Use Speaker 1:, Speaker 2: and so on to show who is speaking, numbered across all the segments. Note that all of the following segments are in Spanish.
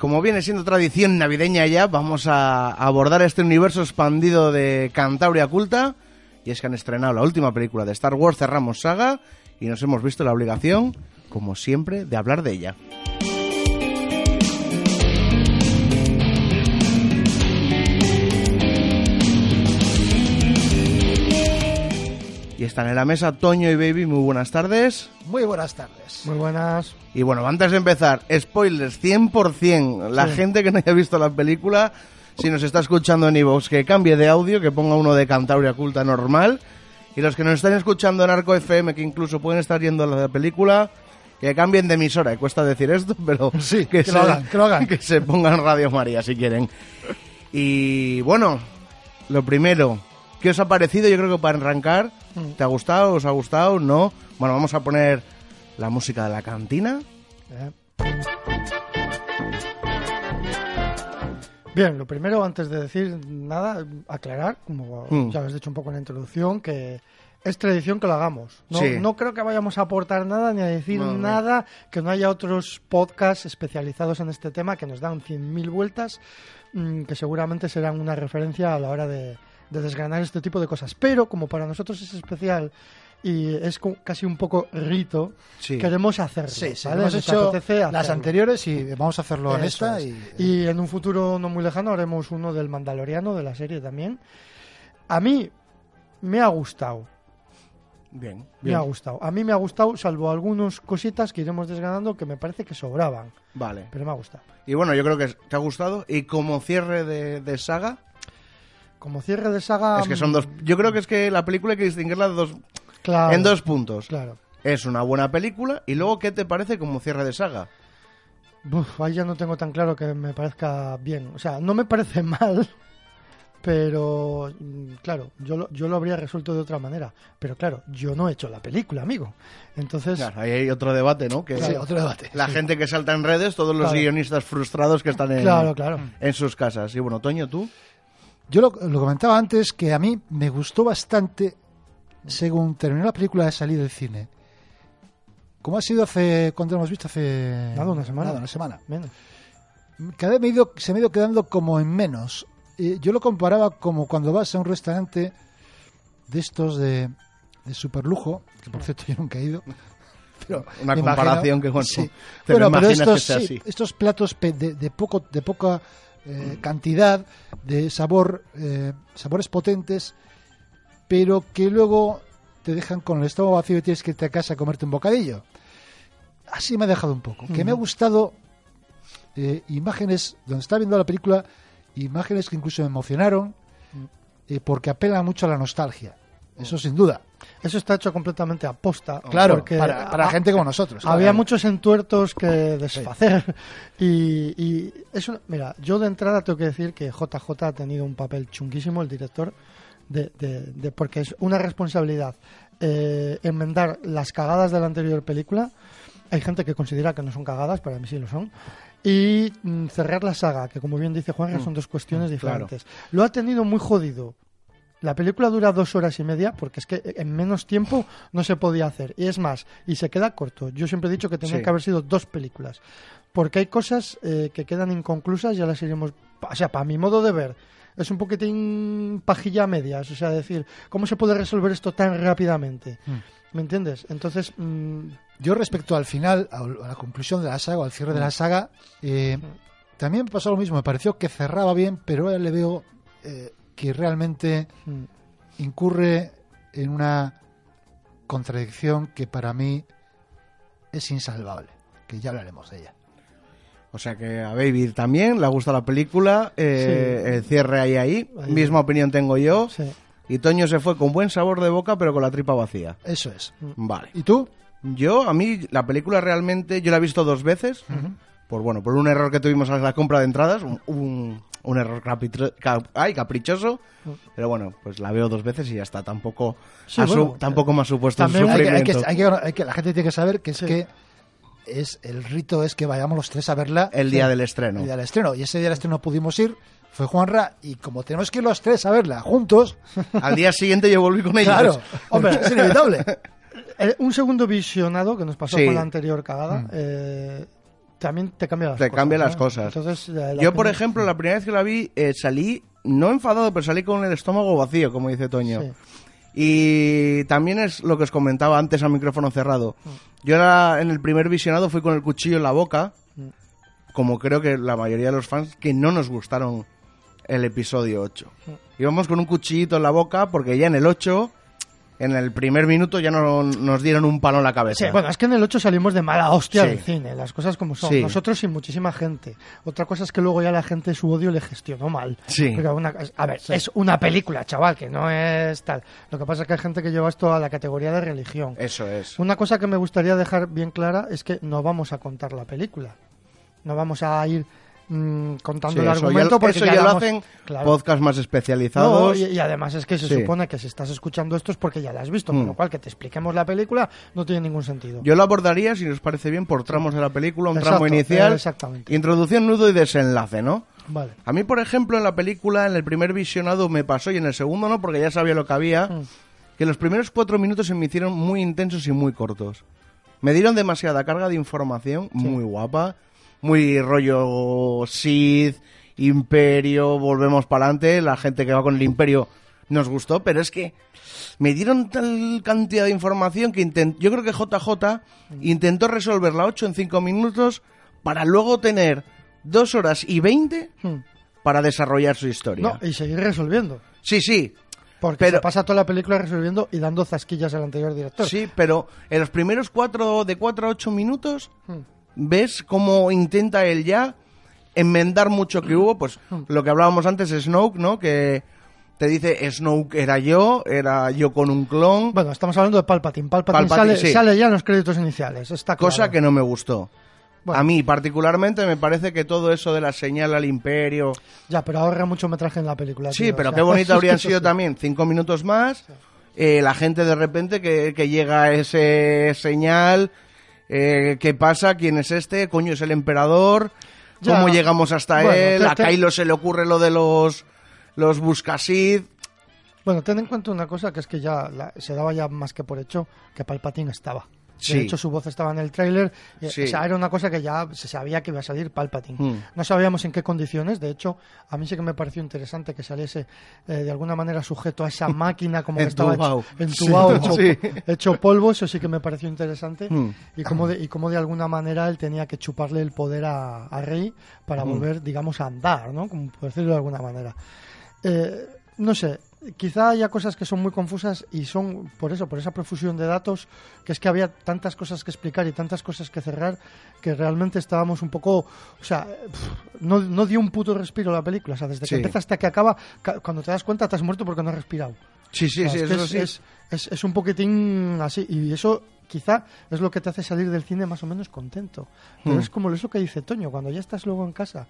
Speaker 1: Como viene siendo tradición navideña ya, vamos a abordar este universo expandido de Cantabria Culta. Y es que han estrenado la última película de Star Wars, cerramos saga, y nos hemos visto la obligación, como siempre, de hablar de ella. Y están en la mesa Toño y Baby, muy buenas tardes.
Speaker 2: Muy buenas tardes.
Speaker 3: Muy buenas.
Speaker 1: Y bueno, antes de empezar, spoilers 100%. La gente que no haya visto la película, si nos está escuchando en iVoox, que cambie de audio, que ponga uno de Cantabria Culta normal. Y los que nos están escuchando en Arco FM, que incluso pueden estar yendo a la película, que cambien de emisora. Cuesta decir esto, pero
Speaker 2: Sí,
Speaker 1: que,
Speaker 2: que
Speaker 1: se,
Speaker 2: lo hagan, que lo hagan.
Speaker 1: que se pongan Radio María si quieren. Y bueno, lo primero, ¿qué os ha parecido? Yo creo que para arrancar,
Speaker 2: Mm.
Speaker 1: ¿te ha gustado? ¿Os ha gustado? ¿No? Bueno, vamos a poner la música de la cantina.
Speaker 3: Eh. Bien, lo primero, antes de decir nada, aclarar, como
Speaker 1: Mm.
Speaker 3: ya habéis dicho un poco en la introducción, que es tradición que lo hagamos. No,
Speaker 1: Sí.
Speaker 3: no creo que vayamos a aportar nada ni a decir
Speaker 1: No, no.
Speaker 3: nada, que no haya otros podcasts especializados en este tema que nos dan 100.000 vueltas, mm, que seguramente serán una referencia a la hora de, de desgranar este tipo de cosas. Pero como para nosotros es especial y es casi un poco rito,
Speaker 1: Sí.
Speaker 3: queremos hacerlo.
Speaker 2: Sí, sí,
Speaker 3: ¿vale?
Speaker 2: hemos hecho las anteriores y vamos a hacerlo en esta.
Speaker 3: es.
Speaker 2: Y,
Speaker 3: Y en un futuro no muy lejano haremos uno del Mandaloriano, de la serie también. A mí me ha gustado,
Speaker 1: Bien,
Speaker 3: me
Speaker 1: bien.
Speaker 3: ha gustado. A mí me ha gustado, salvo algunas cositas que iremos desgranando que me parece que sobraban,
Speaker 1: Vale.
Speaker 3: pero me ha gustado.
Speaker 1: Y bueno, yo creo que te ha gustado. Y como cierre de, de saga,
Speaker 3: Como cierre de saga...
Speaker 1: es que son dos. Yo creo que es que la película hay que distinguirla de dos,
Speaker 3: Claro,
Speaker 1: en dos puntos.
Speaker 3: Claro.
Speaker 1: Es una buena película. Y luego, ¿qué te parece como cierre de saga?
Speaker 3: Uf, ahí ya no tengo tan claro que me parezca bien. O sea, no me parece mal, pero mm, claro, yo lo, yo lo habría resuelto de otra manera. Pero claro, yo no he hecho la película, amigo. Entonces,
Speaker 1: Claro, ahí hay otro debate, ¿no? Que
Speaker 2: sí, otro debate.
Speaker 1: la gente que salta en redes, todos los
Speaker 3: Claro.
Speaker 1: guionistas frustrados que están en,
Speaker 3: claro, claro.
Speaker 1: en sus casas. Y bueno, Toño, tú.
Speaker 2: Yo lo, lo comentaba antes que a mí me gustó bastante según terminó la película de salir del cine. Como ha sido hace. ¿Cuánto lo hemos visto? Hace.
Speaker 3: Nada, una semana.
Speaker 2: Nada, una semana.
Speaker 3: Menos.
Speaker 2: Cada vez me ido- se me ha ido quedando como en menos. Eh, yo lo comparaba como cuando vas a un restaurante de estos de, de super lujo, que por cierto yo nunca he ido. Pero
Speaker 1: Una comparación
Speaker 2: imagino-
Speaker 1: que, bueno,
Speaker 2: sí. pero
Speaker 1: imaginas
Speaker 2: estos,
Speaker 1: que sea
Speaker 2: sí,
Speaker 1: así.
Speaker 2: estos platos de poco de poca eh, cantidad de sabor eh, sabores potentes pero que luego te dejan con el estómago vacío y tienes que irte a casa a comerte un bocadillo. Así me ha dejado un poco que me ha gustado eh, imágenes donde estaba viendo la película imágenes que incluso me emocionaron eh, porque apelan mucho a la nostalgia eso sin duda
Speaker 3: Eso está hecho completamente a posta.
Speaker 2: claro
Speaker 3: porque
Speaker 2: para, para
Speaker 3: ha-
Speaker 2: gente como nosotros
Speaker 3: Había
Speaker 2: claro.
Speaker 3: muchos entuertos que desfacer. Y, y es una- mira, yo de entrada tengo que decir que JJ ha tenido un papel chunguísimo, el director, de, de- de- porque es una responsabilidad eh, enmendar las cagadas de la anterior película. Hay gente que considera que no son cagadas, para mí sí lo son. Y mm, cerrar la saga, que como bien dice Juan, son dos cuestiones
Speaker 1: mm, claro.
Speaker 3: diferentes. Lo ha tenido muy jodido. La película dura dos horas y media porque es que en menos tiempo no se podía hacer. Y es más, y se queda corto. Yo siempre he dicho que tenía
Speaker 1: Sí.
Speaker 3: que haber sido dos películas. Porque hay cosas eh, que quedan inconclusas, ya las iremos... O sea, para mi modo de ver, es un poquitín pajilla a medias. O sea, decir, ¿cómo se puede resolver esto tan rápidamente? ¿Me entiendes? Entonces, mm,
Speaker 2: Yo respecto al final, a la conclusión de la saga, o al cierre de la saga, eh, también me pasó lo mismo. Me pareció que cerraba bien, pero ahora le veo eh, que realmente
Speaker 3: mm,
Speaker 2: incurre en una contradicción que para mí es insalvable. Que ya hablaremos de ella.
Speaker 1: O sea que a Baby también le gusta la película, eh,
Speaker 3: Sí.
Speaker 1: el cierre ahí, ahí.
Speaker 3: Ahí.
Speaker 1: Misma opinión tengo yo.
Speaker 3: sí.
Speaker 1: Y Toño se fue con buen sabor de boca, pero con la tripa vacía.
Speaker 2: Eso es.
Speaker 1: Vale.
Speaker 2: ¿Y tú?
Speaker 1: Yo, a mí, la película realmente, yo la he visto dos veces. Por bueno, por un error que tuvimos a la compra de entradas, un, un, un error ay, caprichoso. Pero bueno, pues la veo dos veces y ya está. Tampoco,
Speaker 3: Sí,
Speaker 1: ha su-
Speaker 3: bueno,
Speaker 1: tampoco me ha supuesto un
Speaker 3: también
Speaker 2: Hay que, hay que-
Speaker 1: sufrimiento.
Speaker 2: hay que- hay que- la gente tiene que saber que es
Speaker 3: Sí.
Speaker 2: que es el rito es que vayamos los tres a verla
Speaker 1: El día del estreno.
Speaker 2: el día del estreno. Y ese día del estreno pudimos ir, fue Juanra, y como tenemos que ir los tres a verla juntos,
Speaker 1: Al día siguiente yo volví con ellos.
Speaker 2: claro, hombre, es inevitable.
Speaker 3: Eh, un segundo visionado que nos pasó
Speaker 1: Sí.
Speaker 3: con la anterior cagada. eh, también te cambia las
Speaker 1: Te
Speaker 3: cosas.
Speaker 1: cambia
Speaker 3: ¿no?
Speaker 1: las cosas.
Speaker 3: Entonces, la
Speaker 1: Yo, por ejemplo, la primera vez que la vi, eh, salí, no enfadado, pero salí con el estómago vacío, como dice Toño.
Speaker 3: Sí.
Speaker 1: Y también es lo que os comentaba antes al micrófono cerrado. Yo era, en el primer visionado fui con el cuchillo en la boca, como creo que la mayoría de los fans que no nos gustaron el episodio 8. Íbamos con un cuchillito en la boca porque ya en el 8, en el primer minuto ya no, nos dieron un palo en la cabeza.
Speaker 3: Sí, bueno, es que en el 8 salimos de mala hostia
Speaker 1: Sí.
Speaker 3: del cine, las cosas como son.
Speaker 1: Sí.
Speaker 3: Nosotros y muchísima gente. Otra cosa es que luego ya la gente su odio le gestionó mal.
Speaker 1: Sí.
Speaker 3: Una- a ver, es una película, chaval, que no es tal. Lo que pasa es que hay gente que lleva esto a la categoría de religión.
Speaker 1: Eso es.
Speaker 3: Una cosa que me gustaría dejar bien clara es que no vamos a contar la película. No vamos a ir mm, contando
Speaker 1: Sí,
Speaker 3: el
Speaker 1: eso
Speaker 3: argumento
Speaker 1: ya,
Speaker 3: porque
Speaker 1: eso
Speaker 3: ya
Speaker 1: ya lo hacen
Speaker 3: claro.
Speaker 1: podcasts más
Speaker 3: No,
Speaker 1: especializados.
Speaker 3: y, y además es que se
Speaker 1: Sí.
Speaker 3: supone que si estás escuchando esto es porque ya la has visto,
Speaker 1: Mm.
Speaker 3: con lo cual que te expliquemos la película no tiene ningún sentido.
Speaker 1: Yo lo abordaría, si os parece bien, por tramos de la película, un
Speaker 3: Exacto,
Speaker 1: tramo inicial,
Speaker 3: eh, exactamente.
Speaker 1: introducción, nudo y desenlace, ¿no?
Speaker 3: Vale.
Speaker 1: A mí, por ejemplo, en la película, en el primer visionado me pasó y en el segundo no, porque ya sabía lo que había,
Speaker 3: Mm.
Speaker 1: que los primeros cuatro minutos se me hicieron muy intensos y muy cortos. Me dieron demasiada carga de información, muy guapa, muy rollo Sith, Imperio, volvemos para adelante, la gente que va con el Imperio nos gustó, pero es que me dieron tal cantidad de información que intent- yo creo que JJ intentó resolver la 8 en 5 minutos para luego tener 2 horas y 20
Speaker 3: Mm.
Speaker 1: para desarrollar su historia.
Speaker 3: No, y seguir resolviendo.
Speaker 1: Sí, sí,
Speaker 3: Porque
Speaker 1: Pero-
Speaker 3: se pasa toda la película resolviendo y dando zasquillas al anterior director.
Speaker 1: sí, pero en los primeros cuatro, de 4 a 8 minutos
Speaker 3: Mm.
Speaker 1: Ves cómo intenta él ya enmendar mucho que hubo, pues lo que hablábamos antes, Snoke, ¿no? Que te dice, Snoke era yo, era yo con un clon,
Speaker 3: Bueno, estamos hablando de Palpatine. Palpatine,
Speaker 1: Palpatine,
Speaker 3: sale,
Speaker 1: sí.
Speaker 3: sale ya en los créditos iniciales. Está claro.
Speaker 1: cosa que no me gustó.
Speaker 3: Bueno.
Speaker 1: A mí particularmente me parece que todo eso de la señal al imperio...
Speaker 3: Ya, pero ahorra mucho metraje en la película.
Speaker 1: Sí,
Speaker 3: tío,
Speaker 1: pero
Speaker 3: o sea,
Speaker 1: qué bonito habrían
Speaker 3: sí.
Speaker 1: sido también cinco minutos más. eh, la gente de repente que, que llega ese señal. Eh, ¿Qué pasa? ¿Quién es este? Coño, es el emperador.
Speaker 3: Ya.
Speaker 1: ¿Cómo llegamos hasta
Speaker 3: Bueno,
Speaker 1: él?
Speaker 3: te-
Speaker 1: A Kylo se le ocurre lo de los, los Buscasid.
Speaker 3: Bueno, ten en cuenta una cosa, que es que ya la- se daba ya más que por hecho que Palpatine estaba. De hecho, su voz estaba en el tráiler. eh,
Speaker 1: Sí.
Speaker 3: O sea, era una cosa que ya se sabía que iba a salir Palpatine.
Speaker 1: Hmm.
Speaker 3: No sabíamos en qué condiciones. De hecho, a mí sí que me pareció interesante que saliese eh, de alguna manera sujeto a esa máquina como que estaba
Speaker 1: Entubado.
Speaker 3: hecho, entubado,
Speaker 1: Sí,
Speaker 3: hecho, polvo. Eso sí que me pareció interesante.
Speaker 1: Hmm.
Speaker 3: Y cómo de, y cómo de alguna manera él tenía que chuparle el poder a, a Rey para
Speaker 1: Hmm.
Speaker 3: volver, digamos, a andar, ¿no? Como por decirlo de alguna manera. Eh, no sé, quizá haya cosas que son muy confusas y son por eso, por esa profusión de datos, que es que había tantas cosas que explicar y tantas cosas que cerrar que realmente estábamos un poco, o sea, no, no dio un puto respiro la película, o sea, desde
Speaker 1: Sí.
Speaker 3: que empieza hasta que acaba, ca- cuando te das cuenta te has muerto porque no has respirado.
Speaker 1: Sí, sí,
Speaker 3: O sea,
Speaker 1: sí,
Speaker 3: es,
Speaker 1: eso
Speaker 3: es,
Speaker 1: sí.
Speaker 3: es- es- es un poquitín así y eso quizá es lo que te hace salir del cine más o menos contento. Pero
Speaker 1: Hmm.
Speaker 3: es como eso que dice Toño, cuando ya estás luego en casa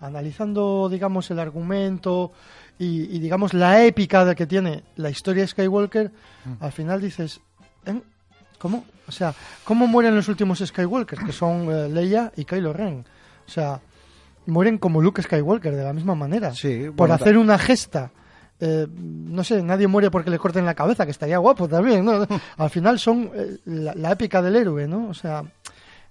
Speaker 3: analizando, digamos, el argumento y, y, digamos, la épica de que tiene la historia de Skywalker,
Speaker 1: Hmm.
Speaker 3: al final dices, ¿eh? ¿cómo? O sea, ¿cómo mueren los últimos Skywalkers? Que son eh, Leia y Kylo Ren. O sea, mueren como Luke Skywalker, de la misma manera.
Speaker 1: Sí,
Speaker 3: por
Speaker 1: bueno,
Speaker 3: hacer una gesta. Eh, no sé, nadie muere porque le corten la cabeza, que estaría guapo también, ¿no? Al final son eh, la, la épica del héroe, ¿no? O sea,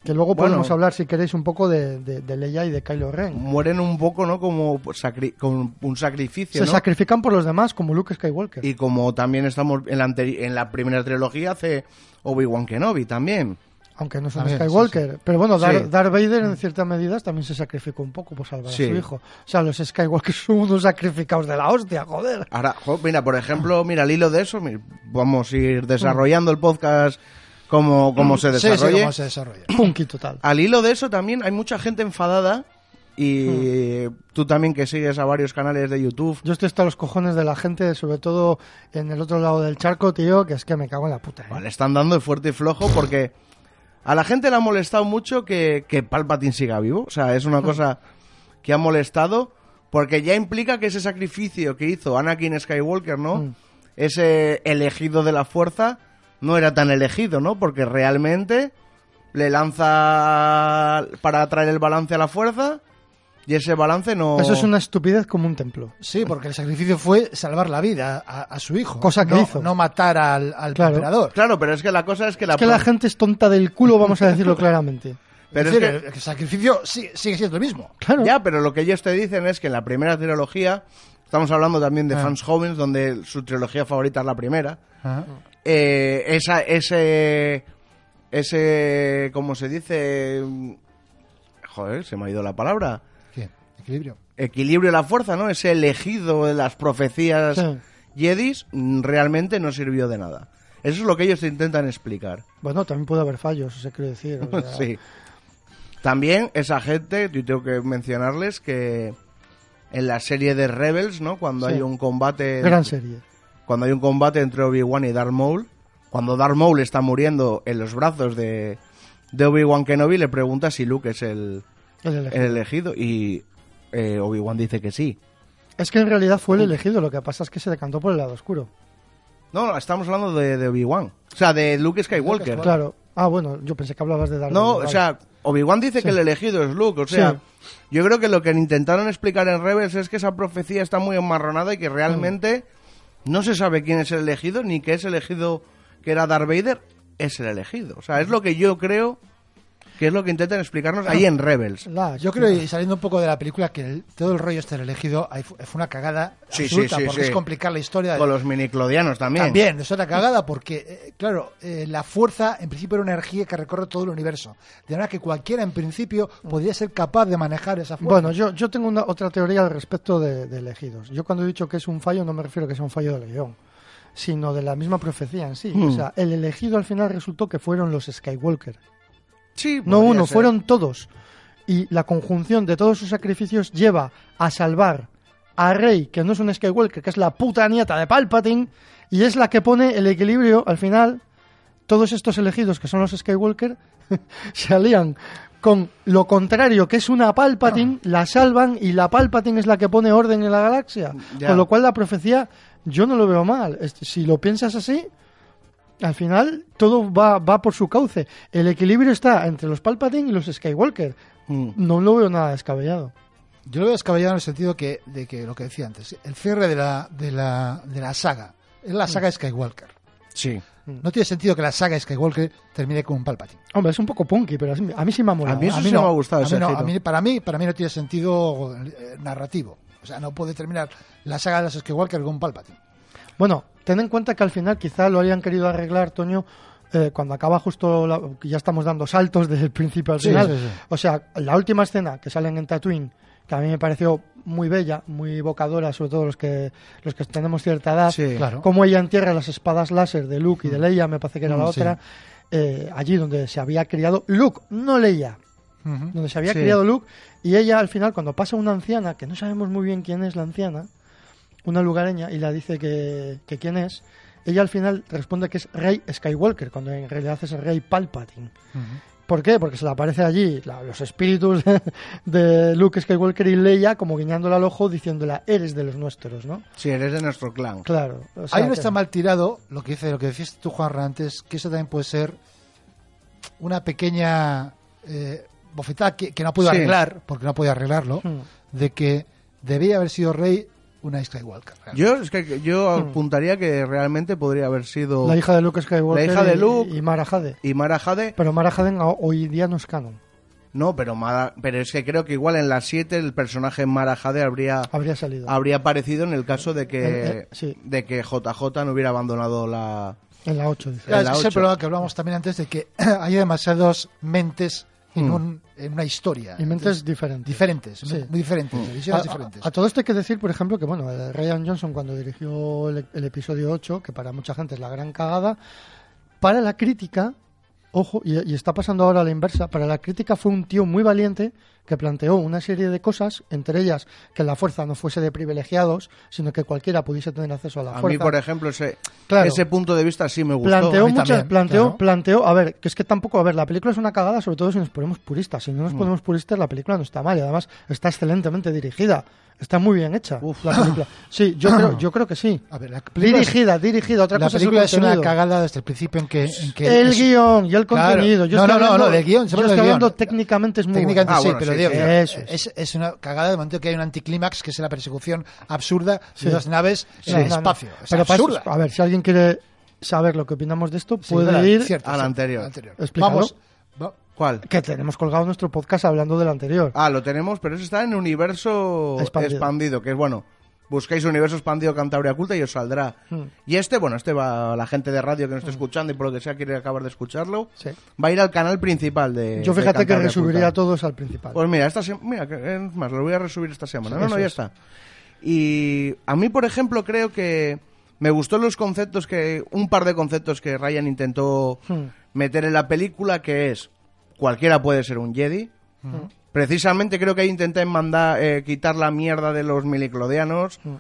Speaker 3: que luego
Speaker 1: Bueno.
Speaker 3: podemos hablar, si queréis, un poco de, de, de Leia y de Kylo Ren.
Speaker 1: Mueren un poco, ¿no? Como sacri- con un sacrificio,
Speaker 3: Se
Speaker 1: ¿no?
Speaker 3: sacrifican por los demás, como Luke Skywalker.
Speaker 1: Y como también estamos en la, en la primera trilogía hace Obi-Wan Kenobi también.
Speaker 3: Aunque no son
Speaker 2: También,
Speaker 3: Skywalker. Pero bueno, Dar-
Speaker 1: Sí.
Speaker 3: Darth Vader en ciertas medidas también se sacrificó un poco por salvar
Speaker 1: Sí.
Speaker 3: a su hijo. O sea, los Skywalker son unos sacrificados de la hostia, joder.
Speaker 1: Ahora, jo, mira, por ejemplo, mira, al hilo de eso, vamos a ir desarrollando el podcast como, como se
Speaker 2: Sí, sí,
Speaker 1: desarrolle.
Speaker 2: cómo se desarrolla.
Speaker 3: Punky total.
Speaker 1: Al hilo de eso también hay mucha gente enfadada y tú también que sigues a varios canales de YouTube.
Speaker 3: Yo estoy hasta los cojones de la gente, sobre todo en el otro lado del charco, tío, que es que me cago en la puta. ¿eh?
Speaker 1: Vale, están dando de fuerte y flojo porque a la gente le ha molestado mucho que, que Palpatine siga vivo. O sea, es una cosa que ha molestado porque ya implica que ese sacrificio que hizo Anakin Skywalker, ¿no?
Speaker 3: Mm.
Speaker 1: Ese elegido de la fuerza no era tan elegido, ¿no? Porque realmente le lanza para traer el balance a la fuerza y ese balance no...
Speaker 3: Eso es una estupidez como un templo.
Speaker 2: Sí, porque el sacrificio fue salvar la vida a, a su hijo.
Speaker 3: Cosa que
Speaker 2: no,
Speaker 3: hizo.
Speaker 2: No matar al, al
Speaker 3: Claro.
Speaker 2: emperador.
Speaker 1: Claro, pero es que la cosa es que la...
Speaker 3: Es que la gente es tonta del culo, vamos a decirlo claramente.
Speaker 1: Pero
Speaker 2: es
Speaker 1: es
Speaker 2: decir,
Speaker 1: que-
Speaker 2: el sacrificio sigue, sigue siendo el mismo.
Speaker 3: Claro.
Speaker 1: Ya, pero lo que ellos te dicen es que en la primera trilogía, estamos hablando también de
Speaker 2: Ah.
Speaker 1: fans jóvenes, donde su trilogía favorita es la primera,
Speaker 2: Ajá.
Speaker 1: Eh, esa, ese, ese, ¿cómo se dice? Joder, se me ha ido la palabra.
Speaker 2: ¿Qué? Equilibrio.
Speaker 1: Equilibrio de la fuerza, ¿no? Ese elegido de las profecías
Speaker 3: Sí.
Speaker 1: Jedis mm, realmente no sirvió de nada. Eso es lo que ellos te intentan explicar.
Speaker 3: Bueno, también puede haber fallos, eso quiero decir. o sea,
Speaker 1: Sí. También esa gente, yo tengo que mencionarles que en la serie de Rebels, ¿no? Cuando
Speaker 3: Sí.
Speaker 1: hay un combate
Speaker 3: Gran serie.
Speaker 1: Cuando hay un combate entre Obi-Wan y Darth Maul, cuando Darth Maul está muriendo en los brazos de, de Obi-Wan Kenobi, le pregunta si Luke es el,
Speaker 3: El elegido.
Speaker 1: el elegido y eh, Obi-Wan dice que sí.
Speaker 3: Es que en realidad fue el elegido, lo que pasa es que se decantó por el lado oscuro.
Speaker 1: No, estamos hablando de, de Obi-Wan. O sea, de Luke Skywalker.
Speaker 3: Claro. Ah, bueno, yo pensé que hablabas de Darth
Speaker 1: No, o sea, Obi-Wan dice que el elegido es Luke. O sea,
Speaker 3: Sí.
Speaker 1: yo creo que lo que intentaron explicar en Rebels es que esa profecía está muy enmarronada y que realmente no se sabe quién es el elegido, ni que es elegido que era Darth Vader, es el elegido. O sea, es lo que yo creo que es lo que intentan explicarnos ahí en Rebels.
Speaker 3: La-
Speaker 2: Yo creo, y saliendo un poco de la película, que el- todo el rollo este del elegido ahí fue una cagada
Speaker 1: Sí,
Speaker 2: absoluta,
Speaker 1: sí, sí,
Speaker 2: porque
Speaker 1: sí.
Speaker 2: es complicar la historia.
Speaker 1: Con los miniclodianos también.
Speaker 2: También, es otra cagada porque, eh, claro, eh, la fuerza en principio era una energía que recorre todo el universo. De manera que cualquiera en principio podría ser capaz de manejar esa fuerza.
Speaker 3: Bueno, yo, yo tengo una, otra teoría al respecto de, de elegidos. Yo cuando he dicho que es un fallo no me refiero a que sea un fallo del guion, sino de la misma profecía en sí.
Speaker 1: Hmm.
Speaker 3: O sea, el elegido al final resultó que fueron los Skywalker.
Speaker 1: Sí,
Speaker 3: No uno,
Speaker 1: ser.
Speaker 3: fueron todos. Y la conjunción de todos sus sacrificios lleva a salvar a Rey, que no es un Skywalker, que es la puta nieta de Palpatine, y es la que pone el equilibrio al final. Todos estos elegidos, que son los Skywalker, se alían con lo contrario, que es una Palpatine, la salvan y la Palpatine es la que pone orden en la galaxia.
Speaker 1: Ya.
Speaker 3: Con lo cual la profecía yo no lo veo mal. Si lo piensas así, al final todo va, va por su cauce. El equilibrio está entre los Palpatine y los Skywalker.
Speaker 1: Mm.
Speaker 3: No lo veo nada descabellado.
Speaker 2: Yo lo veo descabellado en el sentido que, de que lo que decía antes, el cierre de la, de la, de la saga, es la saga Skywalker.
Speaker 1: Sí.
Speaker 2: No tiene sentido que la saga Skywalker termine con un Palpatine.
Speaker 3: Hombre, es un poco punky, pero a mí sí me ha molado.
Speaker 1: A mí eso
Speaker 2: A
Speaker 1: sí
Speaker 2: no,
Speaker 1: me ha gustado
Speaker 2: a
Speaker 1: ese
Speaker 2: mí no,
Speaker 1: giro.
Speaker 2: a mí- para, mí, para mí no tiene sentido eh, narrativo. O sea, no puede terminar la saga de los Skywalker con un Palpatine.
Speaker 3: Bueno, ten en cuenta que al final quizá lo hayan querido arreglar, Toño, eh, cuando acaba justo, la- que ya estamos dando saltos desde el principio al
Speaker 2: Sí,
Speaker 3: final.
Speaker 2: sí, sí.
Speaker 3: O sea, la última escena que salen en Tatooine, que a mí me pareció muy bella, muy evocadora, sobre todo los que los que tenemos cierta edad,
Speaker 1: Sí.
Speaker 2: Claro.
Speaker 3: como ella entierra las espadas láser de Luke y de Leia, me parece que era la
Speaker 2: Mm, sí.
Speaker 3: otra, eh, allí donde se había criado Luke, no Leia, donde se había
Speaker 1: Sí.
Speaker 3: criado Luke, y ella al final, cuando pasa una anciana, que no sabemos muy bien quién es la anciana, una lugareña, y la dice que, que quién es, ella al final responde que es Rey Skywalker, cuando en realidad es Rey Palpatine.
Speaker 2: Ujú.
Speaker 3: ¿Por qué? Porque se le aparece allí la- los espíritus de Luke Skywalker y Leia como guiñándola al ojo diciéndola, eres de los nuestros, ¿no?
Speaker 1: Sí, eres de nuestro clan.
Speaker 3: Claro. o sea
Speaker 2: Ahí no
Speaker 3: que-
Speaker 2: está mal tirado lo que dice, lo que decías tú, Juan antes, que eso también puede ser una pequeña eh, bofetada que, que no puedo
Speaker 1: Sí.
Speaker 2: arreglar, porque no puedo arreglarlo,
Speaker 3: Hmm.
Speaker 2: de que debía haber sido rey una Skywalker.
Speaker 1: Yo es que yo apuntaría que realmente podría haber sido
Speaker 3: La hija de Luke Skywalker
Speaker 1: La hija de
Speaker 3: y-
Speaker 1: Luke.
Speaker 3: y Mara Jade.
Speaker 1: y Mara Jade.
Speaker 3: Pero Mara Jade hoy día no es canon.
Speaker 1: No, pero Mara- pero es que creo que igual en las 7 el personaje Mara Jade habría
Speaker 3: Habría salido.
Speaker 1: habría aparecido en el caso de que
Speaker 3: Eh, eh, sí.
Speaker 1: de que JJ no hubiera abandonado la
Speaker 3: En la 8, dice.
Speaker 2: Claro,
Speaker 1: en la
Speaker 2: es el problema que hablábamos también antes de que hay demasiadas mentes en,
Speaker 1: Hmm.
Speaker 2: un- en una historia.
Speaker 3: Y mentes
Speaker 2: Entonces,
Speaker 3: diferentes.
Speaker 2: diferentes,
Speaker 3: Sí.
Speaker 2: muy diferentes, visiones
Speaker 3: A,
Speaker 2: diferentes.
Speaker 3: a- a todo esto hay que decir, por ejemplo, que bueno, eh, Ryan Johnson cuando dirigió el, el episodio 8, que para mucha gente es la gran cagada, para la crítica, ojo, y, y está pasando ahora a la inversa, para la crítica fue un tío muy valiente que planteó una serie de cosas, entre ellas que la fuerza no fuese de privilegiados, sino que cualquiera pudiese tener acceso a la
Speaker 1: A
Speaker 3: fuerza.
Speaker 1: mí, por ejemplo, ese,
Speaker 3: Claro.
Speaker 1: ese punto de vista sí me gustó.
Speaker 3: planteó
Speaker 2: a
Speaker 3: muchas
Speaker 2: también,
Speaker 3: planteó
Speaker 2: claro.
Speaker 3: planteó a ver que es que tampoco a ver la película es una cagada sobre todo si nos ponemos puristas si no
Speaker 1: Mm.
Speaker 3: nos ponemos puristas la película no está mal y además está excelentemente dirigida está muy bien hecha la película sí yo creo yo creo que sí
Speaker 2: A ver, la película es-
Speaker 3: dirigida dirigida otra
Speaker 2: la
Speaker 3: cosa
Speaker 2: película
Speaker 3: es
Speaker 2: una cagada desde el principio en que... En que
Speaker 3: el
Speaker 2: es-
Speaker 3: guion y el
Speaker 2: Claro.
Speaker 3: contenido yo
Speaker 2: No, no, no, no, del guion,
Speaker 3: yo estoy hablando técnicamente es muy
Speaker 2: Técnicamente
Speaker 3: buena.
Speaker 1: Ah,
Speaker 2: sí,
Speaker 1: bueno,
Speaker 2: pero
Speaker 1: sí,
Speaker 3: Eso es.
Speaker 2: es, es una cagada de momento que hay un anticlímax que es la persecución absurda
Speaker 3: Sí.
Speaker 2: de dos naves
Speaker 3: Sí,
Speaker 2: en el
Speaker 3: no, no.
Speaker 2: espacio. Es
Speaker 3: Pero para eso-
Speaker 2: absurda.
Speaker 3: a ver si alguien quiere saber lo que opinamos de esto puede ir
Speaker 2: cierto,
Speaker 1: al
Speaker 2: sí,
Speaker 1: anterior.
Speaker 3: Explícalo.
Speaker 2: Vamos, va-
Speaker 1: ¿Cuál?
Speaker 3: Que tenemos colgado nuestro podcast hablando del anterior.
Speaker 1: Ah, lo tenemos, pero eso está en universo
Speaker 3: Expandido.
Speaker 1: expandido, que es bueno. Buscáis universo expandido Cantabria Culta y os saldrá.
Speaker 3: Hmm.
Speaker 1: Y este, bueno, este va a la gente de radio que nos esté escuchando y por lo que sea quiere acabar de escucharlo.
Speaker 3: Sí.
Speaker 1: Va a ir al canal principal de.
Speaker 3: Yo
Speaker 1: de
Speaker 3: fíjate que resubiría a todos al principal.
Speaker 1: Pues mira, esta mira, es más, lo voy a resubir esta semana.
Speaker 3: Sí,
Speaker 1: no, no, ya
Speaker 3: es.
Speaker 1: está. Y a mí, por ejemplo, creo que me gustó los conceptos que. Un par de conceptos que Ryan intentó
Speaker 3: Hmm.
Speaker 1: meter en la película, que es. Cualquiera puede ser un Jedi. Precisamente creo que ahí intenté mandar, eh, quitar la mierda de los miliclodianos.
Speaker 3: Mm.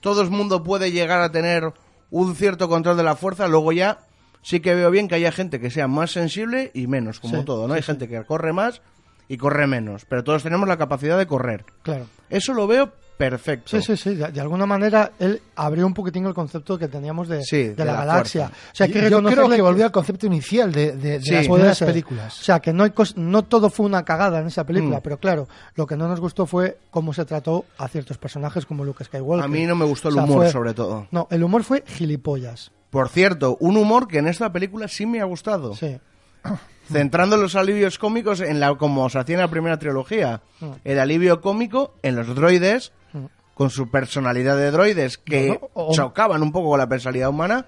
Speaker 1: Todo el mundo puede llegar a tener un cierto control de la fuerza. Luego ya sí que veo bien que haya gente que sea más sensible y menos, como
Speaker 3: Sí,
Speaker 1: todo, ¿no? Hay gente que corre más y corre menos. Pero todos tenemos la capacidad de correr.
Speaker 3: Claro.
Speaker 1: Eso lo veo perfecto.
Speaker 3: Sí, sí, sí. De, de alguna manera él abrió un poquitín el concepto que teníamos de,
Speaker 1: Sí,
Speaker 3: de
Speaker 1: de
Speaker 3: la,
Speaker 1: la
Speaker 3: galaxia.
Speaker 1: fuerza.
Speaker 3: O sea, que
Speaker 2: Yo creo que volvió al concepto inicial de, de- de
Speaker 1: Sí.
Speaker 2: las películas.
Speaker 3: O sea, que no, hay cos- no todo fue una cagada en esa película,
Speaker 1: Mm.
Speaker 3: pero claro, lo que no nos gustó fue cómo se trató a ciertos personajes como Luke Skywalker.
Speaker 1: A mí no me gustó el
Speaker 3: O sea,
Speaker 1: humor,
Speaker 3: fue-
Speaker 1: sobre todo.
Speaker 3: No, el humor fue gilipollas.
Speaker 1: Por cierto, un humor que en esta película sí me ha gustado.
Speaker 3: Sí.
Speaker 1: Centrando los alivios cómicos en la como se hacía en la primera trilogía.
Speaker 3: Mm.
Speaker 1: El alivio cómico en los droides,
Speaker 3: Mm.
Speaker 1: con su personalidad de droides que
Speaker 3: No, no, o-
Speaker 1: chocaban un poco con la personalidad humana,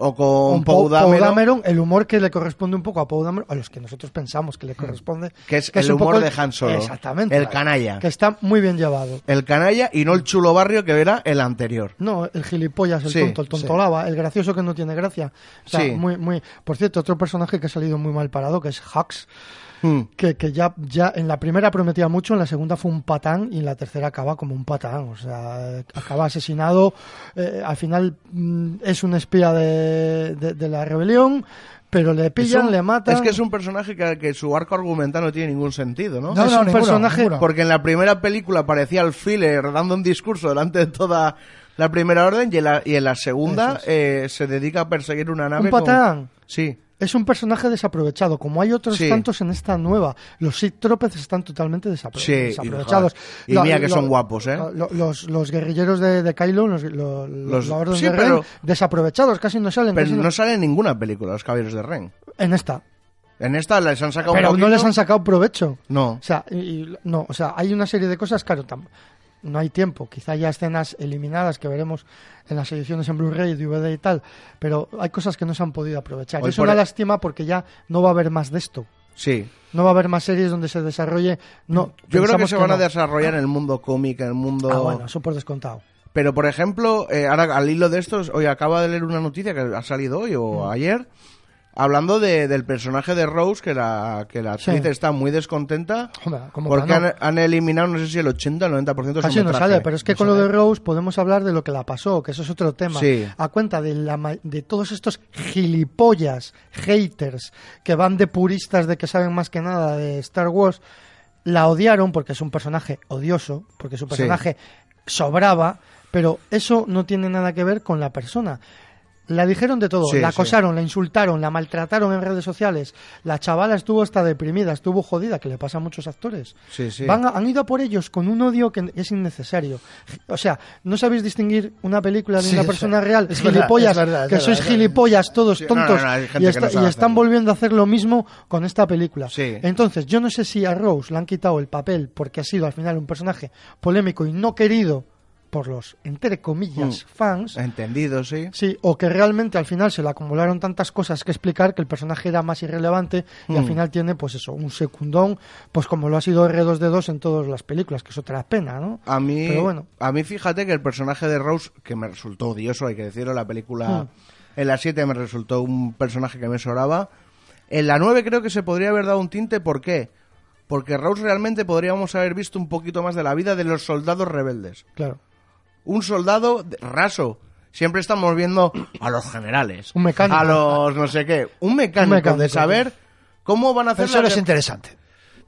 Speaker 1: o con
Speaker 3: Con
Speaker 1: Poe Dameron,
Speaker 3: Dameron, el humor que le corresponde un poco a Poe Dameron, a los que nosotros pensamos que le corresponde.
Speaker 1: que es el
Speaker 3: un
Speaker 1: humor de Han Solo.
Speaker 3: Exactamente.
Speaker 1: El canalla.
Speaker 3: Que está muy bien llevado.
Speaker 1: el canalla y no el chulo barrio que era el anterior.
Speaker 3: No, el gilipollas, el
Speaker 1: Sí,
Speaker 3: tonto, el tontolaba, el gracioso que no tiene gracia. O sea,
Speaker 1: Sí.
Speaker 3: muy, muy... Por cierto, otro personaje que ha salido muy mal parado, que es Hux,
Speaker 1: Hmm.
Speaker 3: que, que ya, ya en la primera prometía mucho, en la segunda fue un patán y en la tercera acaba como un patán. O sea, acaba asesinado. eh, al final mm, es un espía de, de- de la rebelión, pero le pillan,
Speaker 1: un-
Speaker 3: le matan.
Speaker 1: Es que es un personaje que, que su arco argumental no tiene ningún sentido, ¿no?
Speaker 2: No,
Speaker 3: es
Speaker 2: no,
Speaker 3: un
Speaker 2: ninguno,
Speaker 3: personaje-
Speaker 2: ninguno.
Speaker 1: Porque en la primera película aparecía el filler dando un discurso delante de toda la primera orden y en la, y en la segunda eh, se dedica a perseguir una nave
Speaker 3: un
Speaker 1: con-
Speaker 3: patán.
Speaker 1: Sí.
Speaker 3: Es un personaje desaprovechado, como hay otros
Speaker 1: Sí.
Speaker 3: tantos en esta nueva. Los Sith Tropez están totalmente desapro-
Speaker 1: Sí, y
Speaker 3: desaprovechados.
Speaker 1: y mira que son guapos, ¿eh?
Speaker 3: lo- los, los guerrilleros de, de Kylo, los, lo-
Speaker 1: Los- sí,
Speaker 3: de Ren, desaprovechados, casi no salen.
Speaker 1: Pero
Speaker 3: no-
Speaker 1: no sale en ninguna película los caballeros de Ren.
Speaker 3: En esta.
Speaker 1: En esta les han sacado
Speaker 3: Pero
Speaker 1: un
Speaker 3: no les han sacado provecho.
Speaker 1: No.
Speaker 3: O sea, y- y- no, o sea, hay una serie de cosas, claro, tam- no hay tiempo. Quizá haya escenas eliminadas que veremos en las ediciones en Blu-ray, DVD y tal, pero hay cosas que no se han podido aprovechar.
Speaker 1: Hoy
Speaker 3: es
Speaker 1: por
Speaker 3: una
Speaker 1: e-
Speaker 3: lástima porque ya no va a haber más de esto.
Speaker 1: Sí.
Speaker 3: No va a haber más series donde se desarrolle. No,
Speaker 1: Yo creo que se van a desarrollar en el mundo cómic, en el mundo...
Speaker 3: Ah, bueno, eso por descontado.
Speaker 1: Pero, por ejemplo, eh, ahora al hilo de estos, hoy acaba de leer una noticia que ha salido hoy o
Speaker 3: Mm.
Speaker 1: ayer, hablando de, del personaje de Rose, que la, que la actriz
Speaker 3: Sí.
Speaker 1: está muy descontenta porque han, han eliminado, no sé si el 80 o el 90% de su
Speaker 3: Casi no sale, pero es que
Speaker 1: No
Speaker 3: con lo de Rose podemos hablar de lo que la pasó, que eso es otro tema.
Speaker 1: Sí.
Speaker 3: A cuenta de, la, de todos estos gilipollas, haters, que van de puristas de que saben más que nada de Star Wars, la odiaron porque es un personaje odioso, porque su personaje sobraba, pero eso no tiene nada que ver con la persona. La dijeron de todo,
Speaker 1: Sí,
Speaker 3: la
Speaker 1: sí.
Speaker 3: acosaron, la insultaron, la maltrataron en redes sociales. La chavala estuvo hasta deprimida, estuvo jodida, que le pasa a muchos actores.
Speaker 1: Sí, sí.
Speaker 3: Van a- han ido a por ellos con un odio que es innecesario. O sea, no sabéis distinguir una película de una persona real,
Speaker 2: Es verdad,
Speaker 3: gilipollas,
Speaker 2: es verdad, es
Speaker 3: que
Speaker 2: verdad,
Speaker 3: sois gilipollas todos
Speaker 1: no,
Speaker 3: tontos
Speaker 1: no, no,
Speaker 3: y, está-
Speaker 1: no sabe
Speaker 3: y están volviendo a hacer lo mismo con esta película.
Speaker 1: Sí.
Speaker 3: Entonces, yo no sé si a Rose le han quitado el papel porque ha sido al final un personaje polémico y no querido por los, entre comillas,
Speaker 1: Mm.
Speaker 3: fans.
Speaker 1: Entendido, sí.
Speaker 3: Sí, o que realmente al final se le acumularon tantas cosas que explicar que el personaje era más irrelevante y al
Speaker 1: Mm.
Speaker 3: final tiene, pues eso, un secundón, pues como lo ha sido R2D2 en todas las películas, que es otra pena, ¿no?
Speaker 1: A mí,
Speaker 3: Pero bueno.
Speaker 1: a mí fíjate que el personaje de Rose, que me resultó odioso, hay que decirlo, la película
Speaker 3: Hmm.
Speaker 1: en la 7 me resultó un personaje que me sobraba. En la 9 creo que se podría haber dado un tinte, ¿por qué? Porque Rose realmente podríamos haber visto un poquito más de la vida de los soldados rebeldes.
Speaker 3: Claro.
Speaker 1: Un soldado raso. Siempre estamos viendo a los generales.
Speaker 3: Un mecánico.
Speaker 1: A los no sé qué. Un mecánico,
Speaker 3: Un mecánico,
Speaker 1: de saber cómo van a hacer
Speaker 2: eso
Speaker 1: la
Speaker 2: no es interesante.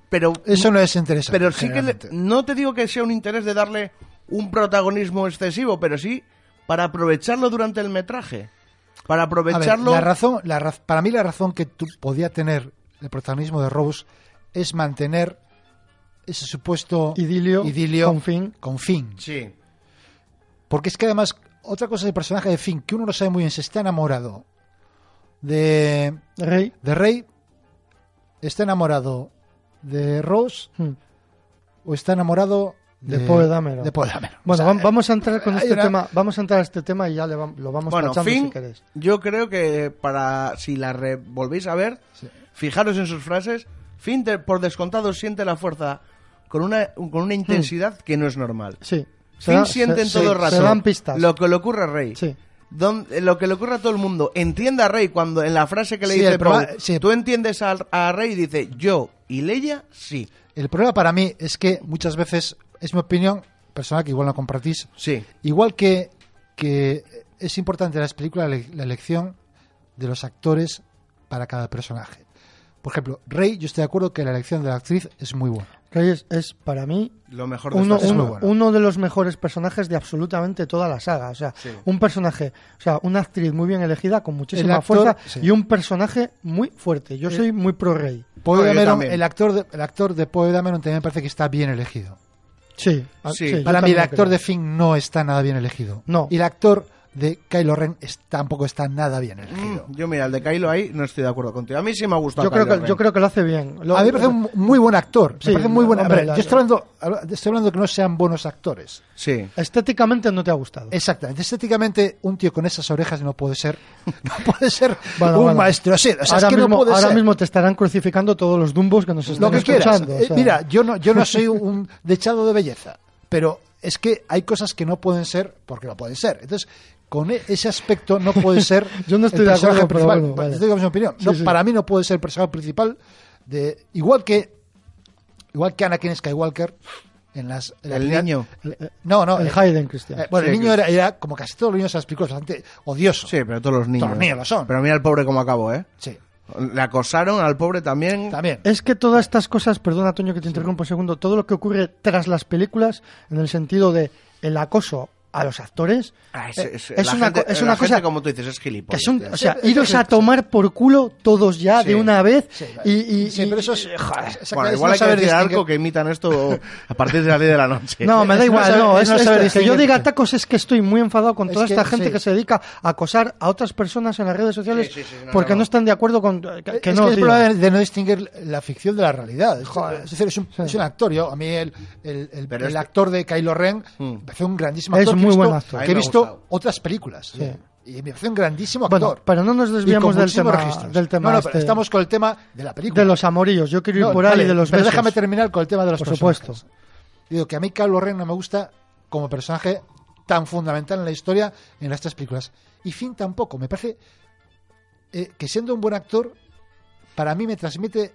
Speaker 1: Pero
Speaker 2: Eso no es interesante.
Speaker 1: pero sí que le- no te digo que sea un interés de darle un protagonismo excesivo, pero sí para aprovecharlo durante el metraje. Para
Speaker 2: ver,
Speaker 1: aprovecharlo.
Speaker 2: la razón, la raz- para mí la razón que tú podía tener el protagonismo de Rose es mantener ese supuesto
Speaker 3: Idilio,
Speaker 2: idilio
Speaker 3: con Finn.
Speaker 2: con Finn.
Speaker 1: Sí.
Speaker 2: Porque es que además, otra cosa del personaje de Finn, que uno no sabe muy bien si está enamorado de,
Speaker 3: Rey.
Speaker 2: de Rey ¿está enamorado de Rose
Speaker 3: Hmm.
Speaker 2: o está enamorado
Speaker 3: De Poe Dameron.
Speaker 2: De Poe Dameron.
Speaker 3: Bueno,
Speaker 2: O sea,
Speaker 3: vamos a entrar con
Speaker 2: hay
Speaker 3: este
Speaker 2: una-
Speaker 3: tema. Vamos a entrar a este tema y ya le vam- lo vamos
Speaker 1: Bueno, Finn,
Speaker 3: si queréis.
Speaker 1: yo creo que para si la re- volvéis a ver,
Speaker 2: Sí.
Speaker 1: fijaros en sus frases, Finn por descontado siente la fuerza con una, con una intensidad que no es normal.
Speaker 3: Sí.
Speaker 1: Siente en todo rato
Speaker 3: Se dan pistas.
Speaker 1: lo que le ocurre a Rey.
Speaker 3: Sí.
Speaker 1: Don- eh, lo que le ocurre a todo el mundo. Entienda a Rey cuando en la frase que le
Speaker 2: Sí,
Speaker 1: dice
Speaker 2: sí.
Speaker 1: tú entiendes a, a Rey y dice yo y Leia, sí.
Speaker 2: El problema para mí es que muchas veces, es mi opinión personal, que igual no compartís,
Speaker 1: Sí.
Speaker 2: igual que, que es importante en las películas la, la elección de los actores para cada personaje. Por ejemplo, Rey, yo estoy de acuerdo que la elección de la actriz es muy buena.
Speaker 3: Reyes es para mí
Speaker 1: Lo mejor de
Speaker 3: uno,
Speaker 1: esta
Speaker 2: es
Speaker 3: uno-
Speaker 2: muy bueno.
Speaker 3: uno de los mejores personajes de absolutamente toda la saga. O sea,
Speaker 1: Sí.
Speaker 3: un personaje, o sea, una actriz muy bien elegida, con muchísima
Speaker 2: actor,
Speaker 3: fuerza
Speaker 2: sí.
Speaker 3: y un personaje muy fuerte. Yo
Speaker 2: El-
Speaker 3: soy muy pro rey.
Speaker 2: Poe Dameron, el actor de, el actor de Poe Dameron también me parece que está bien elegido.
Speaker 3: Sí, a-
Speaker 1: Sí.
Speaker 2: Para mí el actor
Speaker 3: creo.
Speaker 2: de Finn no está nada bien elegido.
Speaker 3: No.
Speaker 2: Y el actor de Kylo Ren es- tampoco está nada bien
Speaker 1: Mm,
Speaker 2: elegido.
Speaker 1: yo mira, el de Kylo ahí no estoy de acuerdo contigo. A mí sí me ha gustado
Speaker 3: yo creo que
Speaker 1: Ren.
Speaker 3: yo creo que lo hace bien. Lo-
Speaker 2: a mí me parece un muy buen actor.
Speaker 3: Sí,
Speaker 2: me parece muy buen
Speaker 3: hombre,
Speaker 2: hombre,
Speaker 3: la-
Speaker 2: Yo estoy hablando, estoy hablando de que no sean buenos actores.
Speaker 1: Sí.
Speaker 3: Estéticamente no te ha gustado.
Speaker 2: Exactamente. Estéticamente, un tío con esas orejas no puede ser, no puede ser
Speaker 3: Bueno,
Speaker 2: un
Speaker 3: bueno.
Speaker 2: maestro. Sí, o sea,
Speaker 3: ahora
Speaker 2: es que
Speaker 3: mismo,
Speaker 2: no puede
Speaker 3: ahora
Speaker 2: ser.
Speaker 3: mismo te estarán crucificando todos los dumbos que nos están
Speaker 2: lo que quieras.
Speaker 3: escuchando. o
Speaker 2: Eh,
Speaker 3: sea.
Speaker 2: Mira, yo no, yo no soy un dechado de belleza, pero es que hay cosas que no pueden ser porque no pueden ser. Entonces, con e- ese aspecto no puede ser.
Speaker 3: Yo no estoy
Speaker 2: el
Speaker 3: de
Speaker 2: personaje
Speaker 3: acuerdo, pero
Speaker 2: principal.
Speaker 3: bueno, vale.
Speaker 2: Estoy con mi opinión.
Speaker 3: Sí,
Speaker 2: No,
Speaker 3: sí.
Speaker 2: Para mí no puede ser el personaje principal de igual que igual que Anakin Skywalker en las en
Speaker 1: El niño.
Speaker 3: El, el-
Speaker 2: No, no.
Speaker 3: el
Speaker 2: eh,
Speaker 3: Hayden, Cristian.
Speaker 2: eh, bueno,
Speaker 1: Sí,
Speaker 2: el niño era, era como casi todos los niños las películas bastante odioso.
Speaker 1: Sí, pero todos los niños.
Speaker 2: Todos los niños lo son.
Speaker 1: Pero mira el pobre cómo acabó, ¿eh?
Speaker 2: Sí,
Speaker 1: Le acosaron al pobre también.
Speaker 2: también.
Speaker 3: Es que todas estas cosas, perdona Toño que te interrumpo un segundo, todo lo que ocurre tras las películas, en el sentido de el acoso a los actores,
Speaker 1: Ah, es,
Speaker 3: eh,
Speaker 1: es-
Speaker 3: es
Speaker 1: la
Speaker 3: una,
Speaker 1: gente-
Speaker 3: es
Speaker 1: la
Speaker 3: una
Speaker 1: gente,
Speaker 3: cosa
Speaker 1: como tú dices, es
Speaker 3: que
Speaker 1: gilipollas.
Speaker 3: o sea, iros a tomar por culo todos ya de una vez
Speaker 2: Sí,
Speaker 3: y, y-
Speaker 2: Sí,
Speaker 3: y-
Speaker 2: pero eso es.
Speaker 3: joder.
Speaker 1: Bueno,
Speaker 2: es
Speaker 1: igual
Speaker 2: no
Speaker 1: hay que
Speaker 2: saber
Speaker 1: decir a
Speaker 2: distinguir-
Speaker 1: Arco que imitan esto a partir de las 10 de la noche.
Speaker 3: No, me da igual, no,
Speaker 2: no
Speaker 3: es-
Speaker 2: saber
Speaker 3: es que yo diga tacos es que estoy muy enfadado con
Speaker 2: Es
Speaker 3: toda
Speaker 2: que,
Speaker 3: esta gente
Speaker 2: sí.
Speaker 3: que se dedica a acosar a otras personas en las redes sociales
Speaker 1: Sí, sí, sí, no,
Speaker 3: porque
Speaker 1: no,
Speaker 3: no,
Speaker 1: no.
Speaker 3: están de acuerdo con que, que
Speaker 2: es
Speaker 3: no,
Speaker 2: que es problema de no distinguir la ficción de la realidad. Es,
Speaker 3: Joder.
Speaker 2: es decir, es un, actor. Yo, a mí el, actor de Kylo Ren
Speaker 1: Mm.
Speaker 2: me parece un grandísimo actor.
Speaker 3: Muy
Speaker 2: visto-
Speaker 3: buen actor.
Speaker 2: Que he visto otras películas.
Speaker 3: Sí.
Speaker 2: Y me parece un grandísimo
Speaker 3: Bueno,
Speaker 2: actor.
Speaker 3: pero no nos desviamos del tema,
Speaker 2: registros.
Speaker 3: del tema
Speaker 2: no, no, pero
Speaker 3: este-
Speaker 2: estamos con el tema de la película.
Speaker 3: de los amorillos. Yo quiero ir
Speaker 2: No,
Speaker 3: por ahí
Speaker 2: vale,
Speaker 3: de los
Speaker 2: Pero
Speaker 3: besos.
Speaker 2: déjame terminar con el tema de los
Speaker 3: Por
Speaker 2: personajes.
Speaker 3: supuesto.
Speaker 2: Digo que a mí Kylo Ren no me gusta como personaje tan fundamental en la historia en las tres películas. Y Finn tampoco. Me parece eh, que siendo un buen actor, para mí me transmite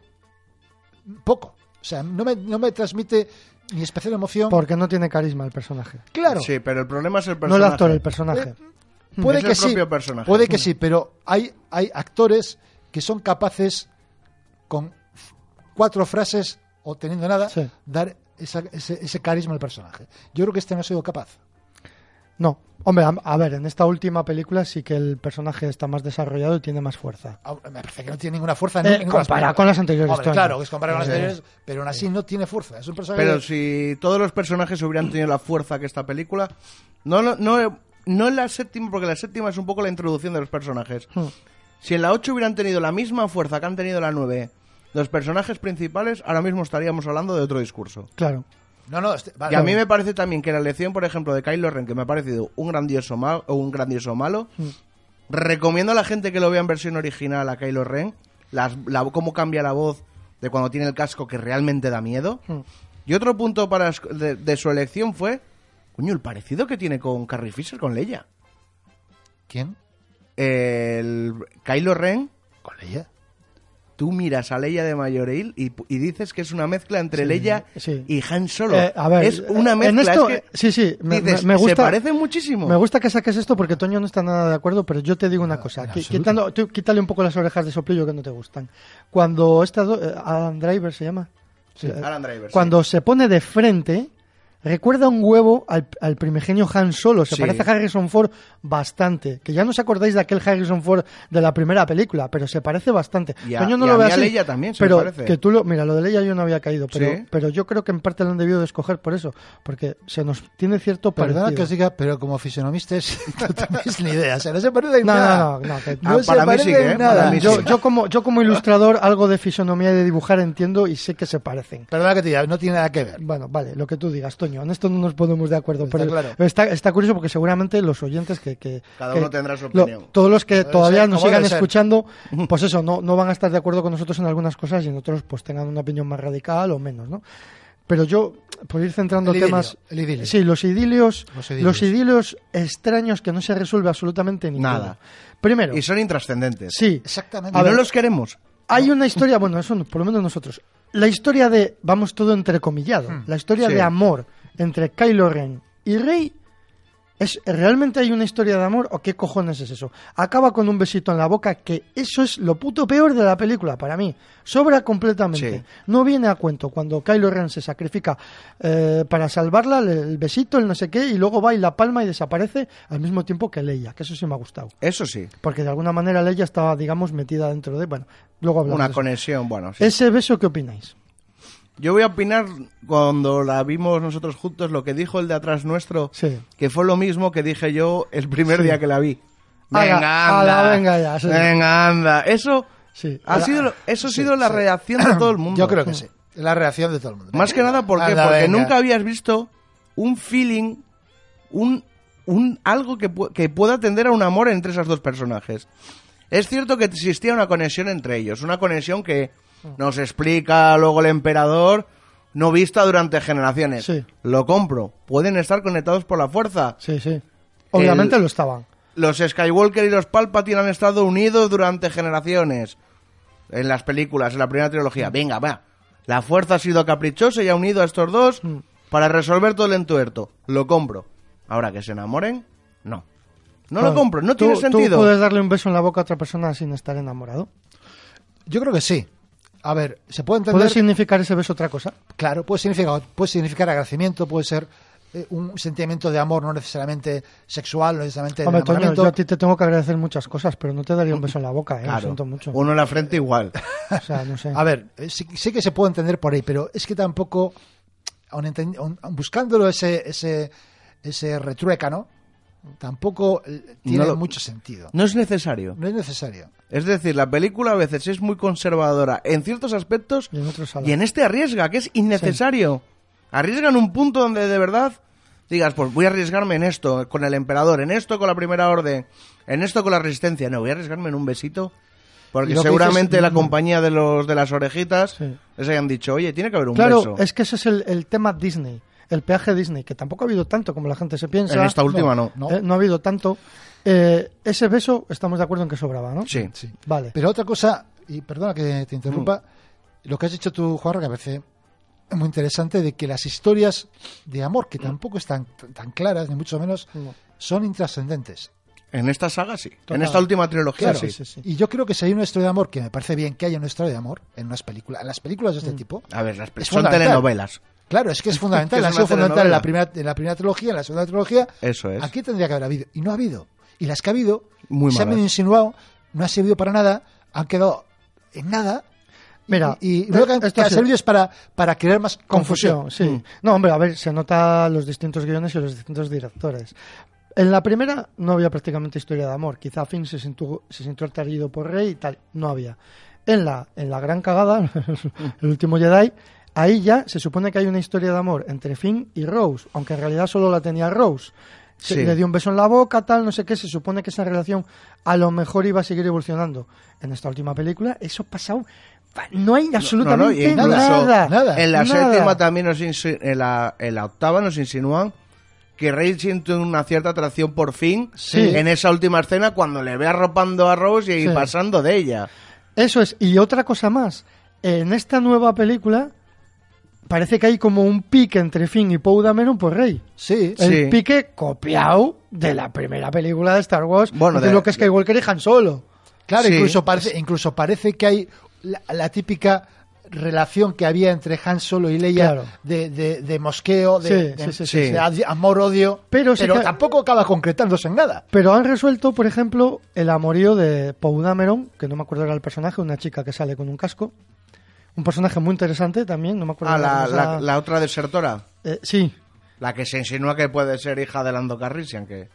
Speaker 2: poco. O sea, no me, no me transmite ni especial emoción.
Speaker 3: Porque no tiene carisma el personaje.
Speaker 2: Claro,
Speaker 1: Sí, pero el problema es el
Speaker 3: No
Speaker 1: personaje.
Speaker 3: el actor, el personaje.
Speaker 2: Eh, puede
Speaker 1: es
Speaker 2: que
Speaker 1: el
Speaker 2: sí.
Speaker 1: propio personaje.
Speaker 2: Puede que sí, pero hay, hay actores que son capaces con cuatro frases o teniendo nada
Speaker 3: Sí.
Speaker 2: dar esa- ese, ese carisma al personaje. Yo creo que este no ha sido capaz.
Speaker 3: No. Hombre, a, a ver, en esta última película sí que el personaje está más desarrollado y tiene más fuerza.
Speaker 2: Ah, Me parece que no tiene ninguna fuerza. en
Speaker 3: Eh,
Speaker 2: ninguna
Speaker 3: comparado
Speaker 2: película.
Speaker 3: con las anteriores,
Speaker 2: Hombre, claro, que es comparado con las anteriores, pero aún así no tiene fuerza. Es un personaje.
Speaker 1: Pero si todos los personajes hubieran tenido la fuerza que esta película, no, no, no, no en la séptima, porque la séptima es un poco la introducción de los personajes.
Speaker 3: Hmm.
Speaker 1: Si en la 8 hubieran tenido la misma fuerza que han tenido en la 9 los personajes principales, ahora mismo estaríamos hablando de otro discurso.
Speaker 3: Claro.
Speaker 2: No, no, este- vale,
Speaker 1: Y a mí me parece también que la elección, por ejemplo, de Kylo Ren, que me ha parecido un grandioso, mal, un grandioso malo,
Speaker 3: Hmm.
Speaker 1: recomiendo a la gente que lo vea en versión original a Kylo Ren, las, la, cómo cambia la voz de cuando tiene el casco que realmente da miedo.
Speaker 3: Hmm.
Speaker 1: Y otro punto para de, de su elección fue, coño, el parecido que tiene con Carrie Fisher, con Leia.
Speaker 2: ¿Quién?
Speaker 1: El Kylo Ren,
Speaker 2: Con ella.
Speaker 1: Tú miras a Leia de Mayoril y, y dices que es una mezcla entre
Speaker 3: Sí,
Speaker 1: Leia
Speaker 3: sí.
Speaker 1: y Han Solo.
Speaker 3: Eh, a ver,
Speaker 1: es una
Speaker 3: eh, en
Speaker 1: mezcla.
Speaker 3: esto,
Speaker 1: es que
Speaker 3: sí, sí, me,
Speaker 1: dices,
Speaker 3: me- me gusta.
Speaker 1: Se parecen muchísimo.
Speaker 3: Me gusta que saques esto porque Toño no está nada de acuerdo, pero yo te digo una cosa. quitando, tú quítale un poco las orejas de soplillo que no te gustan. Cuando esta eh, Adam Driver se llama.
Speaker 1: Sí, Alan Driver, sí.
Speaker 3: Cuando se pone de frente, recuerda un huevo al, al primigenio Han Solo. Se
Speaker 1: Sí.
Speaker 3: parece a Harrison Ford bastante. Que ya no os acordáis de aquel Harrison Ford de la primera película, pero se parece bastante.
Speaker 1: Y a-
Speaker 3: Toño no
Speaker 1: y
Speaker 3: lo
Speaker 1: a
Speaker 3: ve
Speaker 1: mí a
Speaker 3: así,
Speaker 1: Leia también se
Speaker 3: pero
Speaker 1: parece.
Speaker 3: que tú lo, mira, lo de Leia yo no había caído, pero,
Speaker 1: Sí.
Speaker 3: pero yo creo que en parte lo han debido de escoger por eso, porque se nos tiene cierto
Speaker 2: Perdona
Speaker 3: parecido.
Speaker 2: que os diga, pero como fisionomistas no tenéis ni idea. O sea, no se parece en
Speaker 3: No,
Speaker 2: nada.
Speaker 3: no, no, no, que-
Speaker 2: No
Speaker 1: Ah,
Speaker 2: se
Speaker 1: para mí
Speaker 2: parece
Speaker 1: sí que,
Speaker 2: en
Speaker 1: ¿eh?
Speaker 2: nada.
Speaker 1: Para mí
Speaker 3: yo,
Speaker 1: sí.
Speaker 3: yo como yo como ilustrador algo de fisonomía y de dibujar entiendo y sé que se parecen.
Speaker 2: Perdona que te diga, no tiene nada que ver.
Speaker 3: Bueno, vale, lo que tú digas, Toño. En esto no nos ponemos de acuerdo.
Speaker 2: Está
Speaker 3: pero
Speaker 2: claro.
Speaker 3: está, está curioso porque seguramente los oyentes que... que-
Speaker 1: Cada
Speaker 3: que-
Speaker 1: uno tendrá su
Speaker 3: lo-
Speaker 1: opinión.
Speaker 3: todos los que
Speaker 2: Debe
Speaker 3: todavía
Speaker 2: ser,
Speaker 3: nos sigan escuchando, pues eso, no, no van a estar de acuerdo con nosotros en algunas cosas y en otros pues tengan una opinión más radical o menos, ¿no? Pero yo, por ir centrando
Speaker 2: El idilio,
Speaker 3: temas...
Speaker 2: el idilio.
Speaker 3: Sí, los idilios,
Speaker 2: Los
Speaker 3: los
Speaker 2: idilios.
Speaker 3: extraños que no se resuelve absolutamente ninguno.
Speaker 1: Nada.
Speaker 3: Primero,
Speaker 1: Y son intrascendentes.
Speaker 3: sí,
Speaker 2: Exactamente.
Speaker 3: A
Speaker 1: no
Speaker 3: ver.
Speaker 1: los queremos.
Speaker 3: hay una historia, bueno, eso no, por lo menos nosotros. La historia de, vamos todo entrecomillado, la historia
Speaker 1: Hmm. Sí.
Speaker 3: de amor entre Kylo Ren y Rey, ¿es, ¿realmente hay una historia de amor o qué cojones es eso? Acaba con un besito en la boca, que eso es lo puto peor de la película para mí. Sobra completamente.
Speaker 1: Sí.
Speaker 3: No viene a cuento cuando Kylo Ren se sacrifica eh, para salvarla, el besito, el no sé qué, y luego va y la palma y desaparece al mismo tiempo que Leia, que eso sí me ha gustado.
Speaker 1: Eso sí.
Speaker 3: Porque de alguna manera Leia estaba, digamos, metida dentro de... Bueno, luego hablamos
Speaker 1: Una
Speaker 3: de
Speaker 1: conexión, bueno. sí.
Speaker 3: Ese beso, ¿qué opináis?
Speaker 1: Yo voy a opinar cuando la vimos nosotros juntos, lo que dijo el de atrás nuestro,
Speaker 3: Sí.
Speaker 1: que fue lo mismo que dije yo el primer día que la vi. Venga,
Speaker 3: ala,
Speaker 1: anda.
Speaker 3: venga ya, sí.
Speaker 1: Venga, anda. Eso
Speaker 3: Sí.
Speaker 1: ha sido, eso ha sido la reacción de todo el mundo.
Speaker 2: Yo creo que sí. La reacción de todo el mundo.
Speaker 1: Más que nada, ¿por qué?
Speaker 2: Anda,
Speaker 1: Porque
Speaker 2: venga.
Speaker 1: nunca habías visto un feeling, un, un algo que, que pueda tender a un amor entre esos dos personajes. Es cierto que existía una conexión entre ellos, una conexión que nos explica luego el emperador, no vista durante generaciones.
Speaker 3: Sí.
Speaker 1: Lo compro. Pueden estar conectados por la fuerza.
Speaker 3: Sí, sí. Obviamente
Speaker 1: El-
Speaker 3: lo estaban.
Speaker 1: Los Skywalker y los Palpatine han estado unidos durante generaciones. En las películas, en la primera trilogía. Venga, va. La fuerza ha sido caprichosa y ha unido a estos dos
Speaker 3: Mm.
Speaker 1: para resolver todo el entuerto. Lo compro. Ahora que se enamoren, no. No lo compro, no
Speaker 3: Tú-
Speaker 1: tiene sentido.
Speaker 3: Tú puedes darle un beso en la boca a otra persona sin estar enamorado.
Speaker 2: Yo creo que sí. A ver, se puede entender.
Speaker 3: ¿Puede significar ese beso otra cosa?
Speaker 2: Claro, puede significar, puede significar agradecimiento, puede ser eh, un sentimiento de amor no necesariamente sexual, no necesariamente de
Speaker 3: Hombre, Toño, yo a ti te tengo que agradecer muchas cosas, pero no te daría un beso en la boca, ¿eh? Lo siento mucho.
Speaker 1: Uno en la frente igual.
Speaker 3: O sea, no sé.
Speaker 2: A ver, eh, sí, sí que se puede entender por ahí, pero es que tampoco, aun- aun buscándolo ese, ese, ese retruécano, tampoco eh, tiene
Speaker 1: No lo-
Speaker 2: mucho sentido.
Speaker 1: No es necesario.
Speaker 2: No es necesario.
Speaker 1: Es decir, la película a veces es muy conservadora en ciertos aspectos
Speaker 3: Y en
Speaker 1: y este arriesga, que es innecesario. Arriesga en un punto donde de verdad digas, pues voy a arriesgarme en esto, con el emperador, en esto con la primera orden, en esto con la resistencia. No, voy a arriesgarme en un besito. Porque seguramente
Speaker 2: dices-
Speaker 1: la compañía de los de las orejitas
Speaker 3: Sí.
Speaker 1: les hayan dicho, oye, tiene que haber un
Speaker 3: Claro,
Speaker 1: beso.
Speaker 3: es que ese es el, el tema Disney, el peaje Disney, que tampoco ha habido tanto como la gente se piensa.
Speaker 1: En esta última no.
Speaker 2: no.
Speaker 3: Eh, no ha habido tanto. Eh, ese beso, estamos de acuerdo en que sobraba, ¿no?
Speaker 1: Sí.
Speaker 2: Sí.
Speaker 3: Vale.
Speaker 2: Pero otra cosa, y perdona que te interrumpa,
Speaker 1: Mm.
Speaker 2: lo que has dicho tú, Juan, que me parece muy interesante, de que las historias de amor,
Speaker 1: Mm.
Speaker 2: que tampoco están tan claras, ni mucho menos,
Speaker 3: No.
Speaker 2: son intrascendentes.
Speaker 1: En esta saga sí.
Speaker 3: Total.
Speaker 1: En esta última trilogía
Speaker 2: Claro,
Speaker 1: sí.
Speaker 3: sí, sí.
Speaker 2: Y yo creo que si hay una historia de amor, que me parece bien que haya una historia de amor en unas películas, en las películas de este
Speaker 3: Mm.
Speaker 2: tipo.
Speaker 1: A ver, las
Speaker 2: Es
Speaker 1: son telenovelas.
Speaker 2: Claro, es que es fundamental.
Speaker 1: Que
Speaker 2: ha
Speaker 1: es
Speaker 2: sido fundamental en la, primera, en la primera trilogía, en la segunda trilogía.
Speaker 1: Eso es.
Speaker 2: Aquí tendría que haber habido. Y no ha habido. Y las que ha habido
Speaker 1: Muy
Speaker 2: se han insinuado, no ha servido para nada, han quedado en nada.
Speaker 3: Mira,
Speaker 2: y, y lo que,
Speaker 3: esto
Speaker 2: que ha servido es para, para crear más
Speaker 3: Confusión,
Speaker 2: confusión.
Speaker 3: sí.
Speaker 1: Mm.
Speaker 3: No, hombre, a ver, se nota los distintos guiones y los distintos directores. En la primera no había prácticamente historia de amor. Quizá Finn se sintió, se sintió atraído por Rey y tal. No había. En la, en la gran cagada, el último Jedi, ahí ya se supone que hay una historia de amor entre Finn y Rose, aunque en realidad solo la tenía Rose. Se-
Speaker 1: Sí.
Speaker 3: Le dio un beso en la boca, tal, no sé qué. Se supone que esa relación a lo mejor iba a seguir evolucionando. En esta última película, eso ha pasado. No hay absolutamente nada.
Speaker 2: nada.
Speaker 1: En la
Speaker 3: Nada.
Speaker 1: séptima también nos en la, en la octava nos insinúan que Rey siente una cierta atracción por fin
Speaker 3: Sí.
Speaker 1: en esa última escena cuando le ve arropando a Rose y
Speaker 3: Sí.
Speaker 1: pasando de ella.
Speaker 3: Eso es. Y otra cosa más. En esta nueva película parece que hay como un pique entre Finn y Poe Dameron por Rey.
Speaker 2: Sí,
Speaker 3: El
Speaker 1: Sí.
Speaker 3: pique copiado de la primera película de Star Wars,
Speaker 1: Bueno,
Speaker 3: de lo que es Skywalker y Han Solo.
Speaker 2: claro,
Speaker 1: Sí.
Speaker 2: incluso, parece, incluso parece que hay la, la típica relación que había entre Han Solo y Leia
Speaker 3: Claro.
Speaker 2: de, de, de mosqueo, de,
Speaker 3: Sí,
Speaker 2: amor-odio,
Speaker 3: Pero que-
Speaker 2: tampoco acaba concretándose en nada.
Speaker 3: Pero han resuelto, por ejemplo, el amorío de Poe Dameron, que no me acuerdo era el personaje, una chica que sale con un casco. Un personaje muy interesante también, no me acuerdo.
Speaker 1: Ah, la, la,
Speaker 3: llama.
Speaker 1: la otra desertora.
Speaker 3: Eh, sí,
Speaker 1: La que se insinúa que puede ser hija de Lando Calrissian, que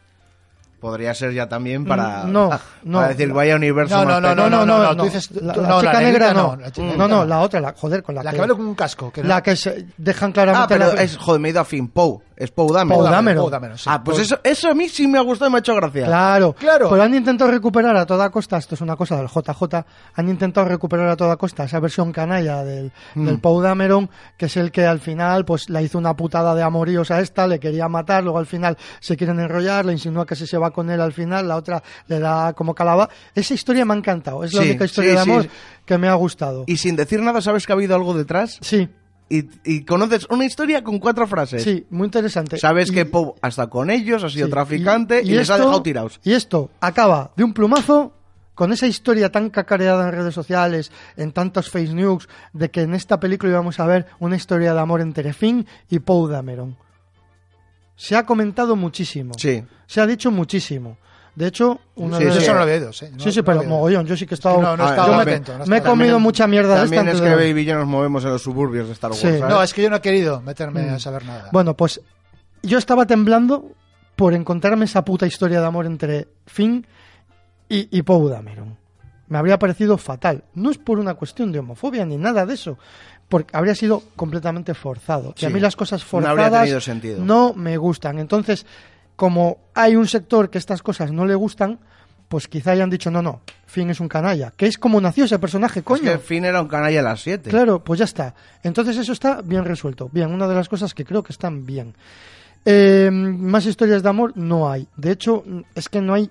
Speaker 1: podría ser ya también para,
Speaker 3: Mm, no, no.
Speaker 1: para decir vaya universo
Speaker 2: No,
Speaker 1: más
Speaker 2: no, no, no, no, no,
Speaker 3: no.
Speaker 2: tú dices-
Speaker 3: la, la
Speaker 2: no,
Speaker 3: chica
Speaker 2: la
Speaker 3: negra
Speaker 2: negrita
Speaker 3: no.
Speaker 2: no, la chica
Speaker 3: no,
Speaker 2: negrita
Speaker 3: no,
Speaker 2: no.
Speaker 3: la otra, la, joder, con la,
Speaker 2: La
Speaker 3: que,
Speaker 2: que vale con un casco. Que no-
Speaker 3: la que se dejan
Speaker 1: Ah,
Speaker 3: claramente
Speaker 1: pero
Speaker 3: la-
Speaker 1: es, joder, me he ido a fin, Poe. Es Poe Dameron.
Speaker 3: Poe Dameron.
Speaker 2: Poe Dameron, sí.
Speaker 1: Ah, pues
Speaker 2: Poe-
Speaker 1: eso, eso a mí sí me ha gustado y me ha hecho gracia.
Speaker 3: Claro,
Speaker 2: Claro.
Speaker 3: Pero han intentado recuperar a toda costa, esto es una cosa del JJ, han intentado recuperar a toda costa esa versión canalla del,
Speaker 2: Mm.
Speaker 3: del Poe Dameron, que es el que al final pues la hizo una putada de amoríos a esta, le quería matar, luego al final se quieren enrollar, le insinúa que se va con él al final, la otra le da como calaba. Esa historia me ha encantado, es la
Speaker 1: Sí,
Speaker 3: única historia
Speaker 1: sí,
Speaker 3: de amor
Speaker 1: sí.
Speaker 3: que me ha gustado.
Speaker 1: Y sin decir nada, ¿sabes que ha habido algo detrás?
Speaker 3: Sí,
Speaker 1: Y, y conoces una historia con cuatro frases.
Speaker 3: sí, muy interesante.
Speaker 1: Sabes
Speaker 3: Y-
Speaker 1: que Poe ha estado con ellos, ha sido
Speaker 3: Sí,
Speaker 1: traficante y, les ha
Speaker 3: esto-
Speaker 1: dejado tirados.
Speaker 3: Y esto acaba de un plumazo con esa historia tan cacareada en redes sociales, en tantos face news, de que en esta película íbamos a ver una historia de amor entre Finn y Poe Dameron. Se ha comentado muchísimo.
Speaker 1: Sí.
Speaker 3: Se ha dicho muchísimo. De hecho, uno
Speaker 1: Sí,
Speaker 3: de
Speaker 2: Yo
Speaker 1: sí.
Speaker 2: eso no lo oído, sí.
Speaker 3: sí, sí, pero mogollón, yo sí que he estado...
Speaker 2: No, no he
Speaker 1: Ah,
Speaker 2: estado
Speaker 1: yo me-
Speaker 2: atento. no he
Speaker 3: me he comido mucha mierda de esta
Speaker 1: También es que
Speaker 3: de-
Speaker 1: Baby y yo nos movemos en los suburbios de Star Wars.
Speaker 3: Sí.
Speaker 1: ¿sabes?
Speaker 2: No, es que yo no he querido meterme a saber nada.
Speaker 3: Bueno, pues yo estaba temblando por encontrarme esa puta historia de amor entre Finn y, y Poe Dameron. Me habría parecido fatal. No es por una cuestión de homofobia ni nada de eso, porque habría sido completamente forzado. Y a
Speaker 1: Sí.
Speaker 3: mí las cosas forzadas no me gustan. Entonces, como hay un sector que estas cosas no le gustan, pues quizá hayan dicho, no, no, Finn es un canalla. Que es como nació ese personaje, coño.
Speaker 1: Es que Finn era un canalla a las 7.
Speaker 3: Claro, pues ya está. Entonces eso está bien resuelto. Bien, una de las cosas que creo que están bien. Eh, más historias de amor no hay. De hecho, es que no hay.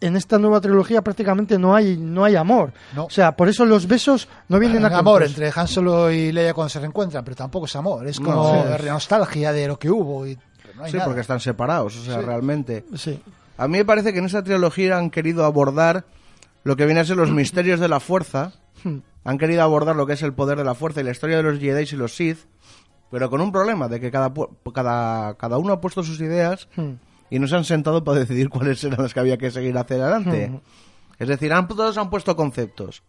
Speaker 3: En esta nueva trilogía prácticamente no hay no hay amor.
Speaker 2: No.
Speaker 3: O sea, por eso los besos no vienen a
Speaker 2: amor entre Han Solo y Leia cuando se reencuentran, pero tampoco es amor. Es
Speaker 1: No,
Speaker 2: como
Speaker 1: sí.
Speaker 2: nostalgia de lo que hubo. Y no hay
Speaker 1: Sí,
Speaker 2: nada.
Speaker 1: porque están separados, o sea, realmente.
Speaker 3: Sí.
Speaker 1: A mí me parece que en esta trilogía han querido abordar lo que viene a ser los misterios de la fuerza.
Speaker 3: Hmm.
Speaker 1: Han querido abordar lo que es el poder de la fuerza y la historia de los Jedi y los Sith. Pero con un problema, de que cada, cada, cada uno ha puesto sus ideas
Speaker 3: Hmm.
Speaker 1: Y no se han sentado para decidir cuáles eran las que había que seguir hacia adelante. Es decir, han, todos han puesto conceptos.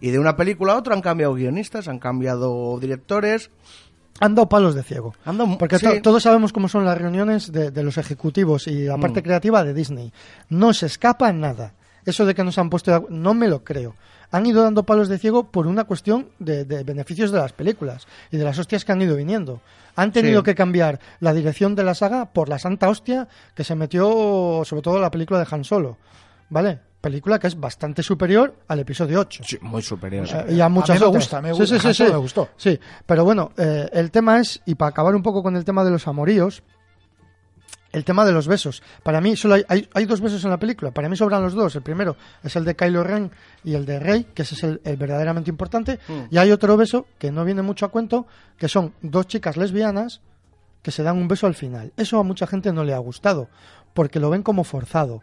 Speaker 1: Y de una película a otra han cambiado guionistas, han cambiado directores.
Speaker 3: Han dado palos de ciego.
Speaker 1: Dado-
Speaker 3: Porque
Speaker 1: sí.
Speaker 3: to- todos sabemos cómo son las reuniones de, de los ejecutivos y la
Speaker 1: Mm.
Speaker 3: parte creativa de Disney. No se escapa nada. Eso de que nos han puesto... No me lo creo. Han ido dando palos de ciego por una cuestión de, de beneficios de las películas y de las hostias que han ido viniendo. Han tenido
Speaker 1: Sí.
Speaker 3: que cambiar la dirección de la saga por la santa hostia que se metió sobre todo la película de Han Solo. ¿Vale? Película que es bastante superior al episodio 8.
Speaker 1: Sí, muy superior.
Speaker 3: Eh, y a muchas
Speaker 2: me
Speaker 3: otras.
Speaker 2: gusta, me gusta.
Speaker 3: sí, sí, sí.
Speaker 2: me gustó.
Speaker 3: Sí, pero bueno, eh, el tema es, y para acabar un poco con el tema de los amoríos, el tema de los besos. Para mí solo hay, hay, hay dos besos en la película. Para mí sobran los dos. El primero es el de Kylo Ren y el de Rey, que ese es el, el verdaderamente importante. Y hay otro beso que no viene mucho a cuento, que son dos chicas lesbianas que se dan un beso al final. Eso a mucha gente no le ha gustado, porque lo ven como forzado.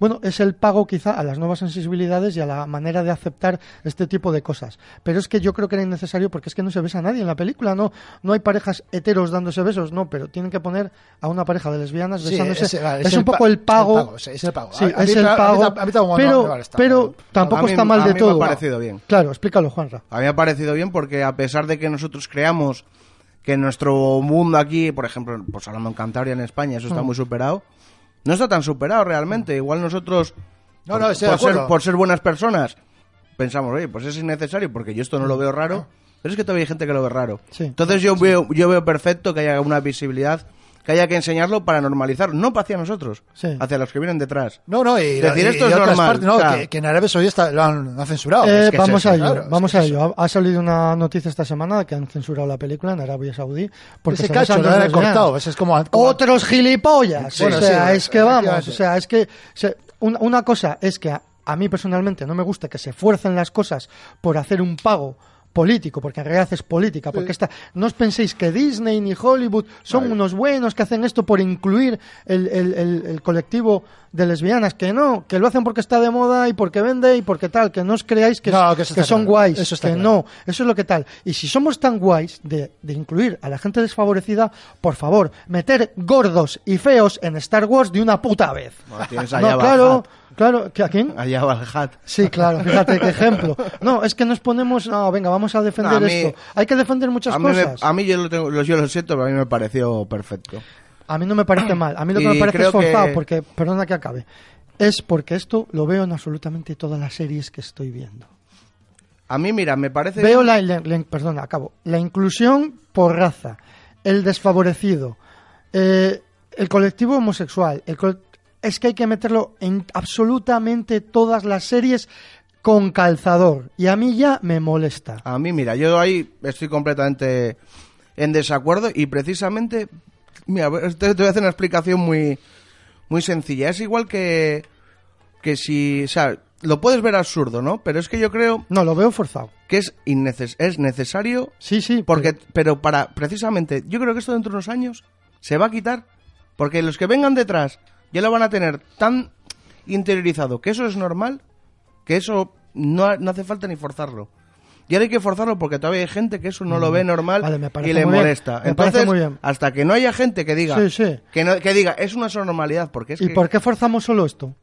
Speaker 3: Bueno, es el pago quizá a las nuevas sensibilidades y a la manera de aceptar este tipo de cosas. Pero es que yo creo que era innecesario porque es que no se besa a nadie en la película, no, no hay parejas heteros dándose besos, no, pero tienen que poner a una pareja de lesbianas besándose. es,
Speaker 2: es
Speaker 3: un poco el pago.
Speaker 2: es el pago, sí, es el pago.
Speaker 3: Sí,
Speaker 2: A- a
Speaker 3: es
Speaker 2: mí
Speaker 3: el
Speaker 2: ta- a mí no
Speaker 3: pero, tampoco está mal
Speaker 1: a
Speaker 3: de todo.
Speaker 1: Me ha parecido bien.
Speaker 3: Claro, explícalo, Juanra.
Speaker 1: A mí me ha parecido bien porque a pesar de que nosotros creamos que en nuestro mundo aquí, por ejemplo, pues hablando en Cantabria, en España, eso
Speaker 3: Mm.
Speaker 1: está muy superado, no está tan superado realmente. Igual nosotros,
Speaker 2: No,
Speaker 1: por,
Speaker 2: no, de
Speaker 1: por ser, por ser buenas personas, pensamos, oye, pues es innecesario porque yo esto no lo veo raro, pero es que todavía hay gente que lo ve raro.
Speaker 3: Sí.
Speaker 1: Entonces yo veo, yo veo perfecto que haya una visibilidad, que haya que enseñarlo para normalizar, no hacia nosotros,
Speaker 3: Sí.
Speaker 1: hacia los que vienen detrás.
Speaker 2: No, no, y,
Speaker 1: Decir
Speaker 2: y-
Speaker 1: esto
Speaker 2: y
Speaker 1: es normal,
Speaker 2: partes, no,
Speaker 1: o sea-
Speaker 2: que, que en Arabia lo han, lo han censurado.
Speaker 3: Eh,
Speaker 2: Es que es
Speaker 3: vamos
Speaker 2: eso,
Speaker 3: a ello,
Speaker 2: claro, es
Speaker 3: vamos
Speaker 2: que
Speaker 3: a ello. Ha, ha salido una noticia esta semana de que han censurado la película en Arabia Saudí. Porque
Speaker 2: Ese
Speaker 3: se
Speaker 2: cacho lo han cortado. Ese es como, como-
Speaker 3: Otros gilipollas.
Speaker 2: Sí,
Speaker 3: o sea,
Speaker 2: sí,
Speaker 3: es que vamos. O sea, es que se- una, una cosa es que a, a mí personalmente no me gusta que se fuercen las cosas por hacer un pago político, porque en realidad es política, porque esta, no os penséis que Disney ni Hollywood son unos buenos que hacen esto por incluir el, el- el- el colectivo de lesbianas, que no, que lo hacen porque está de moda y porque vende y porque tal, que no os creáis que,
Speaker 2: No, que
Speaker 3: son
Speaker 2: claro.
Speaker 3: guays,
Speaker 2: Eso está
Speaker 3: que
Speaker 2: claro.
Speaker 3: no, eso es lo que tal. Y si somos tan guays de, de incluir a la gente desfavorecida, por favor, meter gordos y feos en Star Wars de una puta vez.
Speaker 1: Bueno,
Speaker 3: No, claro, claro, ¿que ¿a quién?
Speaker 1: Allá va el hat.
Speaker 3: Sí, claro, fíjate qué ejemplo. No, es que nos ponemos, no, venga, vamos a defender
Speaker 1: No, a mí-
Speaker 3: esto. Hay que defender muchas
Speaker 1: A mí, me-
Speaker 3: cosas.
Speaker 1: a mí yo, lo tengo, yo lo siento, pero a mí me pareció perfecto.
Speaker 3: A mí no me parece mal. A mí lo que
Speaker 1: Y
Speaker 3: me parece es
Speaker 1: que-
Speaker 3: forzado, porque, perdona que acabe, es porque esto lo veo en absolutamente todas las series que estoy viendo.
Speaker 1: A mí, mira, me parece...
Speaker 3: Veo la, la- la- perdona, acabo. La inclusión por raza, el desfavorecido, eh, el colectivo homosexual. el col- es que hay que meterlo en absolutamente todas las series con calzador. Y a mí ya me molesta.
Speaker 1: A mí, mira, yo ahí estoy completamente en desacuerdo y precisamente, mira, te, te voy a hacer una explicación muy, muy sencilla. Es igual que, que si, o sea, lo puedes ver absurdo, ¿no? Pero es que yo creo
Speaker 3: No, lo veo forzado.
Speaker 1: que es, inneces es necesario
Speaker 3: Sí, sí.
Speaker 1: porque, pero para, precisamente, yo creo que esto dentro de unos años se va a quitar porque los que vengan detrás ya lo van a tener tan interiorizado que eso es normal que eso no, no hace falta ni forzarlo. Y ahora hay que forzarlo porque todavía hay gente que eso no lo ve normal
Speaker 3: Mm. Vale, me parece
Speaker 1: y le molesta. Entonces, hasta que no haya gente que diga
Speaker 3: Sí, sí.
Speaker 1: Que, no- que diga es una normalidad porque es
Speaker 3: ¿Y
Speaker 1: que-
Speaker 3: por qué forzamos solo esto?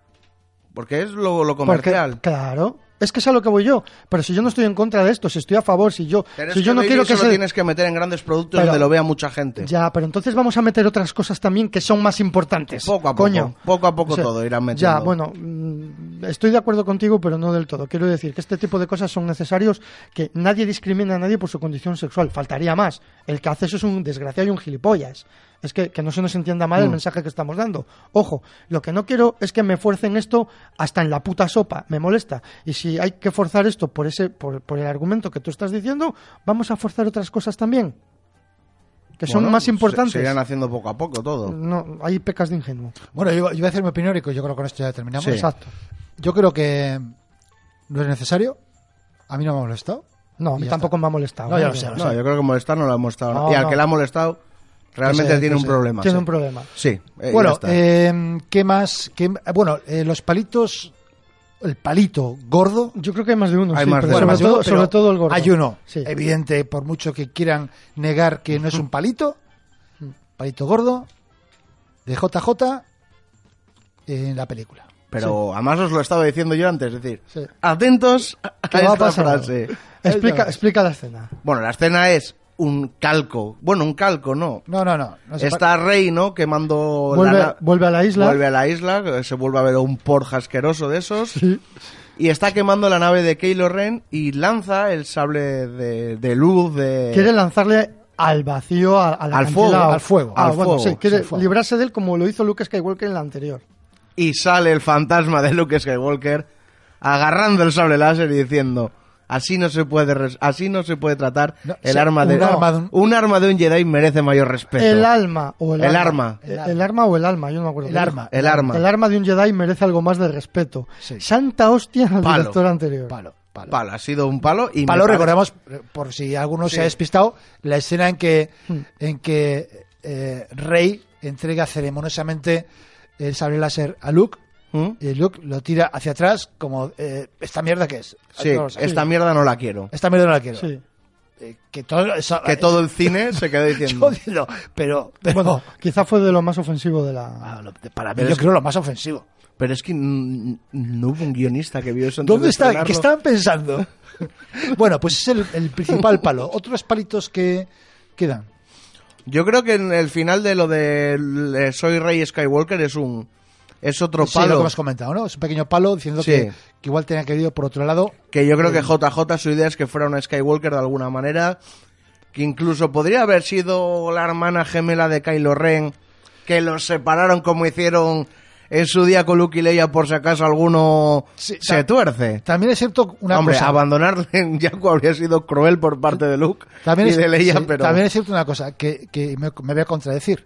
Speaker 1: porque es lo, lo
Speaker 3: Porque,
Speaker 1: comercial.
Speaker 3: claro. Es que es a lo que voy yo. Pero si yo no estoy en contra de esto, si estoy a favor, si yo,
Speaker 1: Pero
Speaker 3: si yo no quiero que se...
Speaker 1: lo tienes que meter en grandes productos
Speaker 3: Pero-
Speaker 1: donde lo vea mucha gente.
Speaker 3: Ya, pero entonces vamos a meter otras cosas también que son más importantes.
Speaker 1: Poco a poco,
Speaker 3: Coño.
Speaker 1: poco a poco
Speaker 3: O sea,
Speaker 1: todo irán
Speaker 3: Ya,
Speaker 1: metiendo.
Speaker 3: bueno, mm, estoy de acuerdo contigo, pero no del todo. Quiero decir que este tipo de cosas son necesarios, que nadie discrimina a nadie por su condición sexual. Faltaría más. El que hace eso es un desgraciado y un gilipollas. Es que, que no se nos entienda mal el mensaje que estamos dando. Ojo, lo que no quiero es que me fuercen esto hasta en la puta sopa. Me molesta. Y si hay que forzar esto por, ese, por, por el argumento que tú estás diciendo, vamos a forzar otras cosas también. Que son más importantes.
Speaker 1: Se, irán haciendo poco a poco todo.
Speaker 3: No, hay pecas de ingenuo.
Speaker 2: Bueno, yo, yo voy a hacer mi opinión y yo creo que con esto ya terminamos.
Speaker 1: Sí.
Speaker 3: Exacto.
Speaker 2: Yo creo que no es necesario. A mí no me ha molestado.
Speaker 3: No, a
Speaker 2: Y
Speaker 3: mí tampoco
Speaker 2: está.
Speaker 3: me ha molestado.
Speaker 2: No, ya
Speaker 3: ¿eh?
Speaker 2: lo sé, lo
Speaker 1: No, yo creo que molestar no lo ha molestado.
Speaker 3: No,
Speaker 1: y al
Speaker 3: no.
Speaker 1: que le ha molestado, realmente tiene un problema.
Speaker 3: Tiene
Speaker 1: sí.
Speaker 3: un problema.
Speaker 1: Sí, eh,
Speaker 2: bueno, eh, ¿qué más? ¿Qué- bueno, eh, los palitos, el palito gordo.
Speaker 3: Yo creo que hay más de uno.
Speaker 1: Hay
Speaker 3: sí,
Speaker 1: más de
Speaker 3: sobre,
Speaker 1: uno.
Speaker 2: más de uno,
Speaker 3: todo,
Speaker 2: pero
Speaker 3: sobre todo el gordo.
Speaker 2: Hay uno,
Speaker 3: Sí.
Speaker 2: evidente, por mucho que quieran negar que no es un palito, palito gordo, de JJ en la película.
Speaker 1: Pero además os lo estaba diciendo yo antes, es decir,
Speaker 3: Sí.
Speaker 1: atentos a
Speaker 3: ¿Qué va a
Speaker 1: esta
Speaker 3: pasar?
Speaker 1: frase.
Speaker 3: Explica, explica la escena.
Speaker 1: Bueno, la escena es un calco. Bueno, un calco, no.
Speaker 2: No, no, no.
Speaker 1: Está Rey, ¿no? Quemando la
Speaker 3: Vuelve,
Speaker 1: na-
Speaker 3: vuelve a la isla.
Speaker 1: Vuelve a la isla, se vuelve a ver un porja asqueroso de esos.
Speaker 3: Sí.
Speaker 1: Y está quemando la nave de Kylo Ren y lanza el sable de, de luz de...
Speaker 3: Quiere lanzarle al vacío, a- al,
Speaker 1: fuego,
Speaker 2: al fuego.
Speaker 3: Ah,
Speaker 1: al
Speaker 3: bueno,
Speaker 1: fuego,
Speaker 3: sí, quiere
Speaker 2: fuego.
Speaker 3: librarse de él como lo hizo Luke Skywalker en la anterior.
Speaker 1: Y sale el fantasma de Luke Skywalker agarrando el sable láser y diciendo... Así no se puede res- así no se puede tratar
Speaker 2: No,
Speaker 1: el
Speaker 2: sí,
Speaker 1: arma de
Speaker 2: un arma de un-
Speaker 1: un arma de un Jedi merece mayor respeto.
Speaker 3: El alma o el,
Speaker 1: El
Speaker 3: arma.
Speaker 1: arma.
Speaker 3: El, el arma o el alma, yo no me acuerdo.
Speaker 2: El arma.
Speaker 1: El arma.
Speaker 3: El arma de un Jedi merece algo más de respeto.
Speaker 2: Sí.
Speaker 3: Santa hostia al
Speaker 1: Palo.
Speaker 3: director anterior.
Speaker 2: Palo, palo.
Speaker 1: Palo, ha sido un palo y
Speaker 2: Palo, recordemos, por si alguno se ha despistado, la escena en que,
Speaker 3: Hmm.
Speaker 2: en que eh, Rey entrega ceremoniosamente el sable láser a Luke
Speaker 1: ¿Mm?
Speaker 2: y Luke lo tira hacia atrás como, eh, ¿esta mierda qué es?
Speaker 1: Sí,
Speaker 2: No
Speaker 1: esta mierda no la quiero.
Speaker 2: Esta mierda no la quiero.
Speaker 3: Sí.
Speaker 2: Eh, que todo,
Speaker 1: Que todo el cine se quedó diciendo.
Speaker 2: Yo digo, pero, pero
Speaker 3: Bueno, quizá fue de lo más ofensivo de la...
Speaker 2: ah, lo- para mí
Speaker 1: Pero
Speaker 2: yo
Speaker 1: es-
Speaker 2: creo lo más ofensivo.
Speaker 1: Pero es que no hubo un guionista que vio eso. antes
Speaker 2: ¿Dónde
Speaker 1: de
Speaker 2: está? ¿Qué estaban pensando? bueno, pues es el, el principal palo. Otros palitos que quedan.
Speaker 1: Yo creo que en el final de lo de eh, Soy Rey Skywalker es un es otro
Speaker 2: Sí, lo
Speaker 1: palo
Speaker 2: que hemos comentado, ¿no? Es un pequeño palo diciendo
Speaker 1: Sí.
Speaker 2: que, que igual tenía que ir por otro lado.
Speaker 1: que yo creo que JJ su idea es que fuera una Skywalker de alguna manera que incluso podría haber sido la hermana gemela de Kylo Ren que los separaron como hicieron en su día con Luke y Leia por si acaso alguno
Speaker 2: Sí,
Speaker 1: se tuerce.
Speaker 2: También es cierto una
Speaker 1: Hombre,
Speaker 2: cosa.
Speaker 1: abandonarle en Jakku habría sido cruel por parte de Luke
Speaker 2: También
Speaker 1: y
Speaker 2: es,
Speaker 1: de Leia,
Speaker 2: sí,
Speaker 1: pero
Speaker 2: también es cierto una cosa que, que me, me voy a contradecir.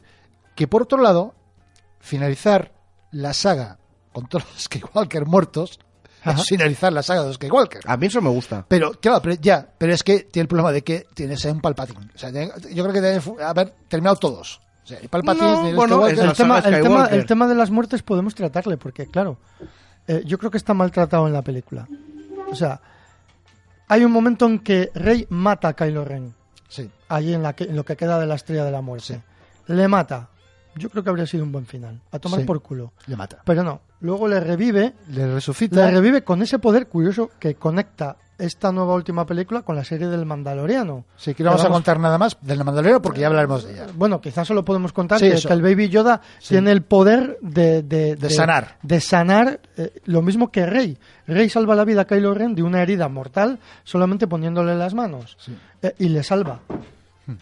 Speaker 2: Que por otro lado, finalizar la saga con todos los Skywalker muertos
Speaker 3: Ajá.
Speaker 2: finalizar la saga de Skywalker.
Speaker 1: A mí eso me gusta.
Speaker 2: Pero, claro, pero ya, pero es que tiene el problema de que tienes un Palpatine. O sea, yo creo que debe haber terminado todos. O sea, el Palpatine,
Speaker 1: No, bueno,
Speaker 3: tema, el, tema,
Speaker 1: Skywalker.
Speaker 3: el tema de las muertes podemos tratarle, porque claro, eh, yo creo que está maltratado en la película. O sea, hay un momento en que Rey mata a Kylo Ren,
Speaker 2: Sí.
Speaker 3: allí en, la que- en lo que queda de la estrella de la muerte. Le mata. Yo creo que habría sido un buen final. A tomar
Speaker 2: Sí.
Speaker 3: por culo.
Speaker 2: Le mata.
Speaker 3: Pero no. Luego le revive.
Speaker 2: Le resucita.
Speaker 3: Le revive con ese poder curioso que conecta esta nueva última película con la serie del Mandaloriano.
Speaker 2: Sí, que no vamos a contar nada más del Mandaloriano porque ya hablaremos de ella.
Speaker 3: Bueno, quizás solo podemos contar
Speaker 2: Sí,
Speaker 3: que, el Baby Yoda tiene el poder de, de,
Speaker 2: De sanar.
Speaker 3: De sanar eh, lo mismo que Rey. Rey salva la vida a Kylo Ren de una herida mortal solamente poniéndole las manos. Eh, y le salva.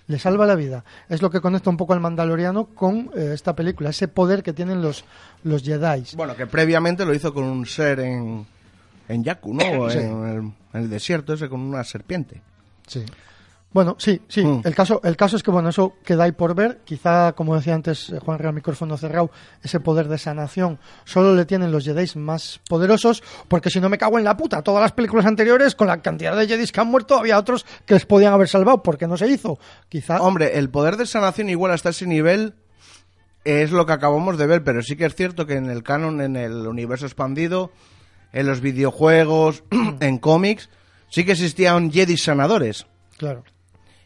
Speaker 3: Le salva la vida. Es lo que conecta un poco al Mandaloriano con eh, esta película. Ese poder que tienen los, los Jedi.
Speaker 1: Bueno, que previamente lo hizo con un ser en, en Yaku, ¿no?
Speaker 2: Sí.
Speaker 1: En, el, en el desierto ese con una serpiente.
Speaker 2: Sí.
Speaker 3: Bueno, sí, sí.
Speaker 1: Mm.
Speaker 3: El, caso, el caso es que, bueno, eso queda ahí por ver. Quizá, como decía antes eh, Juan Real, micrófono cerrado, ese poder de sanación solo le tienen los Jedi más poderosos, porque si no me cago en la puta, todas las películas anteriores, con la cantidad de Jedi que han muerto, había otros que les podían haber salvado, porque no se hizo. Quizá.
Speaker 1: Hombre, el poder de sanación igual hasta ese nivel es lo que acabamos de ver, pero sí que es cierto que en el canon, en el universo expandido, en los videojuegos, en cómics, sí que existían Jedi sanadores.
Speaker 3: Claro.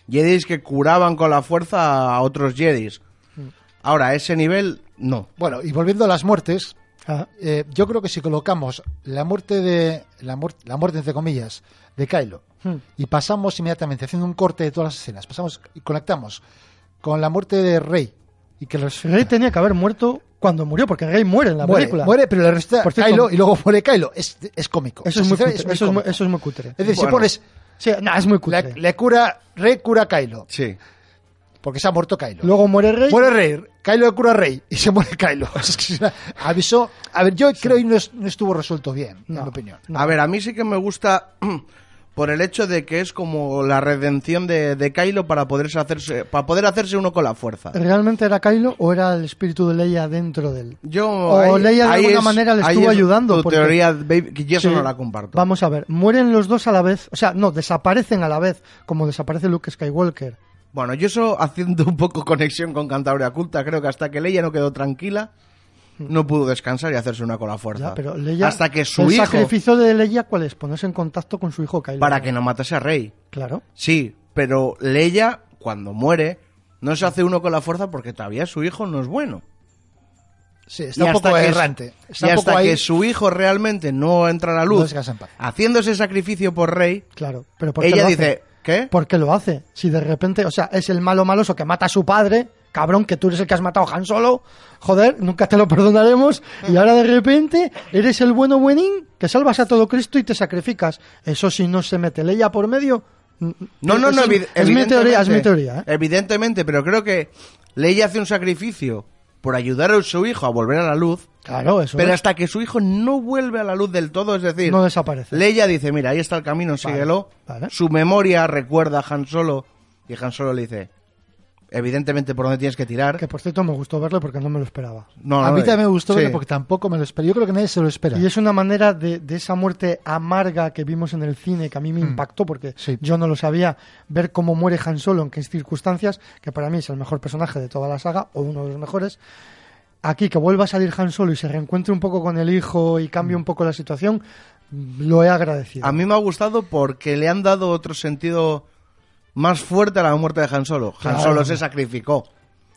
Speaker 1: Jedis que curaban con la fuerza a otros Jedis. Ahora, a ese nivel, no.
Speaker 2: Bueno, y volviendo a las muertes,
Speaker 3: Ah,
Speaker 2: eh, yo creo que si colocamos la muerte de la, muer- la muerte entre comillas de Kylo
Speaker 3: Hmm.
Speaker 2: y pasamos inmediatamente haciendo un corte de todas las escenas, pasamos y conectamos con la muerte de Rey y que los
Speaker 3: Rey tenía que haber muerto cuando murió, porque Rey muere en la
Speaker 2: muere,
Speaker 3: película.
Speaker 2: muere, pero le resta Kylo y luego muere Kylo. Es, es cómico.
Speaker 3: Eso es, muy cutre, eso, es muy,
Speaker 2: cómico.
Speaker 3: eso es muy cutre.
Speaker 2: Es decir, si pones
Speaker 3: Sí, no, es muy
Speaker 2: le,
Speaker 3: cutre.
Speaker 2: le cura Rey cura a Kylo
Speaker 1: Sí.
Speaker 2: porque se ha muerto Kylo.
Speaker 3: Luego muere Rey.
Speaker 2: Muere Rey, Kylo le cura a Rey y se muere Kylo. Es que avisó. A ver, yo creo que no, es- no estuvo resuelto bien, en mi opinión.
Speaker 1: A ver, a mí sí que me gusta por el hecho de que es como la redención de, de Kylo para poderse hacerse, para poder hacerse uno con la fuerza.
Speaker 3: ¿Realmente era Kylo o era el espíritu de Leia dentro de él?
Speaker 1: Yo,
Speaker 3: O Leia de alguna manera le estuvo
Speaker 1: es
Speaker 3: ayudando,
Speaker 1: Tu
Speaker 3: porque-
Speaker 1: teoría, baby, que yo eso no la comparto.
Speaker 3: Vamos a ver, mueren los dos a la vez, o sea, no, desaparecen a la vez, como desaparece Luke Skywalker.
Speaker 1: Bueno, yo eso haciendo un poco conexión con Cantabria Culta, creo que hasta que Leia no quedó tranquila, no pudo descansar y hacerse una con la fuerza.
Speaker 3: Ya, pero Leia,
Speaker 1: hasta que su
Speaker 3: el
Speaker 1: hijo,
Speaker 3: sacrificio de Leia, ¿cuál es? Ponerse en contacto con su hijo Kylo.
Speaker 1: para que no matase a Rey.
Speaker 3: Claro.
Speaker 1: Sí, pero Leia, cuando muere, no se hace uno con la fuerza porque todavía su hijo no es bueno.
Speaker 2: Sí,
Speaker 1: Y
Speaker 2: está un poco errante. Está
Speaker 1: y hasta
Speaker 2: poco ahí.
Speaker 1: que su hijo realmente no entra a la luz,
Speaker 2: descansa en paz.
Speaker 1: haciendo ese sacrificio por Rey,
Speaker 3: Claro, pero ¿por qué
Speaker 1: ella
Speaker 3: lo
Speaker 1: dice? ¿qué?
Speaker 3: ¿Por qué lo hace? Si de repente, o sea, es el malo maloso que mata a su padre, cabrón, que tú eres el que has matado a Han Solo, joder, nunca te lo perdonaremos, y ahora de repente eres el bueno buenín que salvas a todo Cristo y te sacrificas. Eso si no se mete Leia por medio.
Speaker 1: No, no, no,
Speaker 3: es,
Speaker 1: evi-
Speaker 3: es mi teoría, es mi teoría. ¿eh?
Speaker 1: Evidentemente, pero creo que Leia hace un sacrificio por ayudar a su hijo a volver a la luz,
Speaker 3: Claro, eso
Speaker 1: pero
Speaker 3: es.
Speaker 1: hasta que su hijo no vuelve a la luz del todo, es decir,
Speaker 3: no desaparece.
Speaker 1: Leia dice, mira, ahí está el camino, síguelo.
Speaker 3: vale.
Speaker 1: Su memoria recuerda a Han Solo y Han Solo le dice, evidentemente por dónde tienes que tirar.
Speaker 3: Que por cierto me gustó verlo porque no me lo esperaba.
Speaker 1: No,
Speaker 2: a
Speaker 1: no,
Speaker 2: mí
Speaker 1: eh,
Speaker 2: también me gustó
Speaker 1: sí.
Speaker 2: verlo porque tampoco me lo espero. Yo creo que nadie se lo espera.
Speaker 3: Y es una manera de, de esa muerte amarga que vimos en el cine que a mí me impactó porque.
Speaker 2: Sí.
Speaker 3: yo no lo sabía. Ver cómo muere Han Solo en qué circunstancias, que para mí es el mejor personaje de toda la saga o uno de los mejores. Aquí que vuelva a salir Han Solo y se reencuentre un poco con el hijo y cambie un poco la situación, lo he agradecido.
Speaker 1: A mí me ha gustado porque le han dado otro sentido más fuerte a la muerte de Han Solo. Han
Speaker 3: Claro.
Speaker 1: Solo se sacrificó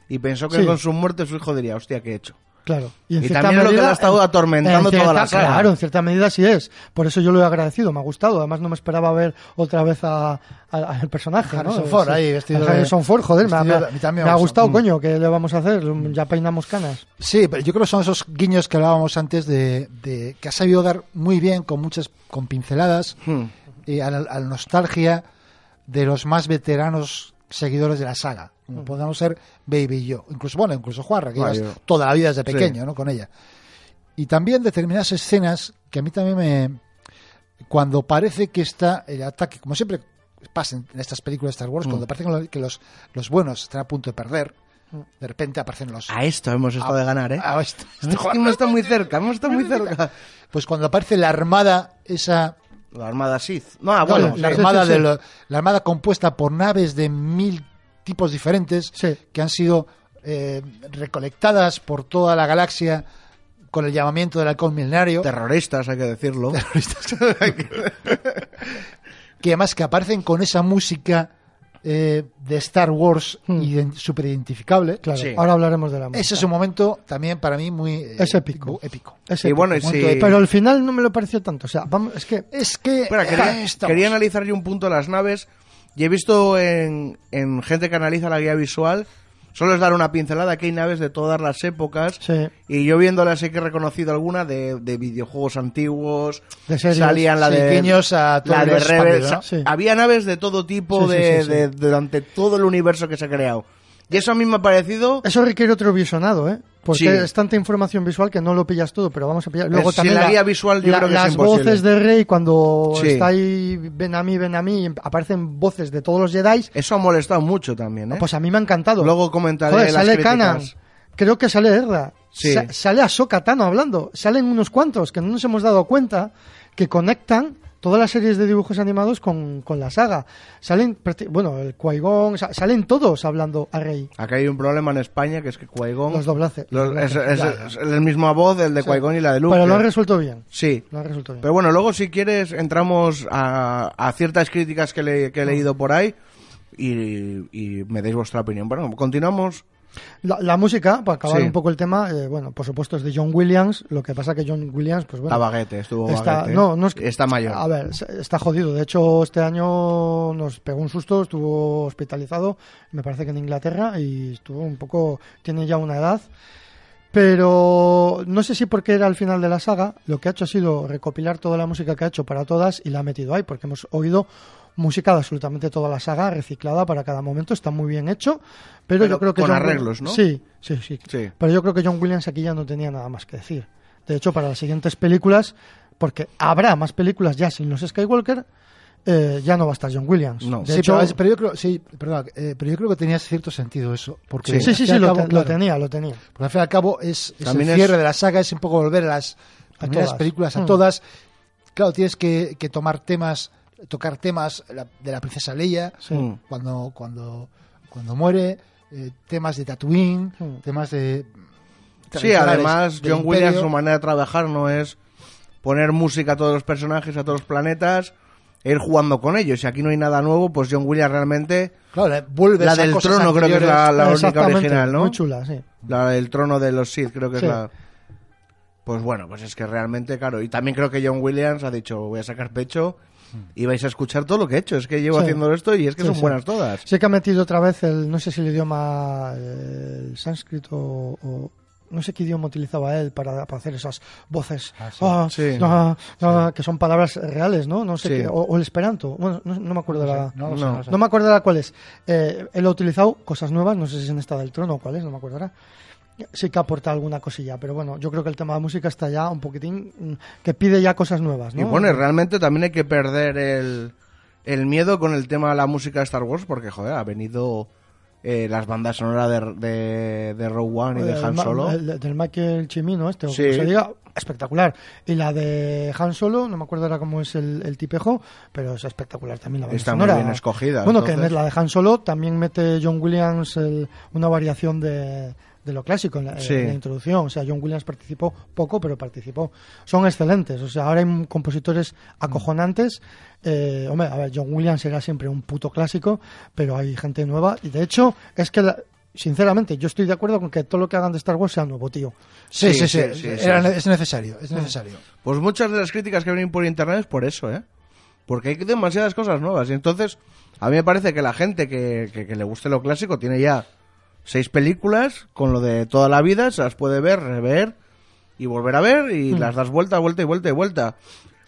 Speaker 1: y pensó que
Speaker 3: Sí.
Speaker 1: con su muerte su hijo diría, hostia, ¿qué he hecho?
Speaker 3: Claro. en
Speaker 1: Y
Speaker 3: cierta
Speaker 1: también es lo que le ha estado
Speaker 3: en-
Speaker 1: atormentando
Speaker 3: en cierta-
Speaker 1: toda la saga.
Speaker 3: Claro, en cierta medida sí es. Por eso yo lo he agradecido, me ha gustado. Además no me esperaba ver otra vez a, a- al personaje.
Speaker 2: Harrison
Speaker 3: ¿no?
Speaker 2: Ford
Speaker 3: Sí.
Speaker 2: ahí, vestido
Speaker 3: A
Speaker 2: de-
Speaker 3: Harrison Ford, joder, me,
Speaker 2: de- a
Speaker 3: me
Speaker 2: me
Speaker 3: ha gustado,
Speaker 2: gustado.
Speaker 3: coño, ¿qué le vamos a hacer? Ya peinamos canas.
Speaker 2: Sí, pero yo creo que son esos guiños que hablábamos antes de, de que ha sabido dar muy bien con muchas con pinceladas
Speaker 1: Hmm.
Speaker 2: eh, a, la, a la nostalgia de los más veteranos seguidores de la saga, como podemos ser Baby y yo, incluso bueno, incluso Juarra, que
Speaker 1: Ah, yo.
Speaker 2: toda la vida desde
Speaker 1: Sí.
Speaker 2: pequeño, ¿no? Con ella. Y también determinadas escenas que a mí también me cuando parece que está el ataque, como siempre pasa en estas películas de Star Wars, cuando parece que lo- que los, los buenos están a punto de perder, De repente aparecen los...
Speaker 1: A esto hemos estado de ganar, ¿eh?
Speaker 2: Ah, esto-
Speaker 1: hemos estado muy cerca, hemos estado muy cerca.
Speaker 2: Pues cuando aparece la armada, esa...
Speaker 1: La Armada Sith. No, ah,
Speaker 2: No,
Speaker 1: bueno,
Speaker 2: la,
Speaker 1: sí.
Speaker 2: armada
Speaker 3: sí, sí.
Speaker 2: de lo- la armada compuesta por naves de mil tipos diferentes
Speaker 3: Sí.
Speaker 2: que han sido eh, recolectadas por toda la galaxia con el llamamiento del halcón milenario.
Speaker 1: terroristas, hay que decirlo.
Speaker 2: que además que aparecen con esa música eh, de Star Wars
Speaker 3: Hmm.
Speaker 2: ident- super identificable.
Speaker 3: Claro,
Speaker 1: Sí.
Speaker 3: ahora hablaremos de la música.
Speaker 2: Ese es un momento también para mí muy eh,
Speaker 3: Es épico.
Speaker 2: épico.
Speaker 3: Es
Speaker 1: Y
Speaker 3: épico.
Speaker 1: bueno, y
Speaker 2: épico.
Speaker 3: Pero al final no me lo pareció tanto. O sea, vamos, es que
Speaker 2: Es que
Speaker 1: Espera,
Speaker 2: eh,
Speaker 1: quería,
Speaker 2: estamos.
Speaker 1: quería analizar yo un punto de las naves y he visto en, en gente que analiza la guía visual, solo es dar una pincelada que hay naves de todas las épocas
Speaker 3: Sí.
Speaker 1: y yo viéndolas sí que he reconocido alguna de, de videojuegos antiguos,
Speaker 3: De series.
Speaker 1: salían la
Speaker 2: Sí,
Speaker 1: de
Speaker 2: guiños a todo
Speaker 1: la de
Speaker 2: universo
Speaker 1: Rebels,
Speaker 2: expandido, ¿no?
Speaker 3: Sí.
Speaker 1: había naves de todo tipo de, de- durante todo el universo que se ha creado y eso a mí me ha parecido
Speaker 3: Eso requiere otro visionado, ¿eh? Porque
Speaker 1: Sí.
Speaker 3: es tanta información visual que no lo pillas todo, pero vamos a pillar. Luego
Speaker 1: sin
Speaker 3: también
Speaker 1: la guía visual yo creo que
Speaker 3: las voces de Rey cuando
Speaker 1: Sí.
Speaker 3: está ahí ven a mí, ven a mí, y aparecen voces de todos los Jedi.
Speaker 1: eso ha molestado mucho también ¿eh?
Speaker 3: Pues a mí me ha encantado.
Speaker 1: luego comentaré
Speaker 3: Joder,
Speaker 1: las
Speaker 3: sale. Kanan. Creo que sale Erra.
Speaker 1: Sí.
Speaker 3: Sa- sale Ahsoka Tano hablando. Salen unos cuantos que no nos hemos dado cuenta que conectan todas las series de dibujos animados con, con la saga. Salen, bueno, el sa- salen todos hablando a Rey.
Speaker 1: Acá hay un problema en España que es que Qui-Gon
Speaker 3: Los doblaces.
Speaker 1: Los- es,
Speaker 3: doblaces.
Speaker 1: es- es el mismo voz, el de Qui-Gon y la de Luke.
Speaker 3: Pero lo han resuelto bien.
Speaker 1: Sí.
Speaker 3: Lo han resuelto bien.
Speaker 1: Pero bueno, luego si quieres entramos a, a ciertas críticas que, le- que he leído por ahí y, y me deis vuestra opinión. Bueno, continuamos.
Speaker 3: La, la música, para acabar
Speaker 1: Sí.
Speaker 3: un poco el tema, eh, bueno, por supuesto es de John Williams. Lo que pasa que John Williams, pues bueno.
Speaker 1: Está baguete, estuvo
Speaker 3: está,
Speaker 1: baguete.
Speaker 3: no, no es que-
Speaker 1: Está mayor.
Speaker 3: A ver, está jodido. De hecho, este año nos pegó un susto, estuvo hospitalizado, me parece que en Inglaterra, y estuvo un poco. Tiene ya una edad. Pero no sé si porque era el final de la saga, lo que ha hecho ha sido recopilar toda la música que ha hecho para todas y la ha metido ahí, porque hemos oído música de absolutamente toda la saga, reciclada para cada momento, está muy bien hecho, pero,
Speaker 1: Pero
Speaker 3: yo creo que
Speaker 1: con
Speaker 3: John
Speaker 1: arreglos, ¿no?
Speaker 3: Sí, sí, sí,
Speaker 1: Sí.
Speaker 3: Pero yo creo que John Williams aquí ya no tenía nada más que decir. De hecho, para las siguientes películas, porque habrá más películas ya sin los Skywalker, eh, ya no va a estar John Williams.
Speaker 1: No.
Speaker 3: De
Speaker 2: Sí,
Speaker 3: hecho,
Speaker 2: pero, pero yo creo, sí, perdona, eh, pero yo creo que tenía cierto sentido eso, porque
Speaker 1: Sí.
Speaker 3: sí, sí, sí, lo,
Speaker 2: al cabo,
Speaker 3: te- lo
Speaker 2: claro,
Speaker 3: tenía, lo tenía.
Speaker 2: Porque al fin y al cabo es, el
Speaker 1: es-
Speaker 2: cierre de la saga, es un poco volver a las primeras
Speaker 3: todas.
Speaker 2: películas, a
Speaker 3: Mm.
Speaker 2: todas. Claro, tienes que, que tomar temas, tocar temas la- de la princesa Leia,
Speaker 1: Mm.
Speaker 2: cuando, cuando, cuando muere, eh, temas de Tatooine,
Speaker 3: Mm.
Speaker 2: temas de...
Speaker 1: Sí, además John Williams su manera de trabajar no es poner música a todos los personajes, a todos los planetas e ir jugando con ellos. Y aquí no hay nada nuevo, pues John Williams realmente...
Speaker 2: Claro, le vuelves
Speaker 1: La del
Speaker 2: cosas
Speaker 1: trono creo que es la, la única original, ¿no?
Speaker 3: Muy chula, sí.
Speaker 1: La del trono de los Sith, creo que
Speaker 3: Sí.
Speaker 1: es la... Pues bueno, pues es que realmente, claro. Y también creo que John Williams ha dicho, voy a sacar pecho y vais a escuchar todo lo que he hecho. Es que llevo
Speaker 3: Sí.
Speaker 1: haciendo esto y es que
Speaker 3: Sí,
Speaker 1: son buenas todas.
Speaker 3: Sí que ha metido otra vez el, no sé si el idioma, el sánscrito o, no sé qué idioma utilizaba él para, para hacer esas voces, ah,
Speaker 1: Sí.
Speaker 3: ah, ah, que son palabras reales, ¿no? No sé qué, o, o el esperanto, bueno, no, no me acuerdo de la...
Speaker 2: No, sé,
Speaker 1: No.
Speaker 2: no sé.
Speaker 3: No me la cuál es. Eh, él ha utilizado cosas nuevas, no sé si es en esta del trono o cuál es, no me acuerdo ahora. Sí que aporta alguna cosilla, pero bueno, yo creo que el tema de música está ya un poquitín mm, que pide ya cosas nuevas, ¿no?
Speaker 1: Y bueno, y realmente también hay que perder el, el miedo con el tema de la música de Star Wars porque, joder, ha venido eh, las bandas sonoras de, de, de Rogue One y de Han Solo.
Speaker 3: el- del Michael Chimino, este, o
Speaker 1: Sí.
Speaker 3: como se diga, espectacular. Y la de Han Solo, no me acuerdo ahora cómo es el, el tipejo, pero es espectacular también la banda
Speaker 1: Está muy
Speaker 3: sonora.
Speaker 1: bien escogida,
Speaker 3: Bueno,
Speaker 1: entonces.
Speaker 3: que la de Han Solo también mete John Williams el- una variación de, de lo clásico en la,
Speaker 1: Sí.
Speaker 3: en la introducción. O sea, John Williams participó poco, pero participó. Son excelentes. O sea, ahora hay compositores acojonantes. Eh, hombre, a ver, John Williams era siempre un puto clásico, pero hay gente nueva. Y de hecho, es que, la- sinceramente, yo estoy de acuerdo con que todo lo que hagan de Star Wars sea nuevo, tío.
Speaker 2: Sí,
Speaker 1: Sí,
Speaker 2: sí, sí,
Speaker 1: sí,
Speaker 2: era- es necesario, es necesario.
Speaker 1: Pues muchas de las críticas que vienen por internet es por eso, ¿eh? Porque hay demasiadas cosas nuevas. Y entonces, a mí me parece que la gente que, que- que le guste lo clásico tiene ya seis películas con lo de toda la vida, se las puede ver, rever y volver a ver y las das vuelta, vuelta y vuelta y vuelta.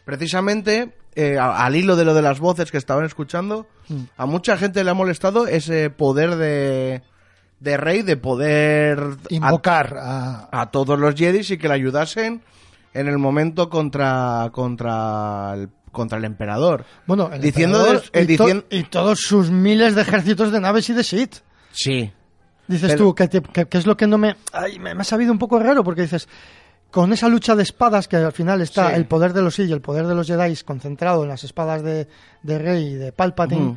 Speaker 1: Precisamente, eh, al hilo de lo de las voces que estaban escuchando, a mucha gente le ha molestado ese poder de, de Rey, de poder
Speaker 2: Invocar a,
Speaker 1: a todos los Jedi y que le ayudasen en el momento contra contra el, contra el emperador.
Speaker 3: Bueno, el
Speaker 1: Diciendo
Speaker 3: emperador
Speaker 1: de- eh,
Speaker 3: y, to-
Speaker 1: dicien-
Speaker 3: y todos sus miles de ejércitos de naves y de Sith.
Speaker 1: Sí.
Speaker 3: Dices
Speaker 1: Pero-
Speaker 3: tú, que, te- que- que es lo que no me, ay, me... me ha sabido un poco raro, porque dices, con esa lucha de espadas, que al final está
Speaker 1: Sí.
Speaker 3: el poder de los Sith y el poder de los Jedi concentrado en las espadas de, de Rey y de Palpatine,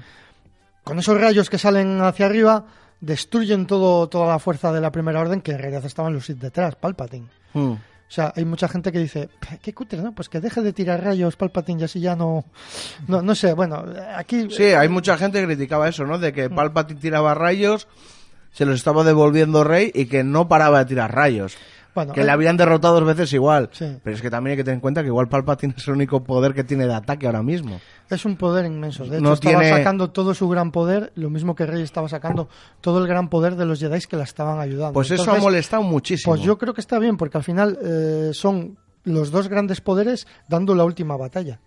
Speaker 3: con esos rayos que salen hacia arriba, destruyen todo, toda la fuerza de la Primera Orden, que en realidad estaban los Sith detrás, Palpatine.
Speaker 1: Mm.
Speaker 3: O sea, hay mucha gente que dice, qué cutre, ¿no? Pues que deje de tirar rayos Palpatine y así ya no... No, no sé, bueno, aquí...
Speaker 1: Sí, hay mucha gente que criticaba eso, ¿no? De que Palpatine tiraba rayos, se los estaba devolviendo Rey y que no paraba de tirar rayos.
Speaker 3: bueno,
Speaker 1: Que
Speaker 3: eh,
Speaker 1: le habían derrotado dos veces igual.
Speaker 3: Sí.
Speaker 1: Pero es que también hay que tener en cuenta que igual Palpatine es el único poder que tiene de ataque ahora mismo.
Speaker 3: Es un poder inmenso. De hecho,
Speaker 1: No
Speaker 3: estaba
Speaker 1: tiene-
Speaker 3: sacando todo su gran poder, lo mismo que Rey estaba sacando todo el gran poder de los Jedi que la estaban ayudando.
Speaker 1: Pues eso ha molestado muchísimo.
Speaker 3: Pues yo creo que está bien, porque al final eh, son los dos grandes poderes dando la última batalla.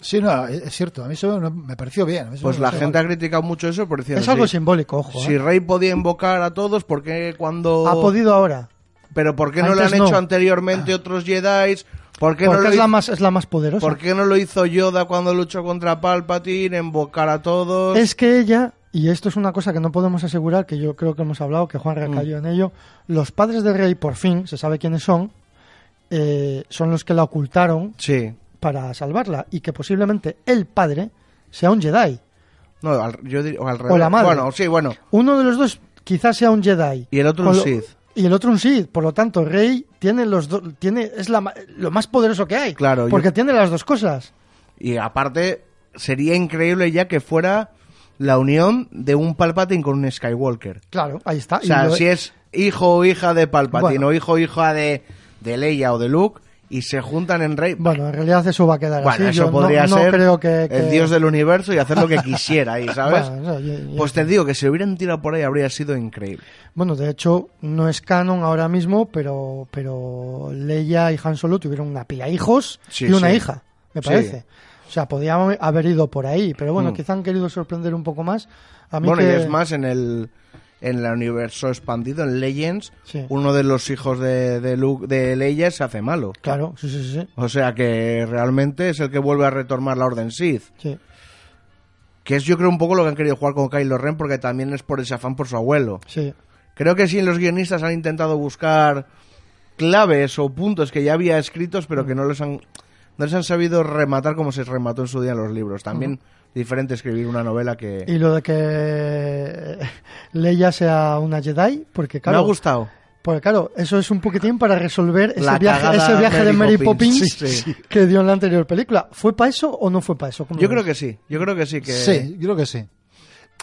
Speaker 2: Sí, no, es cierto. A mí eso no- me pareció bien. a mí eso
Speaker 1: Pues
Speaker 2: me
Speaker 1: la gente ha criticado mucho eso por decir
Speaker 3: Es algo simbólico, ojo.
Speaker 1: Si
Speaker 3: ¿eh?
Speaker 1: Rey podía invocar a todos, ¿por qué cuando...?
Speaker 3: Ha podido ahora.
Speaker 1: Pero ¿por qué no le
Speaker 3: Antes
Speaker 1: han
Speaker 3: no.
Speaker 1: hecho anteriormente otros Jedi? ¿Por qué, no
Speaker 3: Porque
Speaker 1: lo
Speaker 3: es la,
Speaker 1: hizo,
Speaker 3: más, es la más poderosa.
Speaker 1: ¿Por qué no lo hizo Yoda cuando luchó contra Palpatine? Invocar a todos.
Speaker 3: Es que ella, y esto es una cosa que no podemos asegurar, que yo creo que hemos hablado, que Juan recayó
Speaker 1: Mm.
Speaker 3: en ello, los padres de Rey, por fin, se sabe quiénes son, eh, son los que la ocultaron
Speaker 1: Sí.
Speaker 3: Para salvarla y que posiblemente el padre sea un Jedi.
Speaker 1: No, al, yo diría, o al revés.
Speaker 3: O la madre.
Speaker 1: Bueno, sí, bueno.
Speaker 3: Uno de los dos quizás sea un Jedi.
Speaker 1: Y el otro un
Speaker 3: lo-
Speaker 1: Sith.
Speaker 3: Y el otro un Sith. Por lo tanto, Rey tiene los dos, tiene es la, lo más poderoso que hay.
Speaker 1: Claro, yo-
Speaker 3: Porque tiene las dos cosas.
Speaker 1: Y aparte, sería increíble ya que fuera la unión de un Palpatine con un Skywalker.
Speaker 3: Claro, ahí está.
Speaker 1: O sea,
Speaker 3: lo-
Speaker 1: si es hijo o hija de Palpatine
Speaker 3: Bueno.
Speaker 1: o hijo o hija de, de Leia o de Luke y se juntan en Rey.
Speaker 3: Bueno, en realidad eso va a quedar
Speaker 1: Bueno,
Speaker 3: así.
Speaker 1: eso
Speaker 3: Yo
Speaker 1: podría
Speaker 3: no, no
Speaker 1: ser
Speaker 3: creo que,
Speaker 1: el dios del universo y hacer lo que quisiera ahí, ¿sabes?
Speaker 3: Bueno, no, yo- yo-
Speaker 1: Pues te digo que si hubieran tirado por ahí habría sido increíble.
Speaker 3: Bueno, de hecho, no es canon ahora mismo, pero, pero Leia y Han Solo tuvieron una pila hijos
Speaker 1: Sí,
Speaker 3: y una
Speaker 1: sí.
Speaker 3: hija, me
Speaker 1: Sí.
Speaker 3: parece. O sea, podía haber ido por ahí, pero bueno,
Speaker 1: Mm.
Speaker 3: quizá han querido sorprender un poco más. A mí
Speaker 1: Bueno,
Speaker 3: que...
Speaker 1: y es más, en el, en el universo expandido, en Legends,
Speaker 3: Sí.
Speaker 1: uno de los hijos de, de, Luke, de Leia se hace malo.
Speaker 3: Claro, sí, sí, sí.
Speaker 1: O sea que realmente es el que vuelve a retomar la Orden Sith.
Speaker 3: sí.
Speaker 1: Que es yo creo un poco lo que han querido jugar con Kylo Ren porque también es por ese afán por su abuelo.
Speaker 3: sí.
Speaker 1: Creo que sí, los guionistas han intentado buscar claves o puntos que ya había escritos, pero que no les han, no les han sabido rematar como se remató en su día en los libros. También diferente escribir una novela que...
Speaker 3: Y lo de que Leia sea una Jedi, porque
Speaker 1: Me
Speaker 3: claro,
Speaker 1: ha gustado.
Speaker 3: porque claro, eso es un poquitín para resolver ese
Speaker 1: La
Speaker 3: viaje, ese viaje de
Speaker 1: Mary Poppins.
Speaker 3: Poppins,
Speaker 1: Sí, sí.
Speaker 3: que dio en la anterior película. ¿Fue para eso o no fue para eso? ¿Cómo
Speaker 1: Yo creo
Speaker 3: ves?
Speaker 1: que sí, yo creo que sí. Que...
Speaker 2: Sí, yo creo que sí.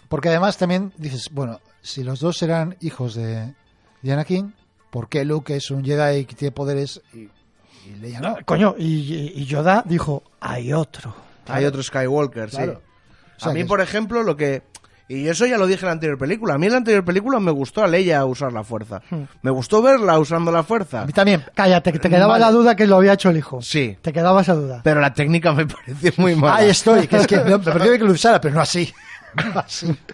Speaker 2: Porque además también dices, bueno, si los dos eran hijos de, de Anakin, ¿por qué Luke es un Jedi que tiene poderes y, y Leia no?
Speaker 3: Coño, y, y Yoda dijo, hay otro.
Speaker 1: Hay otro Skywalker, sí.
Speaker 2: Claro. O sea
Speaker 1: a mí, por ejemplo, lo que... Y eso ya lo dije en la anterior película. A mí en la anterior película me gustó a Leia usar la fuerza.
Speaker 3: Hmm.
Speaker 1: Me gustó verla usando la fuerza.
Speaker 2: A mí también.
Speaker 3: Cállate, que te quedaba
Speaker 2: Vale.
Speaker 3: la duda que lo había hecho el hijo.
Speaker 1: Sí.
Speaker 3: Te quedaba esa duda.
Speaker 1: Pero la técnica me pareció muy mala.
Speaker 2: Ahí estoy, que es que me pareció que lo usara, pero no así. así.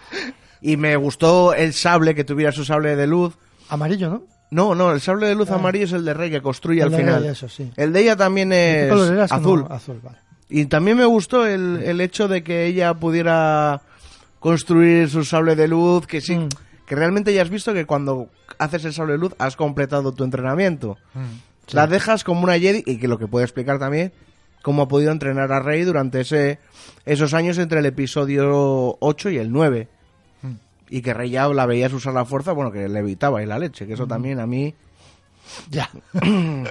Speaker 1: Y me gustó el sable, que tuviera su sable de luz.
Speaker 3: Amarillo, ¿no?
Speaker 1: No, no, el sable de luz amarillo es el de Rey que construye
Speaker 3: El
Speaker 1: al final.
Speaker 3: Rey, eso, sí.
Speaker 1: El de ella también
Speaker 3: ¿Qué
Speaker 1: es azul.
Speaker 3: azul, vale.
Speaker 1: Y también me gustó el, el hecho de que ella pudiera construir su sable de luz, que sí,
Speaker 3: Mm.
Speaker 1: que realmente ya has visto que cuando haces el sable de luz has completado tu entrenamiento.
Speaker 3: Mm,
Speaker 1: La dejas como una Jedi y que lo que puede explicar también cómo ha podido entrenar a Rey durante ese, esos años entre el episodio 8 y el 9. Y que Rey ya la veías usar la fuerza, bueno, que le evitaba y la leche, que eso también a mí...
Speaker 2: Ya.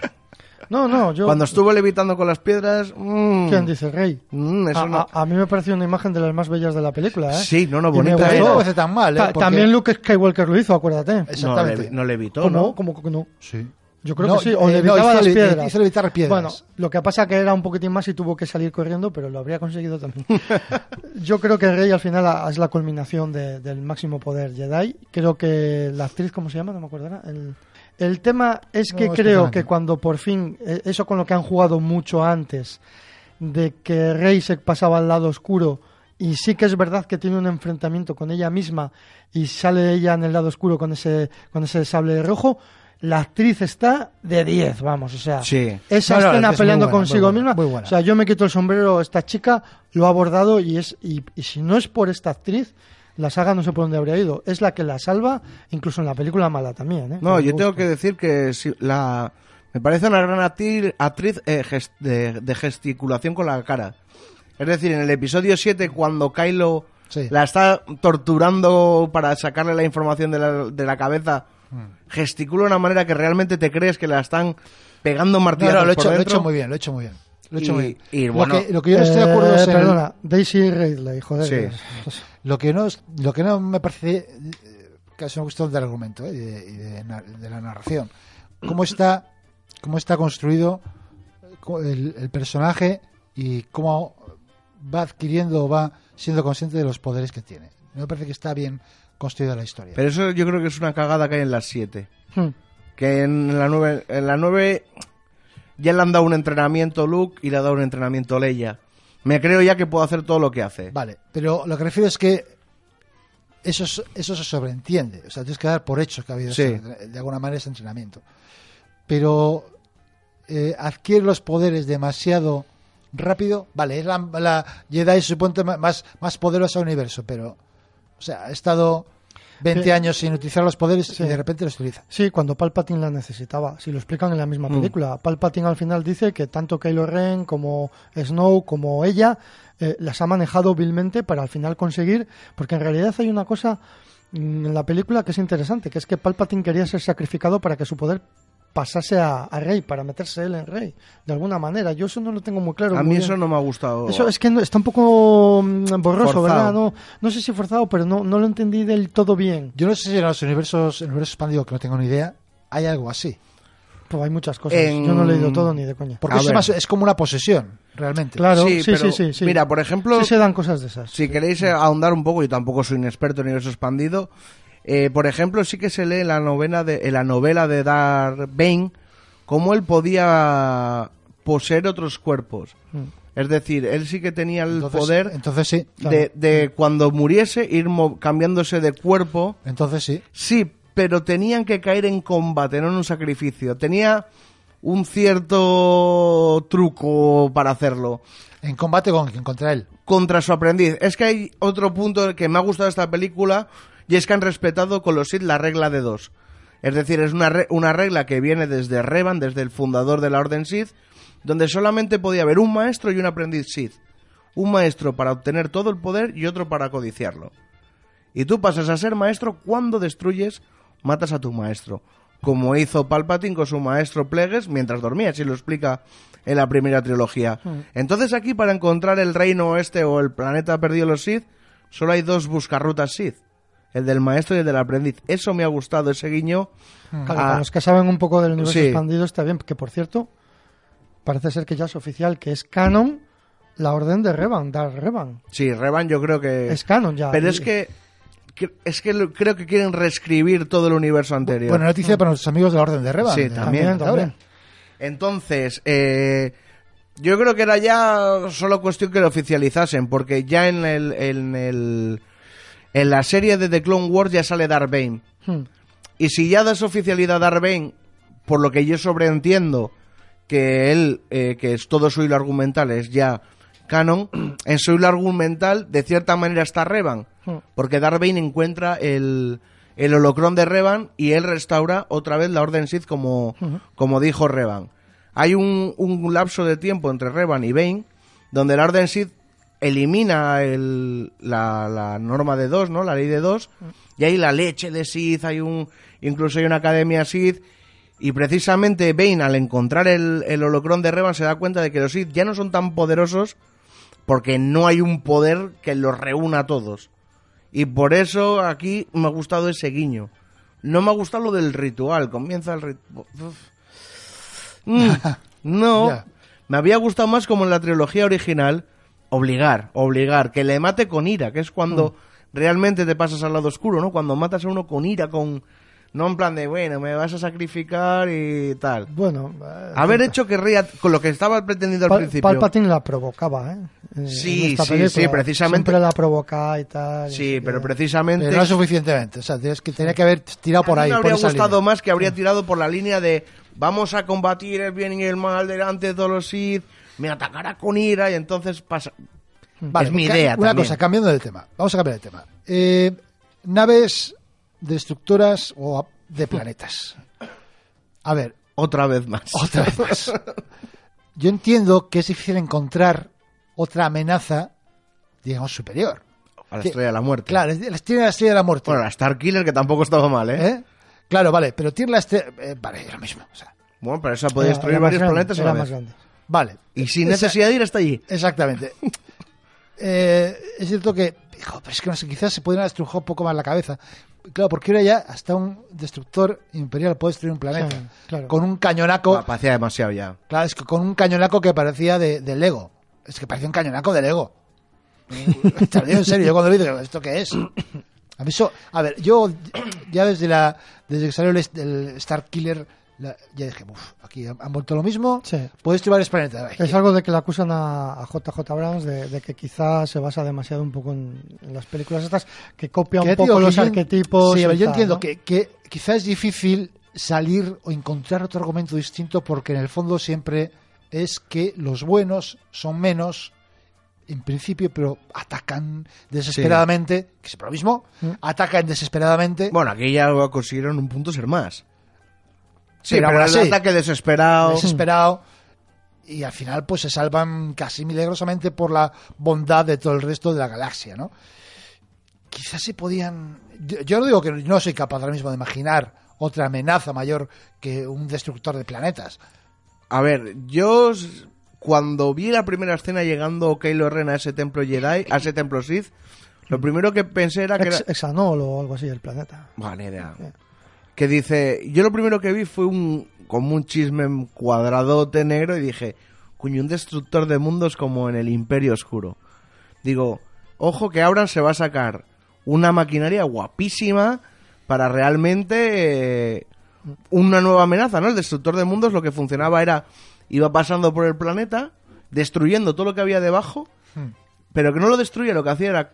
Speaker 3: No, no, yo...
Speaker 1: Cuando estuvo levitando con las piedras... mm,
Speaker 3: ¿Quién dice Rey?
Speaker 1: mm, eso
Speaker 3: a,
Speaker 1: no...
Speaker 3: a- a mí me pareció una imagen de las más bellas de la película, ¿eh?
Speaker 1: Sí, no, no,
Speaker 3: Y me
Speaker 1: bonita
Speaker 3: gustó.
Speaker 2: No tan mal, ¿eh?
Speaker 3: Ta-
Speaker 2: Porque-
Speaker 3: También Luke Skywalker lo hizo, acuérdate.
Speaker 1: No,
Speaker 2: Exactamente.
Speaker 1: le, no levitó. ¿no?
Speaker 3: ¿Cómo que no?
Speaker 2: Sí.
Speaker 3: Yo creo
Speaker 2: No,
Speaker 3: que sí, o
Speaker 2: eh,
Speaker 3: le evitaba las
Speaker 2: le-
Speaker 3: piedras.
Speaker 2: hizo levitar piedras.
Speaker 3: Bueno, lo que pasa que era un poquitín más y tuvo que salir corriendo, pero lo habría conseguido también. Yo creo que Rey al final es la culminación de- del máximo poder Jedi. Creo que la actriz, ¿cómo se llama? No me acuerdo. El, el tema es que creo que cuando por fin, eh, eso con lo que han jugado mucho antes, de que Rey se pasaba al lado oscuro y sí que es verdad que tiene un enfrentamiento con ella misma y sale ella en el lado oscuro con ese con ese sable rojo la actriz está de 10 vamos o sea
Speaker 1: Sí.
Speaker 3: esa
Speaker 2: No, no,
Speaker 3: escena
Speaker 2: es
Speaker 3: peleando
Speaker 2: buena,
Speaker 3: consigo
Speaker 2: muy buena,
Speaker 3: misma
Speaker 2: muy buena.
Speaker 3: o sea yo me quito el sombrero esta chica lo ha abordado y es y, y si no es por esta actriz la saga no sé por dónde habría ido. Es la que la salva, incluso en la película mala también. ¿eh?
Speaker 1: No, yo tengo que decir que si- la me parece una gran actriz eh, ges- de, de gesticulación con la cara. Es decir, en el episodio 7, cuando Kylo
Speaker 2: Sí.
Speaker 1: la está torturando para sacarle la información de la, de la cabeza. Gesticula de una manera que realmente te crees que la están pegando
Speaker 2: No,
Speaker 1: martillazos
Speaker 2: no, lo he,
Speaker 1: por
Speaker 2: hecho, lo he hecho muy bien, lo he hecho muy bien. Lo he hecho
Speaker 1: Y-
Speaker 2: muy bien.
Speaker 1: y
Speaker 2: Lo
Speaker 1: bueno,
Speaker 2: que, lo que yo no estoy de acuerdo es
Speaker 3: Eh,
Speaker 2: el-
Speaker 3: Perdona, Daisy Ridley, joder.
Speaker 1: Sí.
Speaker 2: Lo que no, es- lo que no me parece casi una cuestión del argumento eh, y, de, y de de la narración. ¿Cómo está, cómo está construido co- el, el personaje y cómo va adquiriendo o va siendo consciente de los poderes que tiene? Me parece que está bien construida la historia.
Speaker 1: Pero eso yo creo que es una cagada que hay en las 7.
Speaker 3: Hmm.
Speaker 1: Que en la 9, en la 9 ya le han dado un entrenamiento Luke y le ha dado un entrenamiento Leia. Me creo ya que puedo hacer todo lo que hace.
Speaker 2: Vale, pero lo que refiero es que eso, es- eso se sobreentiende. O sea, tienes que dar por hecho que ha habido
Speaker 1: Sí.
Speaker 2: ese- de alguna manera ese entrenamiento. Pero eh, adquiere los poderes demasiado rápido. Vale, es la, la Jedi suponte más, más poderosa del universo, pero. O sea, ha estado 20
Speaker 3: Sí.
Speaker 2: años sin utilizar los poderes
Speaker 3: Sí.
Speaker 2: y de repente los utiliza.
Speaker 3: Sí, cuando Palpatine la necesitaba. Si lo explican en la misma
Speaker 1: Mm.
Speaker 3: película. Palpatine al final dice que tanto Kylo Ren como Snow como ella eh, las ha manejado vilmente para al final conseguir. Porque en realidad hay una cosa mm, en la película que es interesante, que es que Palpatine quería ser sacrificado para que su poder pasase a, a Rey, para meterse él en Rey, de alguna manera. Yo eso no lo tengo muy claro.
Speaker 1: a
Speaker 3: muy
Speaker 1: mí
Speaker 3: bien.
Speaker 1: eso no me ha gustado.
Speaker 3: Eso es que no- está un poco mm, borroso,
Speaker 1: Forzado.
Speaker 3: ¿verdad? No, no sé si forzado, pero no, no lo entendí del todo bien.
Speaker 2: Yo no sé si en los universos, en el universo expandido, que no tengo ni idea, hay algo así.
Speaker 3: Pues hay muchas cosas.
Speaker 1: En-
Speaker 3: Yo no he leído todo ni de coña.
Speaker 2: Porque eso más- es como una posesión, realmente.
Speaker 3: Claro,
Speaker 1: Sí,
Speaker 3: sí, sí,
Speaker 1: pero,
Speaker 3: sí, sí.
Speaker 1: mira, por ejemplo-
Speaker 3: Sí se dan cosas de esas.
Speaker 1: Si queréis ahondar un poco, yo tampoco soy un experto en universo expandido. Eh, por ejemplo, sí que se lee en la novela de, en la novela de Darth Bane cómo él podía poseer otros cuerpos.
Speaker 3: Mm.
Speaker 1: Es decir, él sí que tenía el
Speaker 2: Entonces-
Speaker 1: poder
Speaker 2: Entonces sí.
Speaker 1: de, de cuando muriese ir cambiándose de cuerpo.
Speaker 2: Entonces sí.
Speaker 1: Sí, pero tenían que caer en combate, no en un sacrificio. Tenía un cierto truco para hacerlo
Speaker 2: En combate con, contra él.
Speaker 1: contra su aprendiz. Es que hay otro punto que me ha gustado de esta película y es que han respetado con los Sith la regla de dos. Es decir, es una, re- una regla que viene desde Revan, desde el fundador de la Orden Sith, donde solamente podía haber un maestro y un aprendiz Sith. Un maestro para obtener todo el poder y otro para codiciarlo. Y tú pasas a ser maestro cuando destruyes, matas a tu maestro. Como hizo Palpatine con su maestro Plegues mientras dormía, así lo explica en la primera trilogía. Entonces aquí para encontrar el reino oeste o el planeta perdido de los Sith, solo hay dos buscarrutas Sith. El del maestro y el del aprendiz. Eso me ha gustado, ese guiño.
Speaker 3: Claro,
Speaker 1: a-
Speaker 3: para los que saben un poco del universo
Speaker 1: Sí.
Speaker 3: expandido está bien, que por cierto, parece ser que ya es oficial que es canon la orden de Revan, Dar Revan.
Speaker 1: Sí, Revan yo creo que...
Speaker 3: Es canon ya.
Speaker 1: Pero
Speaker 3: Y-
Speaker 1: es que... Es que lo- creo que quieren reescribir todo el universo anterior.
Speaker 2: Buena noticia para nuestros amigos de la Orden de Revan.
Speaker 1: Sí,
Speaker 2: de-
Speaker 1: también. Entonces, eh, yo creo que era ya solo cuestión que lo oficializasen, porque ya en el, en el en la serie de The Clone Wars ya sale Darth Bane.
Speaker 3: Hmm.
Speaker 1: Y si ya das oficialidad a Darth Bane, por lo que yo sobreentiendo que él, eh, que es todo su hilo argumental es ya canon, en su hilo argumental de cierta manera está Revan,
Speaker 3: Hmm.
Speaker 1: porque Darth Bane encuentra el, el holocrón de Revan y él restaura otra vez la Orden Sith como, como dijo Revan. Hay un, un lapso de tiempo entre Revan y Bane donde la Orden Sith elimina el, la, la norma de dos, ¿no? La ley de dos, y hay la leche de Sith, hay un, incluso hay una academia Sith, y precisamente Bane al encontrar el, el holocrón de Revan se da cuenta de que los Sith ya no son tan poderosos porque no hay un poder que los reúna a todos. Y por eso aquí me ha gustado ese guiño. No me ha gustado lo del ritual. Comienza el ritual. no.
Speaker 2: Ya.
Speaker 1: Me había gustado más como en la trilogía original. Obligar, obligar. Que le mate con ira. Que es cuando realmente te pasas al lado oscuro, ¿no? Cuando matas a uno con ira, con... No en plan de, bueno, me vas a sacrificar y tal.
Speaker 3: Bueno, eh,
Speaker 1: Haber hecho que ría con lo que estaba pretendiendo al principio.
Speaker 3: Palpatine la provocaba, ¿eh? En-
Speaker 1: Sí, sí,
Speaker 3: película.
Speaker 1: sí, precisamente.
Speaker 3: Siempre la provoca y tal.
Speaker 1: Sí, pero
Speaker 3: que-
Speaker 1: precisamente...
Speaker 2: Pero no suficientemente. O sea, tienes que, tenía que haber tirado por
Speaker 1: A
Speaker 2: ahí.
Speaker 1: me
Speaker 2: por
Speaker 1: habría
Speaker 2: esa
Speaker 1: gustado
Speaker 2: línea.
Speaker 1: más que habría tirado por la línea de vamos a combatir el bien y el mal delante de todos los Sith, me atacará con ira y entonces pasa...
Speaker 2: Vale,
Speaker 1: es mi idea
Speaker 2: Una
Speaker 1: también.
Speaker 2: cosa, cambiando de tema. Vamos a cambiar de tema. Eh, naves destructoras o de planetas. A ver,
Speaker 1: Otra vez más.
Speaker 2: otra vez más. Yo entiendo que es difícil encontrar otra amenaza, digamos, superior.
Speaker 1: A la
Speaker 2: que-
Speaker 1: estrella de la muerte.
Speaker 2: Claro, tiene la estrella de la muerte.
Speaker 1: Bueno, la Starkiller que tampoco estaba mal, ¿eh?
Speaker 2: ¿Eh? Claro, vale, pero tiene la estrella... eh, vale, es lo mismo. o sea,
Speaker 1: Bueno, pero esa puede
Speaker 3: Era-
Speaker 1: destruir
Speaker 3: era
Speaker 1: varios planetas
Speaker 3: era
Speaker 1: la
Speaker 3: más grande.
Speaker 2: Vale.
Speaker 1: Y sin
Speaker 2: Esa-
Speaker 1: necesidad de ir hasta allí.
Speaker 2: Exactamente. Eh, es cierto que, hijo, pero es que no sé, quizás se podrían estrujar un poco más la cabeza. Claro, porque ahora ya hasta un destructor imperial puede destruir un planeta.
Speaker 3: Sí, claro.
Speaker 2: Con un cañonaco.
Speaker 1: Parecía demasiado ya.
Speaker 2: Claro, es que con un cañonaco que parecía de, de Lego. Es que parecía un cañonaco de Lego. Te lo digo en serio, yo cuando lo vi digo, ¿esto qué es? A mí eso, a ver, yo ya desde la desde que salió el, el Star Killer la- ya dije, uff, aquí han, han vuelto lo mismo.
Speaker 3: Sí.
Speaker 2: Puedes varios planetas.
Speaker 3: Es algo de que le acusan a, a JJ Abrams de, de que quizás se basa demasiado un poco en, en las películas estas, que copia un poco
Speaker 2: digo
Speaker 3: los
Speaker 2: yo-
Speaker 3: arquetipos.
Speaker 2: Sí, yo
Speaker 3: tal,
Speaker 2: entiendo
Speaker 3: ¿no?
Speaker 2: que, que quizás es difícil salir o encontrar otro argumento distinto porque en el fondo siempre es que los buenos son menos en principio, pero atacan desesperadamente, que es lo mismo,
Speaker 3: Mm.
Speaker 2: atacan desesperadamente.
Speaker 1: Bueno, aquí ya consiguieron un punto ser más. Sí,
Speaker 2: Pero
Speaker 1: pero, el
Speaker 2: así,
Speaker 1: ataque desesperado.
Speaker 2: desesperado y al final pues se salvan casi milagrosamente por la bondad de todo el resto de la galaxia, ¿no? Quizás se podían... Yo, yo no digo que no soy capaz ahora mismo de imaginar otra amenaza mayor que un destructor de planetas.
Speaker 1: A ver, yo cuando vi la primera escena llegando Kylo Ren a ese templo Jedi, a ese templo Sith, lo primero que pensé era que
Speaker 3: Ex-
Speaker 1: era...
Speaker 3: Exanol o algo así, el planeta.
Speaker 1: Ni idea.
Speaker 3: Sí.
Speaker 1: Que dice, yo lo primero que vi fue un como un chisme cuadradote negro y dije, coño, un destructor de mundos como en el Imperio Oscuro. Digo, ojo que Abrams se va a sacar una maquinaria guapísima para realmente eh, una nueva amenaza, ¿no? El destructor de mundos lo que funcionaba era iba pasando por el planeta, destruyendo todo lo que había debajo, pero que no lo destruía, lo que hacía era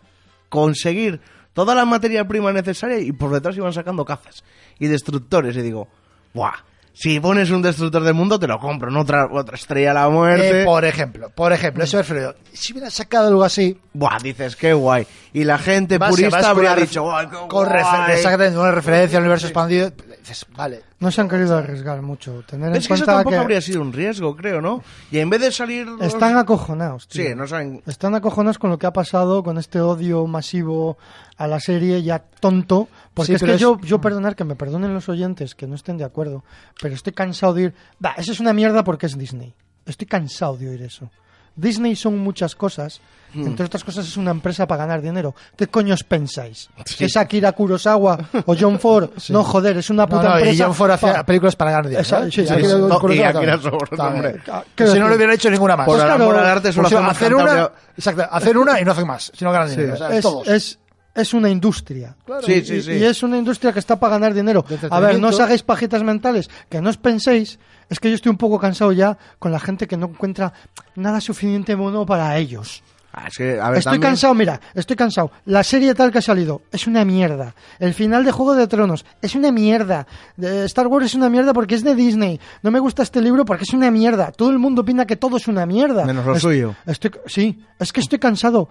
Speaker 1: conseguir toda la materia prima necesaria y por detrás iban sacando cazas y destructores. Y digo, ¡buah! Si pones un destructor del mundo, te lo compro, no otra, otra estrella a la muerte.
Speaker 2: Eh, por ejemplo, por ejemplo, eso refiero yo. Si hubiera sacado algo así,
Speaker 1: Buah, dices, qué guay. Y la gente
Speaker 2: vas-
Speaker 1: purista habría dicho, guay, qué
Speaker 2: con refer-
Speaker 1: guay".
Speaker 2: exactamente, una referencia al universo expandido, dices, vale,
Speaker 3: No se han querido arriesgar mucho. Tener en
Speaker 1: Es que eso tampoco
Speaker 3: que
Speaker 1: habría sido un riesgo, creo, ¿no? Y en vez de salir... los-
Speaker 3: están acojonados. tío.
Speaker 1: Sí, no saben...
Speaker 3: Están acojonados con lo que ha pasado, con este odio masivo a la serie ya tonto. Porque
Speaker 2: Sí,
Speaker 3: es que
Speaker 2: es-
Speaker 3: yo, yo perdonar que me perdonen los oyentes que no estén de acuerdo, pero estoy cansado de oír, va, eso es una mierda porque es Disney. Estoy cansado de oír eso. Disney son muchas cosas,
Speaker 2: Hmm.
Speaker 3: entre otras cosas es una empresa para ganar dinero. ¿Qué coño os pensáis? ¿Que es Akira Kurosawa o John Ford? No, joder, es una
Speaker 2: No,
Speaker 3: puta
Speaker 2: no, y
Speaker 3: empresa.
Speaker 2: John Ford hacía
Speaker 3: pa-
Speaker 2: películas para ganar dinero.
Speaker 3: Esa-
Speaker 2: ¿eh?
Speaker 3: sí,
Speaker 2: Y
Speaker 3: sí,
Speaker 2: Akira
Speaker 3: sí.
Speaker 2: Kurosawa
Speaker 1: No, y
Speaker 2: también. También. si no le
Speaker 3: decir,
Speaker 2: hubiera hecho ninguna más.
Speaker 1: Por
Speaker 3: Pues claro,
Speaker 1: arte hacemos
Speaker 2: hacer una, exacto, hacer una y no hacen más, si no ganan dinero. o sea,
Speaker 3: es,
Speaker 2: todos.
Speaker 3: es, es una industria.
Speaker 1: Sí, sí,
Speaker 3: Y-
Speaker 1: sí.
Speaker 3: Y es una industria que está para ganar dinero. A ver, no os hagáis pajitas mentales, que no os penséis. Es que yo estoy un poco cansado ya con la gente que no encuentra nada suficiente bueno para ellos.
Speaker 1: Ah, es que, a ver,
Speaker 3: Estoy
Speaker 1: también-
Speaker 3: cansado, mira, estoy cansado. La serie tal que ha salido es una mierda. El final de Juego de Tronos es una mierda. De Star Wars es una mierda porque es de Disney. No me gusta este libro porque es una mierda. Todo el mundo opina que todo es una mierda.
Speaker 1: Menos lo
Speaker 3: Es-
Speaker 1: suyo.
Speaker 3: Estoy, sí, es que estoy cansado.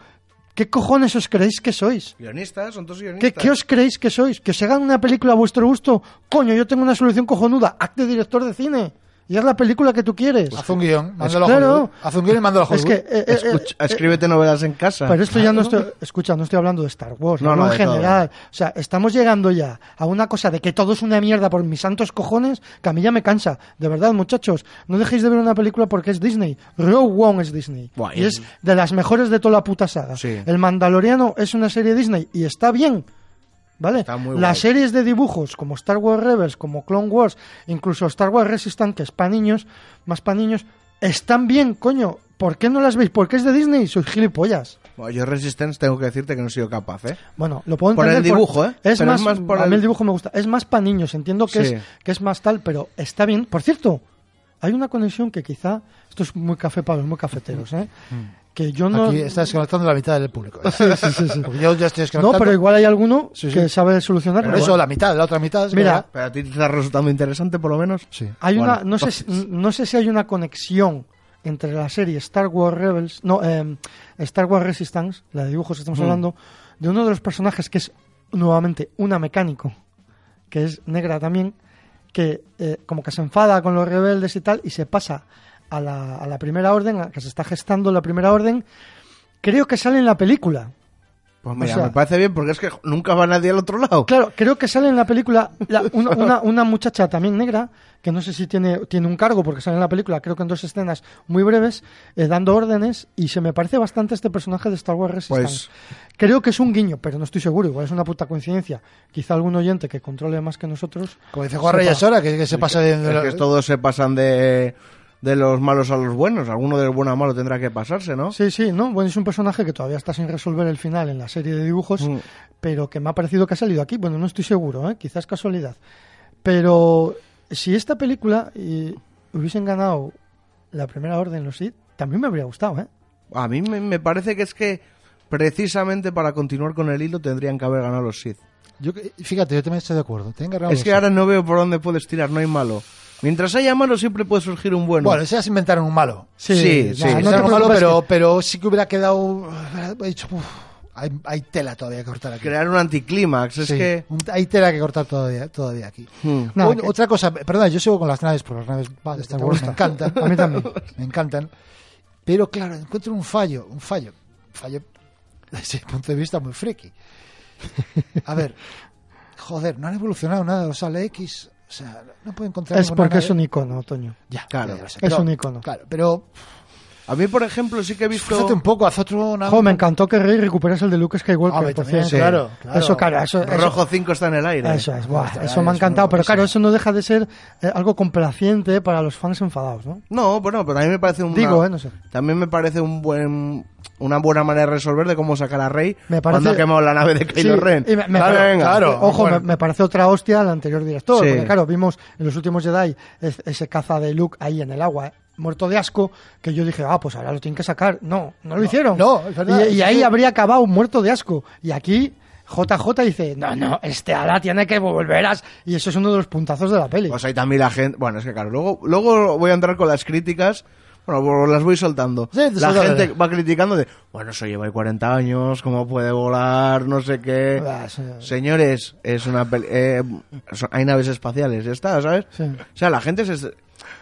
Speaker 3: ¿Qué cojones os creéis que sois?
Speaker 1: Guionistas, son todos
Speaker 3: ¿Qué,
Speaker 1: guionistas.
Speaker 3: qué os creéis que sois? ¿Que os hagan una película a vuestro gusto? Coño, yo tengo una solución cojonuda. Hazte director de cine. Y haz la película que tú quieres.
Speaker 2: Haz un guion, mándalo a
Speaker 3: claro.
Speaker 2: Haz un guion y mándalo a
Speaker 3: Es
Speaker 2: Hollywood.
Speaker 3: que, eh, eh,
Speaker 1: Escucha-
Speaker 3: eh,
Speaker 1: escríbete novelas en casa.
Speaker 3: pero esto ya no estoy, escucha, no estoy hablando de Star Wars,
Speaker 1: No, no,
Speaker 3: en
Speaker 1: todo.
Speaker 3: general. O sea, estamos llegando ya a una cosa de que todo es una mierda por mis santos cojones, que a mí ya me cansa. De verdad, muchachos, no dejéis de ver una película porque es Disney. Rogue One es Disney.
Speaker 1: Buah,
Speaker 3: y- es de las mejores de toda la puta saga.
Speaker 1: Sí.
Speaker 3: El Mandaloriano es una serie Disney y está bien. ¿Vale?
Speaker 1: Está muy
Speaker 3: Las
Speaker 1: guay.
Speaker 3: series de dibujos como Star Wars Rebels, como Clone Wars, incluso Star Wars Resistance, que es para niños, más para niños, están bien, coño. ¿Por qué no las veis? Porque es de Disney, sois gilipollas.
Speaker 1: Bueno, yo Resistance tengo que decirte que no he sido capaz, ¿eh?
Speaker 3: Bueno, lo puedo
Speaker 1: Por
Speaker 3: entender.
Speaker 1: el dibujo, ¿eh?
Speaker 3: Es más,
Speaker 1: es más por
Speaker 3: a mí
Speaker 1: el-
Speaker 3: el dibujo me gusta. Es más para niños, entiendo que,
Speaker 1: Sí.
Speaker 3: es, que es más tal, pero está bien. Por cierto, hay una conexión que quizá, esto es muy café para los muy cafeteros, ¿eh? Que yo no...
Speaker 2: Aquí está desconectando la mitad del público. ¿eh?
Speaker 3: Sí, sí, sí.
Speaker 2: Porque yo ya estoy
Speaker 3: No,
Speaker 2: desconectando.
Speaker 3: pero igual hay alguno
Speaker 2: Sí, sí.
Speaker 3: que sabe solucionarlo.
Speaker 2: Pero eso, la mitad, la otra mitad.
Speaker 3: Mira,
Speaker 2: verdad.
Speaker 1: Pero a ti te está resultando interesante, por lo menos.
Speaker 2: Sí.
Speaker 3: Hay
Speaker 1: Bueno,
Speaker 3: una, no sé, si- no sé si hay una conexión entre la serie Star Wars Rebels, no, eh, Star Wars Resistance, la de dibujos que estamos
Speaker 1: Mm.
Speaker 3: hablando, de uno de los personajes que es nuevamente una mecánico, que es negra también, que eh, como que se enfada con los rebeldes y tal, y se pasa a la, a la primera orden, a que se está gestando la primera orden, creo que sale en la película.
Speaker 1: Pues mira,
Speaker 3: O sea-
Speaker 1: me parece bien porque es que nunca va nadie al otro lado.
Speaker 3: Claro, creo que sale en la película la- una, una- una muchacha también negra, que no sé si tiene, tiene un cargo, porque sale en la película, creo que en dos escenas muy breves, eh, dando órdenes, y se me parece bastante este personaje de Star Wars Resistance.
Speaker 1: Pues
Speaker 3: Creo que es un guiño, pero no estoy seguro, igual es una puta coincidencia. Quizá algún oyente que controle más que nosotros.
Speaker 2: Como dice Juan Reyes ahora, que, que se pasa de...
Speaker 1: es que todos se pasan de, de los malos a los buenos. Alguno del bueno a malo tendrá que pasarse, ¿no?
Speaker 3: Sí, sí, no, bueno, es un personaje que todavía está sin resolver el final en la serie de dibujos,
Speaker 1: Mm.
Speaker 3: pero que me ha parecido que ha salido aquí. Bueno, no estoy seguro, ¿eh? quizás casualidad. Pero si esta película eh, hubiesen ganado la primera orden los Sith, también me habría gustado, ¿eh?
Speaker 1: A mí me, me parece que es que precisamente para continuar con el hilo tendrían que haber ganado los Sith.
Speaker 2: Yo, que- fíjate, yo también estoy de acuerdo. Que
Speaker 1: Es que
Speaker 2: Sith.
Speaker 1: ahora no veo por dónde puedes tirar, no hay malo. Mientras haya malo siempre puede surgir un bueno.
Speaker 2: Bueno, esas inventaron un malo.
Speaker 1: Sí,
Speaker 3: nada,
Speaker 1: sí,
Speaker 3: no te
Speaker 2: un malo, pero,
Speaker 3: que-
Speaker 2: pero sí que hubiera quedado... He dicho, uf, hay, hay tela todavía que cortar aquí.
Speaker 1: Crear un anticlímax, es
Speaker 2: Sí,
Speaker 1: que...
Speaker 2: un- hay tela que cortar todavía, todavía aquí.
Speaker 1: Hmm.
Speaker 3: Que-
Speaker 2: Otra cosa, perdona, yo sigo con las naves, porque las naves
Speaker 3: Vale,
Speaker 2: Star Wars me encantan.
Speaker 3: A mí también.
Speaker 2: me encantan. Pero claro, encuentro un fallo, un fallo, un fallo desde el punto de vista muy friki. A ver, joder, no han evolucionado nada los Ale X. O sea, no puedo encontrar
Speaker 3: Es porque es un icono, Toño.
Speaker 2: Ya,
Speaker 1: Claro,
Speaker 2: ya
Speaker 3: es un icono.
Speaker 2: Claro, pero
Speaker 1: A mí, por ejemplo, sí que he visto...
Speaker 2: fíjate un poco, haz otro.
Speaker 3: Jo, me encantó que Rey recuperase el de Luke Skywalker. Por
Speaker 2: también,
Speaker 3: cierto.
Speaker 2: claro, claro.
Speaker 3: Eso, claro, eso, eso-
Speaker 1: Rojo 5 está en el aire.
Speaker 3: Eso es, buah, eso me ha encantado, pero claro, eso no deja de ser eh, algo complaciente para los fans enfadados, ¿no?
Speaker 1: No, bueno, pero a mí me parece un...
Speaker 3: Digo, eh, no sé.
Speaker 1: También me parece un buen una buena manera de resolver de cómo sacar a Rey
Speaker 3: Me parece-
Speaker 1: cuando ha quemado la nave de Kylo
Speaker 3: Sí,
Speaker 1: Ren.
Speaker 3: y me- me-
Speaker 2: Claro,
Speaker 1: Venga.
Speaker 2: claro.
Speaker 3: Ojo,
Speaker 2: bueno.
Speaker 3: me, me parece otra hostia al anterior director,
Speaker 1: Sí.
Speaker 3: porque claro, vimos en los últimos Jedi es- ese caza de Luke ahí en el agua, eh, muerto de asco, que yo dije, ah, pues ahora lo tienen que sacar. No, no lo hicieron.
Speaker 2: no, es verdad,
Speaker 3: Y, y ahí
Speaker 2: que-
Speaker 3: habría acabado muerto de asco. Y aquí JJ dice, no, no, este ala tiene que volver a... Y eso es uno de los puntazos de la peli.
Speaker 1: Pues ahí también la gente... Bueno, es que claro, luego, luego voy a entrar con las críticas... Bueno, pues las voy soltando.
Speaker 2: Sí,
Speaker 1: la gente va criticando de, bueno, eso lleva ahí 40 años, cómo puede volar, no sé qué.
Speaker 3: Ah, sí.
Speaker 1: Señores, es una peli- eh, hay naves espaciales, ya está, ¿sabes?
Speaker 3: Sí.
Speaker 1: O sea, la gente se,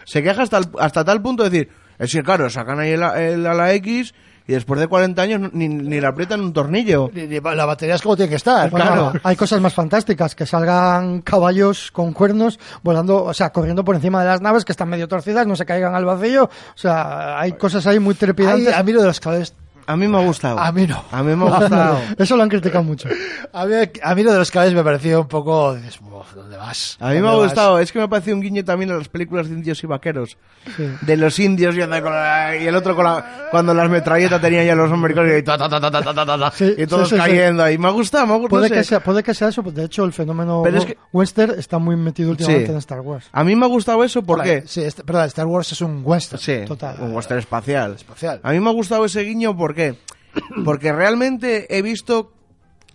Speaker 1: se queja hasta, el- hasta tal punto de decir, es que claro, sacan ahí el, el ala X y después de 40 años ni, ni le aprietan un tornillo.
Speaker 2: Ni- ni- La batería es como tiene que estar.
Speaker 3: Bueno,
Speaker 1: Claro.
Speaker 3: hay cosas más fantásticas, que salgan caballos con cuernos volando, o sea, corriendo por encima de las naves que están medio torcidas, no se caigan al vacío. O sea, hay cosas ahí muy trepidantes.
Speaker 2: a mí lo de los caballos
Speaker 1: a mí me ha gustado.
Speaker 2: A mí no.
Speaker 1: A mí me ha gustado.
Speaker 3: Eso lo han criticado mucho.
Speaker 2: A mí, a mí lo de los cables me pareció un poco... Dices, ¿Dónde vas?
Speaker 1: A mí me ha gustado. Es que me parece un guiño también a las películas de indios y vaqueros. Sí. De los indios y, el otro con la, cuando las metralletas tenían ya los americanos y, ta,
Speaker 3: sí,
Speaker 1: y todos
Speaker 3: sí,
Speaker 1: cayendo ahí. Me ha gustado. Me ha gustado
Speaker 3: puede,
Speaker 1: no sé.
Speaker 3: que sea, puede que sea eso. De hecho, el fenómeno
Speaker 1: es que...
Speaker 3: western está muy metido últimamente en Star Wars.
Speaker 1: A mí me ha gustado eso porque...
Speaker 2: Sí, es, perdón, Star Wars es un western.
Speaker 3: total.
Speaker 1: un western espacial.
Speaker 2: espacial.
Speaker 1: A mí me ha gustado ese guiño porque porque realmente he visto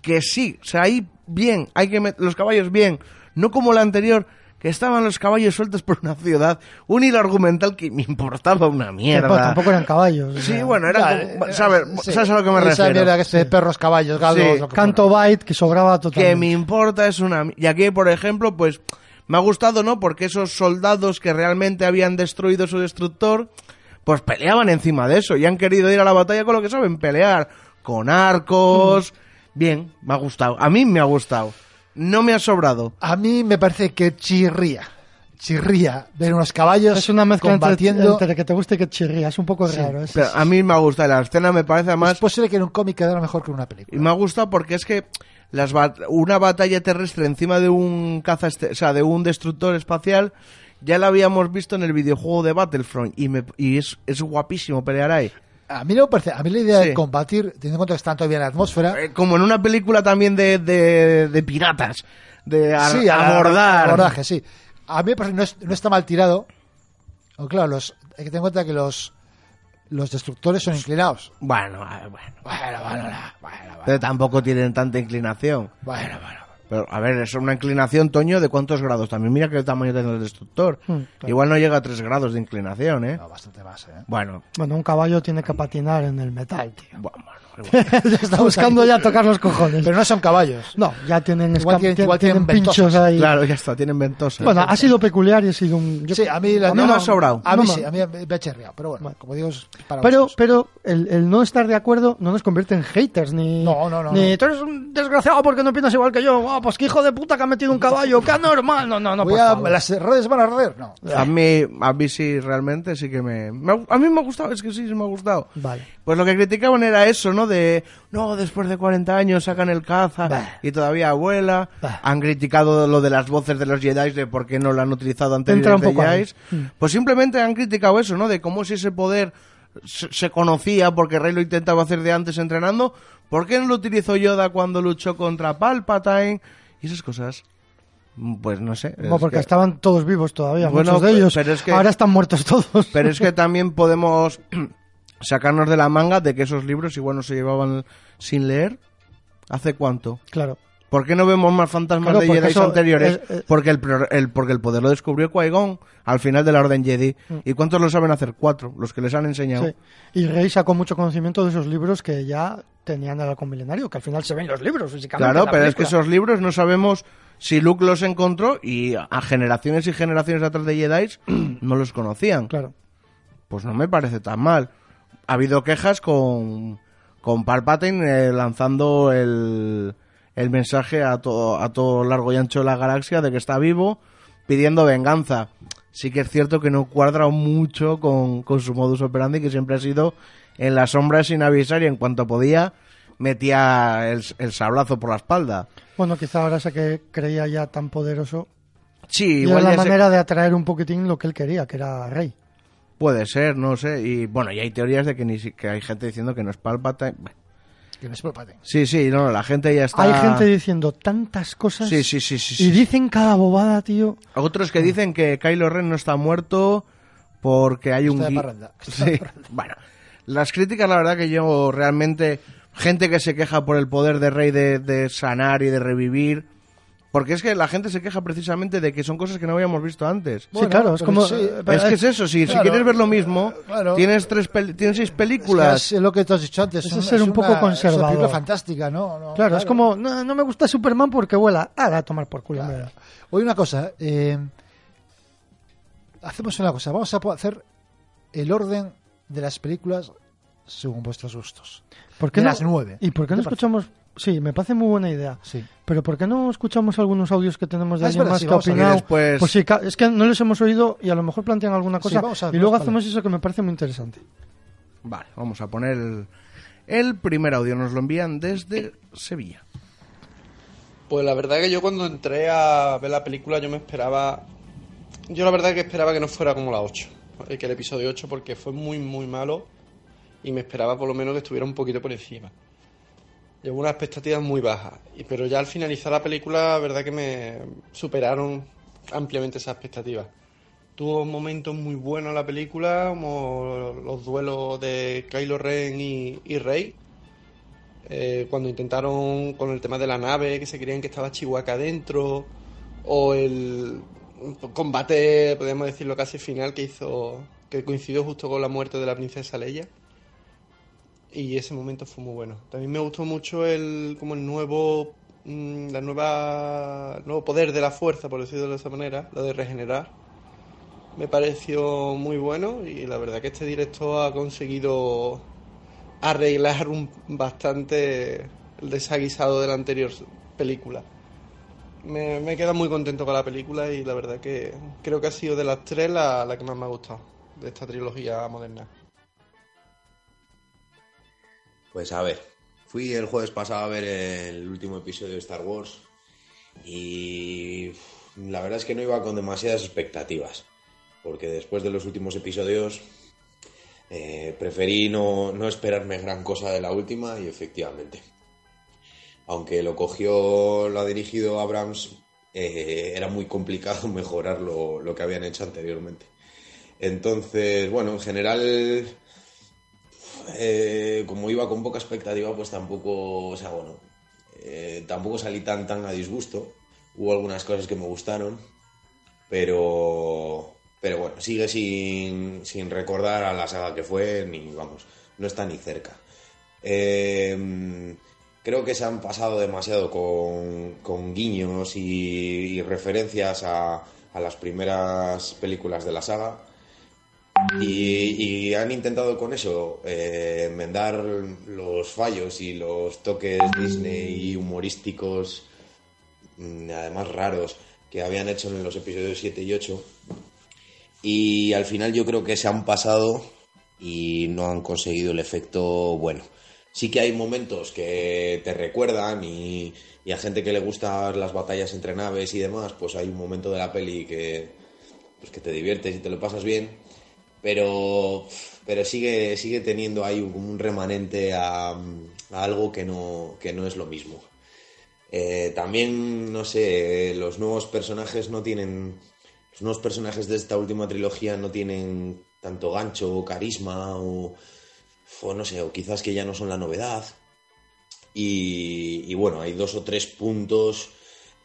Speaker 1: que sí, o sea, ahí bien, hay que met- los caballos bien, no como la anterior que estaban los caballos sueltos por una ciudad, un hilo argumental que me importaba una
Speaker 3: Que, pues,
Speaker 1: mierda.
Speaker 3: tampoco eran caballos.
Speaker 1: Sí, bueno, era
Speaker 2: Vale,
Speaker 1: como- ¿sabes,
Speaker 2: sí.
Speaker 1: ¿sabes a lo que me
Speaker 2: Esa
Speaker 1: refiero?
Speaker 2: mierda que es de perros, caballos, galos...
Speaker 1: Sí.
Speaker 2: lo que
Speaker 3: Canto
Speaker 2: fuera.
Speaker 3: Byte que sobraba totalmente.
Speaker 1: que me importa es una... Y aquí, por ejemplo, pues me ha gustado, ¿no? Porque esos soldados que realmente habían destruido su destructor, pues peleaban encima de eso y han querido ir a la batalla con lo que saben pelear, con arcos... Bien, me ha gustado. A mí me ha gustado. No me ha sobrado.
Speaker 2: A mí me parece que chirría. Chirría ver unos caballos
Speaker 3: Es una mezcla entre,
Speaker 2: combatiendo.
Speaker 3: entre que te guste y que chirría. Es un poco raro. es-
Speaker 1: Pero a mí me ha gustado. La escena me parece además...
Speaker 2: Es posible que en un cómic quedara mejor que en una
Speaker 1: Y
Speaker 2: película.
Speaker 1: me ha gustado porque es que las bat- una batalla terrestre encima de un caza, este- o sea, de un destructor espacial, ya la habíamos visto en el videojuego de Battlefront y, me, y es, es guapísimo pelear ahí.
Speaker 2: A mí no me parece. A mí la idea
Speaker 1: Sí.
Speaker 2: de combatir, teniendo en cuenta que están todavía en la atmósfera.
Speaker 1: Eh, Como en una película también de, de, de piratas, de a-
Speaker 2: sí, a-
Speaker 1: abordar.
Speaker 2: abordaje, sí. A mí me parece que no, es- no está mal tirado. O claro, los, hay que tener en cuenta que los, los destructores son inclinados.
Speaker 1: Bueno, eh, bueno,
Speaker 2: Bueno, bueno, bueno, bueno, bueno,
Speaker 1: pero tampoco tienen tanta inclinación.
Speaker 2: bueno, bueno.
Speaker 1: Pero, a ver, es una inclinación, Toño, ¿de cuántos grados? También mira qué tamaño tiene el destructor.
Speaker 3: Mm, claro.
Speaker 1: Igual no llega a 3 grados de inclinación, ¿eh?
Speaker 2: No, bastante más, ¿eh?
Speaker 1: Bueno,
Speaker 3: Bueno, un caballo tiene que patinar en el metal, tío.
Speaker 1: bueno.
Speaker 3: ya está buscando ya tocar los cojones.
Speaker 2: Pero no son caballos.
Speaker 3: No, ya tienen,
Speaker 2: Igual tienen-
Speaker 3: tien-
Speaker 2: igual
Speaker 3: tienen
Speaker 2: tienen
Speaker 3: pinchos ahí.
Speaker 1: claro, ya está, tienen ventosas.
Speaker 3: Bueno, ha sido peculiar y ha sido un... yo-
Speaker 2: Sí, a mí, la,
Speaker 1: A mí me ha sobrado.
Speaker 2: A mí
Speaker 3: No,
Speaker 2: sí,
Speaker 3: no.
Speaker 2: a mí me ha chirriado. Pero bueno,
Speaker 3: Bueno.
Speaker 2: como digo, es para
Speaker 3: Pero, pero el, el no estar de acuerdo no nos convierte en haters, ni...
Speaker 2: No, no, no,
Speaker 3: Ni
Speaker 2: no.
Speaker 3: tú eres un desgraciado porque no piensas igual que yo. Ah, pues qué hijo de puta que ha metido un caballo, qué anormal. No, no, no,
Speaker 2: Voy a- las redes van a arder. No.
Speaker 1: A mí, a mí sí, realmente sí que me, me A mí me ha gustado, es que sí, sí me ha gustado.
Speaker 3: Vale.
Speaker 1: Pues lo que criticaban era eso, ¿no? De, no, después de 40 años sacan el caza
Speaker 3: Bah.
Speaker 1: y todavía.
Speaker 3: Bah.
Speaker 1: Han criticado lo de las voces de los Jedi, de por qué no lo han utilizado
Speaker 3: Entra un
Speaker 1: de. Jedi. Pues simplemente han criticado eso, ¿no? De cómo si ese poder se, conocía porque Rey lo intentaba hacer de antes entrenando. ¿Por qué no lo utilizó Yoda cuando luchó contra Palpatine? Y esas cosas. Pues no sé.
Speaker 3: Bueno, porque
Speaker 1: que-
Speaker 3: estaban todos vivos todavía,
Speaker 1: Bueno,
Speaker 3: muchos de ellos.
Speaker 1: pero es que-
Speaker 3: Ahora están muertos todos.
Speaker 1: Pero es que también podemos sacarnos de la manga de que esos libros igual no se llevaban sin leer. ¿Hace cuánto?
Speaker 3: Claro.
Speaker 1: ¿Por qué no vemos más fantasmas
Speaker 3: Claro,
Speaker 1: de Jedi anteriores?
Speaker 3: es- es-
Speaker 1: Porque, el, el- porque el poder lo descubrió Qui-Gon al final de la Orden Jedi. ¿Y cuántos lo saben hacer? Cuatro, los que les han enseñado.
Speaker 3: Mm. Sí. Y Rey sacó mucho conocimiento de esos libros que ya tenían el halcón milenario, que al final se ven los libros físicamente.
Speaker 1: Claro, pero es que esos libros no sabemos si Luke los encontró y a generaciones y generaciones atrás de Jedi no los conocían.
Speaker 3: Claro.
Speaker 1: Pues no me parece tan mal. Ha habido quejas con, con Palpatine eh, lanzando el, el mensaje a todo, a todo largo y ancho de la galaxia de que está vivo, pidiendo venganza. Sí que es cierto que no cuadra mucho con, con su modus operandi, que siempre ha sido en las sombras sin avisar y en cuanto podía metía el, el sablazo por la espalda.
Speaker 3: Bueno, quizá ahora se que creía ya tan poderoso.
Speaker 1: Sí,
Speaker 3: Y era
Speaker 1: igual
Speaker 3: la
Speaker 1: se-
Speaker 3: manera de atraer un poquitín lo que él quería, que era Rey.
Speaker 1: Puede ser, no sé. Y bueno, y hay teorías de que, ni, que hay gente diciendo que no es Palpatine. Bueno,
Speaker 2: Que no es Palpatine.
Speaker 1: Sí, sí, no, la gente ya está...
Speaker 3: Hay gente diciendo tantas cosas
Speaker 1: Sí, sí, sí, sí.
Speaker 3: y
Speaker 1: sí.
Speaker 3: dicen cada bobada, tío.
Speaker 1: Otros que dicen que Kylo Ren no está muerto porque hay un...
Speaker 2: De
Speaker 1: gui-
Speaker 2: parranda, está de
Speaker 1: Sí, bueno. Las críticas, la verdad que yo realmente... Gente que se queja por el poder de Rey de, de sanar y de revivir... Porque es que la gente se queja precisamente de que son cosas que no habíamos visto antes.
Speaker 3: sí, claro, es como...
Speaker 2: sí,
Speaker 3: eh,
Speaker 1: es que es eso, si, quieres ver lo mismo,
Speaker 2: claro.
Speaker 1: tienes tres peli- tienes seis
Speaker 2: Es,
Speaker 1: películas.
Speaker 2: que es lo que tú has dicho antes.
Speaker 3: Eso
Speaker 2: un-
Speaker 3: es ser un poco
Speaker 2: una-
Speaker 3: conservador.
Speaker 2: Es una película fantástica, ¿no? No,
Speaker 3: Claro, es como, no, no me gusta Superman porque vuela. Ahora a tomar por culo. mira.
Speaker 2: Oye, una cosa. eh, hacemos una cosa. Vamos a hacer el orden de las películas según vuestros gustos.
Speaker 3: ¿Por qué
Speaker 2: De
Speaker 3: no?
Speaker 2: las nueve.
Speaker 3: ¿Y por qué no
Speaker 2: ¿Te parece?
Speaker 3: escuchamos? Sí, me parece muy buena idea.
Speaker 2: Sí.
Speaker 3: Pero ¿por qué no escuchamos algunos audios que tenemos de
Speaker 2: Ah,
Speaker 3: alguien
Speaker 2: verdad,
Speaker 3: más
Speaker 2: sí,
Speaker 3: que ha opinado?
Speaker 1: Después-
Speaker 3: Pues sí, es que no les hemos oído y a lo mejor plantean alguna cosa. y luego hacemos eso que me parece muy interesante.
Speaker 1: Vale, vamos a poner el, el primer audio. Nos lo envían desde Sevilla.
Speaker 4: Pues la verdad que yo cuando entré a ver la película yo me esperaba... Yo la verdad que esperaba que no fuera como la 8, eh, que el episodio 8 porque fue muy muy malo y me esperaba por lo menos que estuviera un poquito por encima. Llevo unas expectativas muy bajas, pero ya al finalizar la película la verdad que me superaron ampliamente esas expectativas. Tuvo momentos muy buenos la película, como los duelos de Kylo Ren y, y Rey, eh, cuando intentaron con el tema de la nave, que se creían que estaba Chihuahua dentro, o el combate, podríamos decirlo casi final, que hizo, que coincidió justo con la muerte de la princesa Leia. Y ese momento fue muy bueno. También me gustó mucho el, como el nuevo, mm, la nueva, nuevo poder de la fuerza, por decirlo de esa manera, lo de regenerar. Me pareció muy bueno y la verdad que este director ha conseguido arreglar un, bastante el desaguisado de la anterior película. Me, me queda muy contento con la película y la verdad que creo que ha sido de las tres la, la que más me ha gustado de esta trilogía moderna.
Speaker 5: Pues a ver, fui el jueves pasado a ver el último episodio de Star Wars y la verdad es que no iba con demasiadas expectativas, porque después de los últimos episodios eh, preferí no, no esperarme gran cosa de la última y efectivamente, aunque lo cogió, lo ha dirigido Abrams, eh, era muy complicado mejorar lo, lo que habían hecho anteriormente. Entonces, bueno, en general eh, como iba con poca expectativa, pues tampoco, o sea, bueno, eh, tampoco salí tan, tan a disgusto. Hubo algunas cosas que me gustaron, pero, pero bueno, sigue sin, sin recordar a la saga que fue, ni vamos, no está ni cerca. Eh, creo que se han pasado demasiado con, guiños y, referencias a las primeras películas de la saga. Y, y han intentado con eso eh, enmendar los fallos y los toques Disney y humorísticos, mm, además raros, que habían hecho en los episodios 7 y 8. Y al final yo creo que se han pasado y no han conseguido el efecto bueno. Sí que hay momentos que te recuerdan y, y a gente que le gustan las batallas entre naves y demás, pues hay un momento de la peli que, pues que te diviertes y te lo pasas bien, pero, pero sigue, sigue teniendo ahí un, un remanente a, algo que no, que no es lo mismo. Eh, también, no sé, los nuevos personajes no tienen. Los nuevos personajes de esta última trilogía no tienen tanto gancho o carisma o, o no sé, o quizás que ya no son la novedad. Y, y bueno, hay dos o tres puntos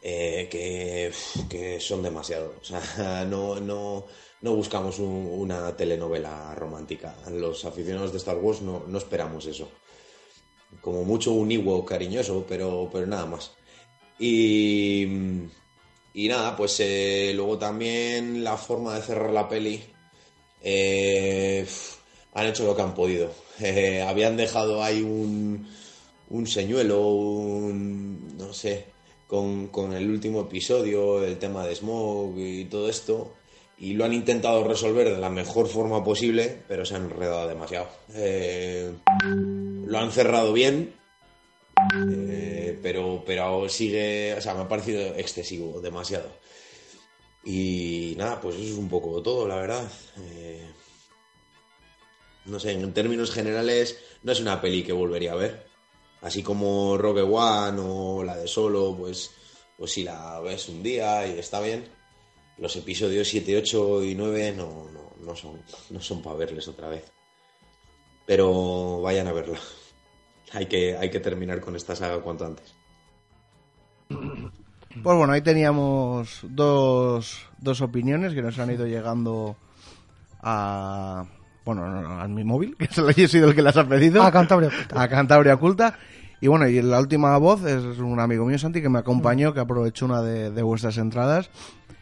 Speaker 5: eh, que, que son demasiado. O sea, no, no, no buscamos un- una telenovela romántica. Los aficionados de Star Wars no, no esperamos eso. Como mucho un Ewok cariñoso, pero, pero nada más. Y, y nada, pues eh, luego también la forma de cerrar la peli. eh, han hecho lo que han podido. Eh, habían dejado ahí un, un señuelo, un, no sé, con, con el último episodio, el tema de Smoke y todo esto, y lo han intentado resolver de la mejor forma posible, pero se han enredado demasiado. Eh, lo han cerrado bien, eh, pero, pero sigue, o sea, me ha parecido excesivo, demasiado. Y nada, pues eso es un poco todo, la verdad. Eh, no sé, en términos generales, no es una peli que volvería a ver. Así como Rogue One o la de Solo, pues, pues si la ves un día y está bien. Los episodios 7, 8 y 9 no, no, no son, no son para verles otra vez. Pero vayan a verla. Hay que, hay que terminar con esta saga cuanto antes.
Speaker 1: Pues bueno, ahí teníamos dos, dos opiniones que nos han ido llegando a... Bueno, no, no, a mi móvil, que se lo he sido el que las ha pedido.
Speaker 3: A Cantabria Oculta.
Speaker 1: A Cantabria Oculta. Y bueno, y la última voz es un amigo mío, Santi, que me acompañó, que aprovechó una de, de vuestras entradas.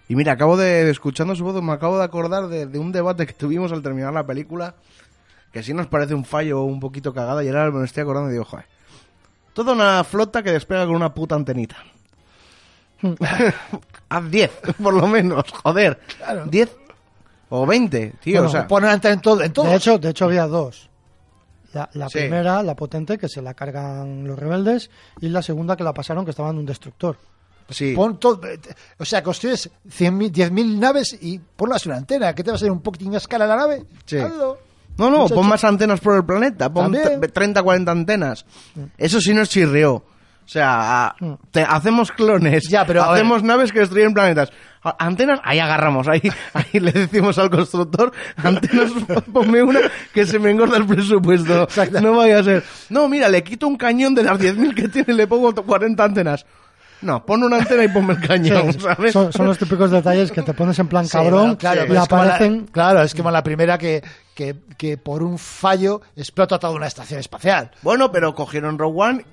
Speaker 1: Y mira, acabo de, escuchando su voz, me acabo de acordar de, de un debate que tuvimos al terminar la película, que sí nos parece un fallo un poquito cagada, y ahora me estoy acordando y digo, joder, toda una flota que despega con una puta antenita. Haz 10, por lo menos, joder. 10 o 20, tío,
Speaker 3: Bueno,
Speaker 1: o sea...
Speaker 2: Ponen antena en todo, en todo.
Speaker 3: De hecho, de hecho había dos. La, la
Speaker 1: Sí.
Speaker 3: primera, la potente, que se la cargan los rebeldes, y la segunda que la pasaron, que estaba en un destructor.
Speaker 1: Sí.
Speaker 2: Pon todo, o sea, construyes 100.000, 10.000 naves y ponlas una antena. ¿Qué te va a hacer un poquitín a escala la nave?
Speaker 1: Sí.
Speaker 2: Hazlo.
Speaker 1: No, no,
Speaker 2: Muchacho.
Speaker 1: pon más antenas por el planeta, pon
Speaker 2: También.
Speaker 1: tre- 30, 40 antenas. Eso sí no es chirrió. O sea, a- te, hacemos clones,
Speaker 2: Ya, pero
Speaker 1: hacemos naves que destruyen planetas. Antenas, ahí agarramos, ahí, ahí le decimos al constructor, antenas, ponme una que se me engorda el presupuesto. No vaya a ser. No, mira, le quito un cañón de las 10.000 que tiene y le pongo 40 antenas. No, pon una antena y ponme el cañón, ¿sabes?
Speaker 3: Son, son los típicos detalles que te pones en plan
Speaker 2: Sí,
Speaker 3: cabrón
Speaker 2: bueno, claro,
Speaker 3: y
Speaker 2: pero es como la-
Speaker 3: aparecen...
Speaker 2: claro, es como la primera que, que, que por un fallo explota toda una estación espacial.
Speaker 1: Bueno, pero cogieron Rogue One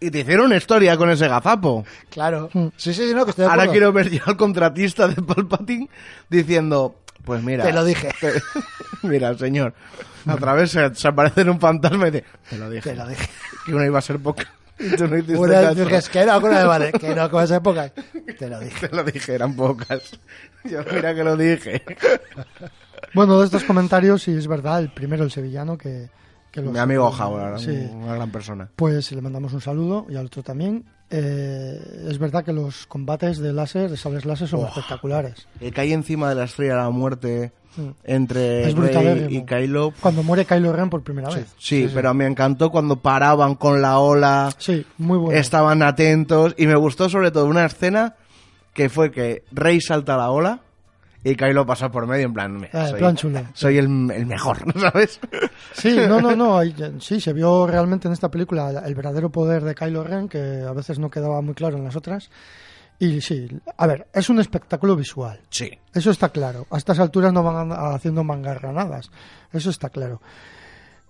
Speaker 1: y te hicieron una historia con ese gazapo.
Speaker 2: Claro. Sí, sí, sí, no, que estoy de
Speaker 1: Ahora quiero ver yo al contratista de Palpatine diciendo, pues mira...
Speaker 2: Te lo dije.
Speaker 1: te- mira, señor, a través se, se aparece en un fantasma y dice, te lo dije.
Speaker 2: Te lo dije.
Speaker 1: Que una iba a ser poca. Y tú no hiciste
Speaker 2: Una
Speaker 1: caso.
Speaker 2: dices que no, una de vale, que no, con esa época. Te lo dije.
Speaker 1: Te lo dije, eran pocas. Yo mira que lo dije.
Speaker 3: Bueno, de estos comentarios, sí es verdad, el primero, el sevillano, que... que los-
Speaker 1: Mi amigo Jaular,
Speaker 3: Sí.
Speaker 1: una gran persona.
Speaker 3: Pues le mandamos un saludo y al otro también. Eh, es verdad que los combates de láser, de sables láser, son espectaculares.
Speaker 1: El que hay encima de la estrella de la muerte
Speaker 3: Mm.
Speaker 1: entre Rey
Speaker 3: brutalérrimo.
Speaker 1: y Kylo.
Speaker 3: Cuando muere Kylo Ren por primera vez.
Speaker 1: Sí, pero me encantó cuando paraban con la ola.
Speaker 3: Sí, muy bueno.
Speaker 1: estaban atentos y me gustó sobre todo una escena que fue que Rey salta a la ola y Kylo pasa por medio en plan, mira,
Speaker 3: Eh,
Speaker 1: soy,
Speaker 3: plan chulo.
Speaker 1: soy el, el mejor, ¿sabes?
Speaker 3: Sí, no, no, no. Sí, se vio realmente en esta película el verdadero poder de Kylo Ren, que a veces no quedaba muy claro en las otras. Y sí, a ver, es un espectáculo visual.
Speaker 1: Sí.
Speaker 3: Eso está claro. A estas alturas no van haciendo mangarranadas. Eso está claro.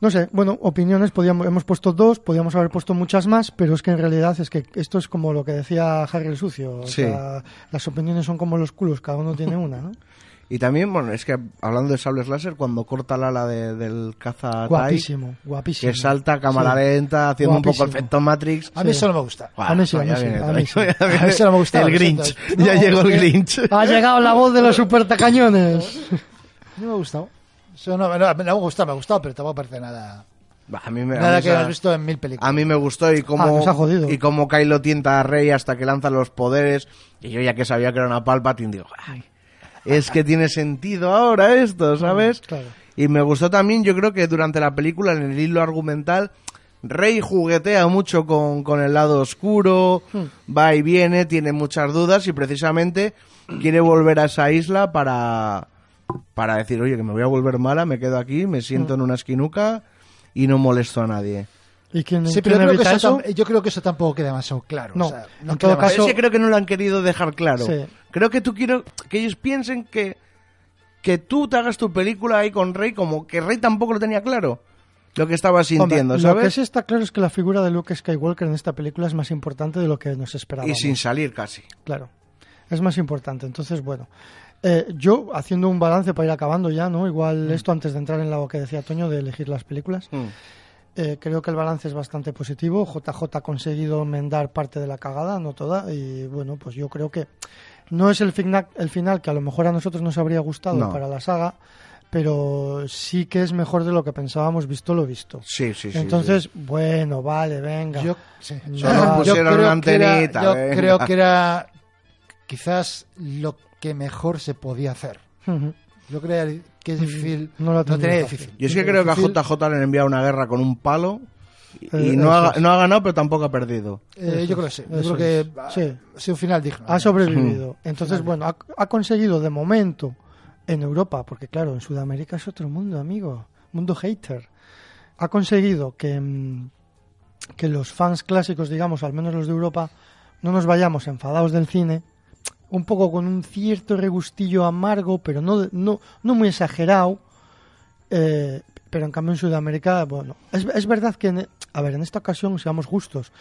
Speaker 3: No sé, bueno, opiniones, podíamos, hemos puesto dos, podíamos haber puesto muchas más, pero es que en realidad es que esto es como lo que decía Harry el Sucio. O
Speaker 1: Sí.
Speaker 3: sea, las opiniones son como los culos, cada uno tiene una, ¿no?
Speaker 1: Y también, bueno, es que hablando de sables láser, cuando corta el ala de- del caza Tai,
Speaker 3: Guapísimo, guapísimo.
Speaker 1: que salta a cámara
Speaker 3: Sí.
Speaker 1: lenta, haciendo un poco el efecto Matrix.
Speaker 2: A mí
Speaker 3: Sí.
Speaker 2: eso no me gusta.
Speaker 3: A mí sí, a mí
Speaker 1: ya
Speaker 3: sí,
Speaker 1: viene
Speaker 3: a mí
Speaker 1: otra-
Speaker 3: sí.
Speaker 1: ya viene
Speaker 2: A mí sí no me gusta,
Speaker 1: El Grinch. ya llegó el Grinch.
Speaker 3: Ha llegado la voz de los supertacañones.
Speaker 2: No me ha gustado. Eso no, me ha gustado, me ha gustado, pero tampoco parece nada.
Speaker 1: A mí me, a
Speaker 2: Nada
Speaker 1: mí
Speaker 2: que
Speaker 1: esa-
Speaker 2: hayas visto en mil películas.
Speaker 1: A mí me gustó y
Speaker 3: Ah,
Speaker 1: cómo,
Speaker 3: jodido.
Speaker 1: y cómo Kylo tienta a Rey hasta que lanza los poderes. Y yo ya que sabía que era una Palpatine, digo, ay, es que tiene sentido ahora esto, ¿sabes?
Speaker 3: claro.
Speaker 1: Y me gustó también, yo creo que durante la película, en el hilo argumental, Rey juguetea mucho con, con el lado oscuro,
Speaker 3: Hmm.
Speaker 1: va y viene, tiene muchas dudas y precisamente quiere volver a esa isla para, para decir, oye, que me voy a volver mala, me quedo aquí, me siento en una esquinuca y no molesto a nadie.
Speaker 3: ¿Y quién,
Speaker 2: Sí,
Speaker 3: quién
Speaker 2: pero creo que eso, yo creo que eso tampoco queda demasiado claro.
Speaker 3: No,
Speaker 2: o sea,
Speaker 3: en
Speaker 2: queda
Speaker 3: todo caso-
Speaker 1: que creo que no lo han querido dejar claro.
Speaker 3: Sí.
Speaker 1: Creo que tú quiero que ellos piensen que que tú te hagas tu película ahí con Rey como que Rey tampoco lo tenía claro lo que estaba sintiendo,
Speaker 3: Hombre, Lo que
Speaker 1: ¿sabes?
Speaker 3: sí está claro es que la figura de Luke Skywalker en esta película es más importante de lo que nos esperábamos.
Speaker 1: Y sin salir casi.
Speaker 3: Claro, es más importante. Entonces, bueno, eh, yo haciendo un balance para ir acabando ya, ¿no?
Speaker 1: Mm.
Speaker 3: Igual esto antes de entrar en lo que decía Toño de elegir las películas. Eh, creo que el balance es bastante positivo. JJ ha conseguido enmendar parte de la cagada, no toda. Y bueno, pues yo creo que no es el final, el final que a lo mejor a nosotros nos habría gustado
Speaker 1: No.
Speaker 3: para la saga, pero sí que es mejor de lo que pensábamos, visto lo visto.
Speaker 1: Sí, sí, sí.
Speaker 3: Entonces,
Speaker 1: sí.
Speaker 3: bueno, vale, venga.
Speaker 2: Yo, sí.
Speaker 3: Solo
Speaker 2: Yo
Speaker 1: pusieron
Speaker 2: creo
Speaker 1: una
Speaker 2: que era-
Speaker 1: antenita,
Speaker 2: yo
Speaker 1: venga.
Speaker 2: creo que era quizás lo que mejor se podía hacer. Yo creo que es difícil.
Speaker 3: No lo ha tenido
Speaker 2: tenía
Speaker 3: fácil.
Speaker 2: difícil.
Speaker 1: Yo es que creo que a. JJ le han enviado una guerra con un palo y, y
Speaker 3: Eh,
Speaker 1: no, ha, no ha ganado, pero tampoco ha perdido.
Speaker 2: Eh, yo creo que sí. Yo
Speaker 3: Eso
Speaker 2: creo que
Speaker 3: es.
Speaker 2: ha-
Speaker 3: Sí.
Speaker 2: ha sido un final digno.
Speaker 3: ha sobrevivido. Entonces, bueno, ha, ha conseguido de momento en Europa, porque claro, en Sudamérica es otro mundo, amigo, mundo hater. Ha conseguido que, mm, que los fans clásicos, digamos, al menos los de Europa, no nos vayamos enfadados del cine, un poco con un cierto regustillo amargo, pero no, no, no muy exagerado. eh, pero en cambio en Sudamérica, bueno, es, es verdad que, en- a ver, en esta ocasión, seamos justos,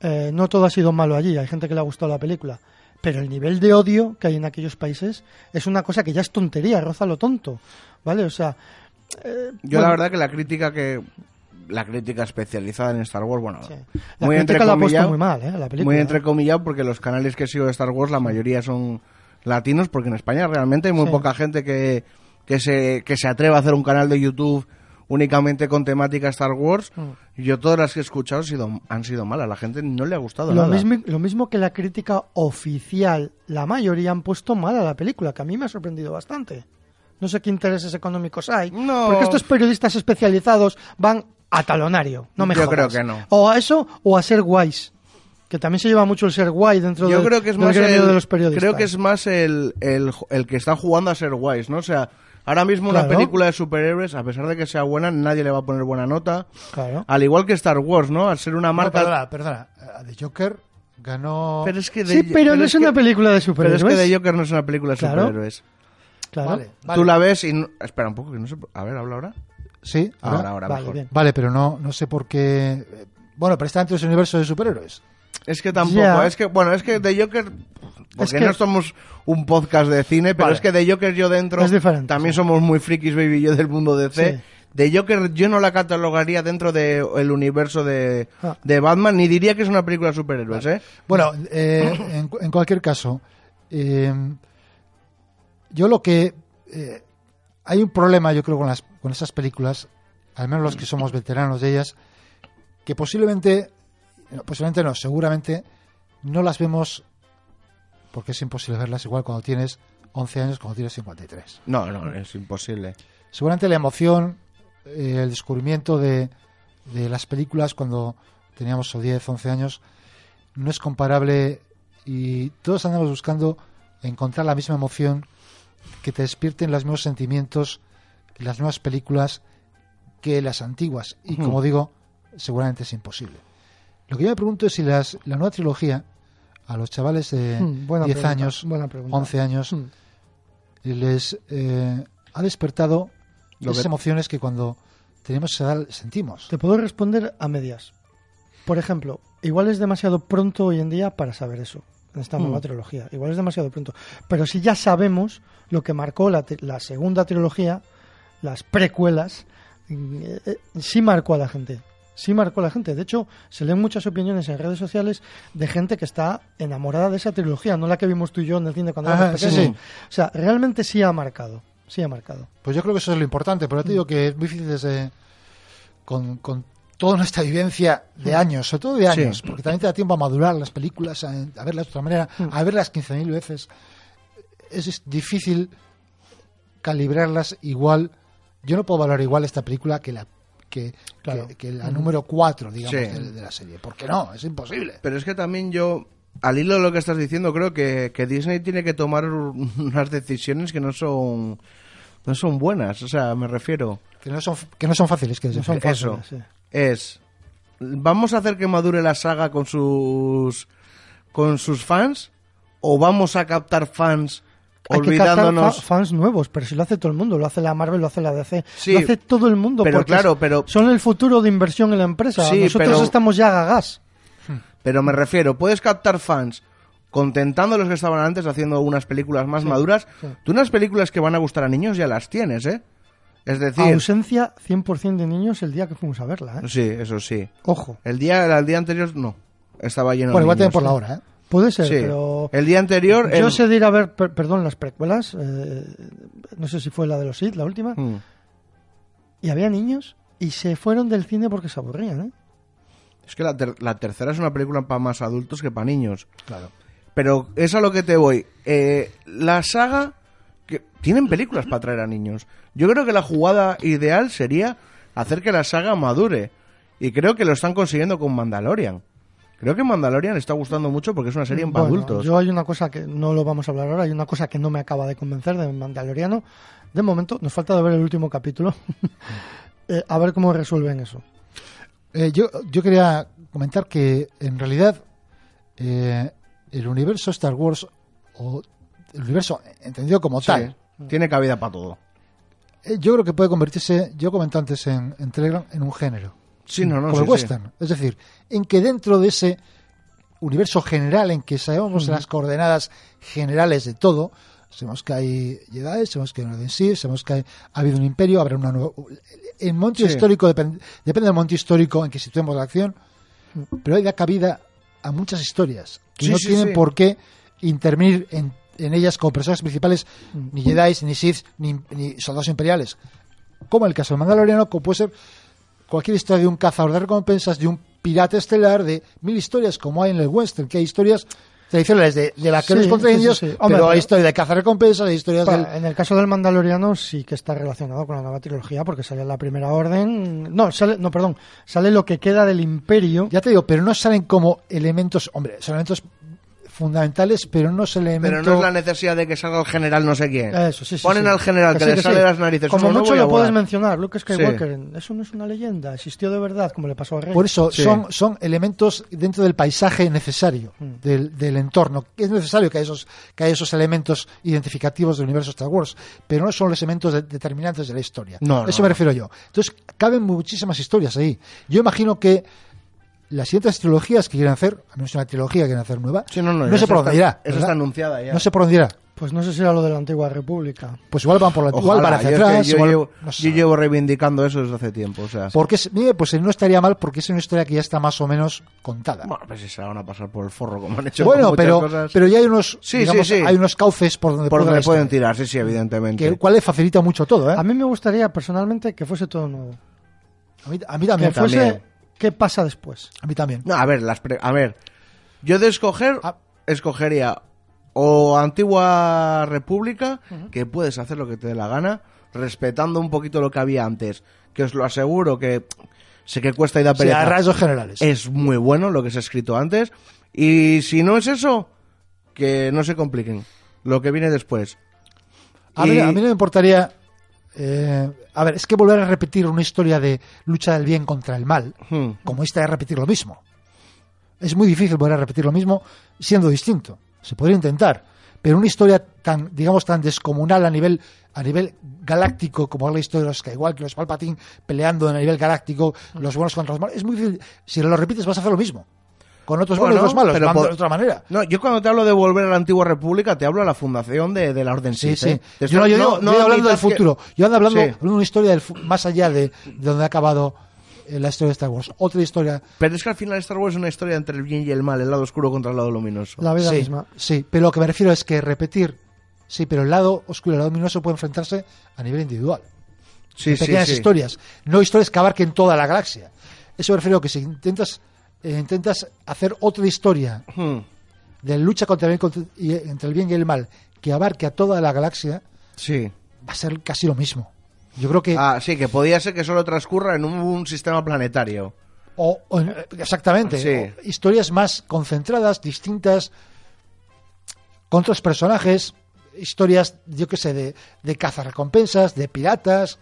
Speaker 3: eh, no todo ha sido malo allí, hay gente que le ha gustado la película, pero el nivel de odio que hay en aquellos países es una cosa que ya es tontería, roza lo tonto, ¿vale? O sea... eh,
Speaker 1: Yo
Speaker 3: bueno,
Speaker 1: la verdad que la crítica que la crítica especializada en Star Wars, bueno,
Speaker 3: sí. La
Speaker 1: muy entrecomillado,
Speaker 3: muy mal, ¿eh? La película.
Speaker 1: muy entrecomillado porque los canales que sigo de Star Wars la mayoría son latinos porque en España realmente hay muy
Speaker 3: Sí.
Speaker 1: poca gente que, que se que se atreva a hacer un canal de YouTube únicamente con temática Star Wars.
Speaker 3: Mm.
Speaker 1: Yo todas las que he escuchado han sido, han sido malas, la gente no le ha gustado
Speaker 3: Lo
Speaker 1: nada.
Speaker 3: mismo, lo mismo que la crítica oficial, la mayoría han puesto mal a la película, que a mí me ha sorprendido bastante. No sé qué intereses económicos hay.
Speaker 1: No.
Speaker 3: Porque estos periodistas especializados van a talonario. No me
Speaker 1: Yo
Speaker 3: jodas.
Speaker 1: creo que no.
Speaker 3: O a eso o a ser guays. Que también se lleva mucho el ser guay dentro
Speaker 1: Yo
Speaker 3: del-
Speaker 1: creo que es
Speaker 3: del
Speaker 1: más
Speaker 3: gremio
Speaker 1: el,
Speaker 3: de los periodistas.
Speaker 1: creo que es más el, el, el que está jugando a ser guays, ¿no? O sea, ahora mismo una
Speaker 3: Claro.
Speaker 1: película de superhéroes, a pesar de que sea buena, nadie le va a poner buena nota.
Speaker 3: Claro.
Speaker 1: Al igual que Star Wars, ¿no? Al ser una
Speaker 2: No,
Speaker 1: marca...
Speaker 2: perdona, perdona. Eh, The Joker ganó.
Speaker 1: Pero es que
Speaker 3: Sí,
Speaker 1: de-
Speaker 3: pero no es
Speaker 1: que-
Speaker 3: una película de
Speaker 1: Pero
Speaker 3: superhéroes.
Speaker 1: es que The Joker no es una película de
Speaker 3: Claro.
Speaker 1: superhéroes.
Speaker 3: Claro.
Speaker 2: Vale, vale.
Speaker 1: Tú la ves y... no- Espera un poco, que no sé... A ver, habla ahora.
Speaker 2: Sí,
Speaker 1: Ahora,
Speaker 2: ahora.
Speaker 1: ahora,
Speaker 3: Vale,
Speaker 1: mejor.
Speaker 3: bien.
Speaker 2: Vale, pero no, no sé por qué. eh, Bueno, pero está dentro de ese universo de superhéroes.
Speaker 1: Es que tampoco, es que, bueno, es que The Joker, porque
Speaker 3: que-
Speaker 1: no somos un podcast de cine, pero
Speaker 2: Vale.
Speaker 1: es que The Joker yo dentro,
Speaker 3: Es diferente,
Speaker 1: también
Speaker 3: sí.
Speaker 1: somos muy frikis, baby, yo del mundo de C.
Speaker 3: Sí.
Speaker 1: The Joker yo no la catalogaría dentro del el universo de,
Speaker 3: Ah.
Speaker 1: de Batman, ni diría que es una película de superhéroes, ¿eh?
Speaker 2: Bueno, eh, en, cu- en cualquier caso, eh, yo lo que. eh, hay un problema, yo creo, con, las, con esas películas, al menos los que somos veteranos de ellas, que posiblemente. no, Posiblemente no, seguramente no las vemos porque es imposible verlas igual cuando tienes 11 años cuando tienes 53.
Speaker 1: No, no, es imposible.
Speaker 2: Seguramente la emoción, eh, el descubrimiento de, de las películas cuando teníamos o 10, 11 años, no es comparable y todos andamos buscando encontrar la misma emoción que te despierten los mismos sentimientos las nuevas películas que las antiguas. Y como digo, seguramente es imposible. Lo que yo me pregunto es si las, la nueva trilogía, a los chavales de
Speaker 3: Hmm, buena
Speaker 2: 10
Speaker 3: pregunta,
Speaker 2: años,
Speaker 3: buena pregunta.
Speaker 2: 11 años,
Speaker 3: Hmm.
Speaker 2: les eh, ha despertado
Speaker 1: Lo
Speaker 2: esas
Speaker 1: que-
Speaker 2: emociones que cuando tenemos esa edad sentimos.
Speaker 3: Te puedo responder a medias. Por ejemplo, igual es demasiado pronto hoy en día para saber eso, en esta nueva
Speaker 1: Mm.
Speaker 3: trilogía. Igual es demasiado pronto. Pero si ya sabemos lo que marcó la, la segunda trilogía, las precuelas, eh, eh, sí marcó a la gente. Sí marcó a la gente. De hecho, se leen muchas opiniones en redes sociales de gente que está enamorada de esa trilogía, no la que vimos tú y yo en el cine cuando
Speaker 2: Ajá,
Speaker 3: éramos pequeños.
Speaker 2: sí.
Speaker 3: O sea, realmente sí ha marcado. Sí ha marcado.
Speaker 2: Pues yo creo que eso es lo importante, pero te digo que es muy difícil desde, con, con toda nuestra vivencia de años, sobre todo de
Speaker 1: Sí.
Speaker 2: años, porque también te da tiempo a madurar las películas, a, a verlas de otra manera, a verlas 15.000 veces. Es, es difícil calibrarlas igual. Yo no puedo valorar igual esta película que la que,
Speaker 3: Claro.
Speaker 2: que, que la número 4, digamos,
Speaker 1: Sí.
Speaker 2: de, de la serie. ¿Por qué no? Es imposible.
Speaker 1: Pero es que también yo, al hilo de lo que estás diciendo, creo que, que Disney tiene que tomar unas decisiones que no son no son buenas. O sea, me refiero.
Speaker 2: Que no son, que no son fáciles. Que
Speaker 3: No son
Speaker 1: Eso.
Speaker 3: fáciles, sí.
Speaker 1: Es. ¿Vamos a hacer que madure la saga con sus. con sus fans? ¿O vamos a captar fans
Speaker 3: Hay que captar
Speaker 1: olvidándonos.
Speaker 3: fa- fans nuevos, pero si lo hace todo el mundo, lo hace la Marvel, lo hace la DC,
Speaker 1: Sí,
Speaker 3: lo hace todo el mundo.
Speaker 1: pero
Speaker 3: porque
Speaker 1: claro, pero-
Speaker 3: son el futuro de inversión en la empresa.
Speaker 1: Sí,
Speaker 3: Nosotros
Speaker 1: pero-
Speaker 3: estamos ya gagas.
Speaker 1: Pero me refiero, puedes captar fans contentando a los que estaban antes haciendo unas películas más maduras.
Speaker 3: sí.
Speaker 1: Tú unas películas que van a gustar a niños ya las tienes, ¿eh? Es decir,
Speaker 3: Ausencia 100% de niños el día que fuimos a verla. ¿eh?
Speaker 1: sí, eso sí.
Speaker 3: Ojo,
Speaker 1: El día, el día anterior no, estaba lleno
Speaker 2: Bueno,
Speaker 1: de
Speaker 2: igual también
Speaker 1: niños.
Speaker 2: por la hora, ¿eh?
Speaker 3: Puede ser,
Speaker 1: Sí.
Speaker 3: pero
Speaker 1: El día anterior...
Speaker 3: yo
Speaker 1: el-
Speaker 3: sé de ir a ver, per- perdón, las precuelas, eh, no sé si fue la de los Sith, la última,
Speaker 1: Mm.
Speaker 3: y había niños y se fueron del cine porque se aburrían. ¿eh?
Speaker 1: Es que la, ter- la tercera es una película para más adultos que para niños.
Speaker 2: Claro.
Speaker 1: Pero es a lo que te voy. Eh, la saga... Que, tienen películas para traer a niños. Yo creo que la jugada ideal sería hacer que la saga madure. Y creo que lo están consiguiendo con Mandalorian. Creo que Mandalorian está gustando mucho porque es una serie para
Speaker 3: Bueno,
Speaker 1: adultos.
Speaker 3: Yo hay una cosa que no lo vamos a hablar ahora, hay una cosa que no me acaba de convencer de Mandaloriano. De momento, nos falta de ver el último capítulo. Eh, a ver cómo resuelven eso.
Speaker 2: Eh, yo, yo quería comentar que en realidad eh, el universo Star Wars, o el universo entendido como
Speaker 1: Sí,
Speaker 2: tal,
Speaker 1: tiene cabida para todo.
Speaker 2: eh, yo creo que puede convertirse, yo comenté antes en, en Telegram, en un género.
Speaker 1: Sí, no, no,
Speaker 2: como
Speaker 1: sí,
Speaker 2: el
Speaker 1: sí.
Speaker 2: western. Es decir, en que dentro de ese universo general en que sabemos las coordenadas generales de todo, sabemos que hay Jedi, sabemos que hay un orden Sith, sabemos que hay- ha habido un imperio, habrá una nueva... El monte
Speaker 1: Sí.
Speaker 2: histórico depende, depende del monte histórico en que situemos la acción, pero hay da cabida a muchas historias que
Speaker 1: Sí,
Speaker 2: no
Speaker 1: sí,
Speaker 2: tienen
Speaker 1: sí.
Speaker 2: por qué intervenir en, en ellas como personajes principales ni Jedi, ni Sith, ni, ni soldados imperiales. Como el caso del Mandaloriano, como puede ser cualquier historia de un cazador de recompensas, de un pirata estelar, de mil historias como hay en el western, que hay historias tradicionales de, de vaqueros
Speaker 3: Sí,
Speaker 2: contra
Speaker 3: sí,
Speaker 2: indios,
Speaker 3: sí. Hombre,
Speaker 2: pero hay historias de cazar recompensas, hay historias
Speaker 3: Pa-
Speaker 2: del...
Speaker 3: En el caso del Mandaloriano sí que está relacionado con la nueva trilogía porque sale la primera orden. No, sale, no, perdón, sale lo que queda del imperio.
Speaker 2: Ya te digo, pero no salen como elementos, hombre, son elementos fundamentales, pero no es elemento...
Speaker 1: Pero no es la necesidad de que salga el general no sé quién.
Speaker 3: Eso, sí, sí,
Speaker 1: Ponen
Speaker 3: sí.
Speaker 1: al general que, le sale las narices.
Speaker 3: Como mucho lo puedes mencionar, Luke Skywalker. Eso no es una leyenda, existió de verdad, como le pasó a Rey.
Speaker 2: Por eso son, son elementos dentro del paisaje necesario
Speaker 3: Mm.
Speaker 2: del, del entorno. Es necesario que haya, esos, que haya esos elementos identificativos del universo Star Wars, pero no son los elementos de- determinantes de la historia.
Speaker 1: No,
Speaker 2: Eso
Speaker 1: no,
Speaker 2: me refiero yo. Entonces, caben muchísimas historias ahí. Yo imagino que las siguientes trilogías que quieran hacer, a menos una trilogía que quieran hacer nueva,
Speaker 1: Sí, no, no,
Speaker 2: sé por dónde
Speaker 1: está-
Speaker 2: irá. ¿verdad?
Speaker 1: está anunciada ya.
Speaker 2: No sé por dónde irá.
Speaker 3: Pues no sé si era lo de la antigua república.
Speaker 2: Pues igual van por la, igual
Speaker 1: Ojalá,
Speaker 2: van hacia
Speaker 1: yo es que
Speaker 2: atrás.
Speaker 1: yo,
Speaker 2: igual-
Speaker 1: llevo,
Speaker 2: no sé.
Speaker 1: yo llevo reivindicando eso desde hace tiempo. O sea,
Speaker 2: Porque es- mire, pues no estaría mal porque es una historia que ya está más o menos contada.
Speaker 1: bueno, pues si se la van a pasar por el forro como han hecho
Speaker 2: Bueno, pero,
Speaker 1: cosas.
Speaker 2: pero ya hay unos,
Speaker 1: Sí,
Speaker 2: digamos,
Speaker 1: sí, sí.
Speaker 2: hay unos cauces por donde,
Speaker 1: por donde pueden tirar, sí, sí, evidentemente.
Speaker 2: que, cual le facilita mucho todo, ¿eh?
Speaker 3: A mí me gustaría personalmente que fuese todo nuevo.
Speaker 2: A mí, a mí también.
Speaker 3: Que fuese
Speaker 1: también.
Speaker 3: Qué pasa después.
Speaker 2: A mí también.
Speaker 1: No, a ver, las pre- a ver, yo de escoger,
Speaker 2: Ah.
Speaker 1: escogería o Antigua República, que puedes hacer lo que te dé la gana, respetando un poquito lo que había antes, que os lo aseguro que sé que cuesta y da
Speaker 2: Sí,
Speaker 1: pereza.
Speaker 2: a rasgos generales.
Speaker 1: es muy bueno lo que se ha escrito antes, y si no es eso, que no se compliquen, lo que viene después.
Speaker 2: A,
Speaker 1: Y-
Speaker 2: mí, a mí no me importaría. Eh, a ver, es que volver a repetir una historia de lucha del bien contra el mal,
Speaker 1: Hmm.
Speaker 2: como esta es repetir lo mismo. Es muy difícil volver a repetir lo mismo siendo distinto. Se podría intentar, pero una historia tan, digamos, tan descomunal a nivel a nivel galáctico como es la historia de los que los Palpatine peleando a nivel galáctico, los buenos contra los malos, es muy difícil. Si lo repites vas a hacer lo mismo. Con otros buenos y
Speaker 1: Bueno,
Speaker 2: otros malos,
Speaker 1: pero
Speaker 2: van de otra manera.
Speaker 1: No, yo cuando te hablo de volver a la antigua república, te hablo de la fundación de, de la Orden
Speaker 2: Sí,
Speaker 1: Sith, ¿eh?
Speaker 2: Yo, no,
Speaker 1: estoy-
Speaker 2: yo
Speaker 1: no-
Speaker 2: yo
Speaker 1: no
Speaker 2: hablando del
Speaker 1: que-
Speaker 2: futuro. Yo ando hablando,
Speaker 1: Sí.
Speaker 2: hablando de una historia del más allá de, de donde ha acabado eh, la historia de Star Wars. Otra historia.
Speaker 1: Pero es que al final Star Wars es una historia entre el bien y el mal, el lado oscuro contra el lado luminoso.
Speaker 3: La vida
Speaker 2: sí,
Speaker 3: misma.
Speaker 2: sí, pero lo que me refiero es que repetir. Sí, pero el lado oscuro y el lado luminoso puede enfrentarse a nivel individual.
Speaker 1: Sí,
Speaker 2: pequeñas
Speaker 1: sí.
Speaker 2: historias. No historias que abarquen toda la galaxia. Eso me refiero a que si intentas, eh, intentas hacer otra historia
Speaker 1: Hmm.
Speaker 2: de lucha contra el bien, contra- y- entre el bien y el mal que abarque a toda la galaxia,
Speaker 1: Sí.
Speaker 2: va a ser casi lo mismo. Yo creo que.
Speaker 1: Ah, sí, que podía ser que solo transcurra en un, un sistema planetario.
Speaker 2: O, o en- exactamente.
Speaker 1: Sí.
Speaker 2: o historias más concentradas, distintas, con otros personajes, historias, yo qué sé, de, de cazarrecompensas, de piratas,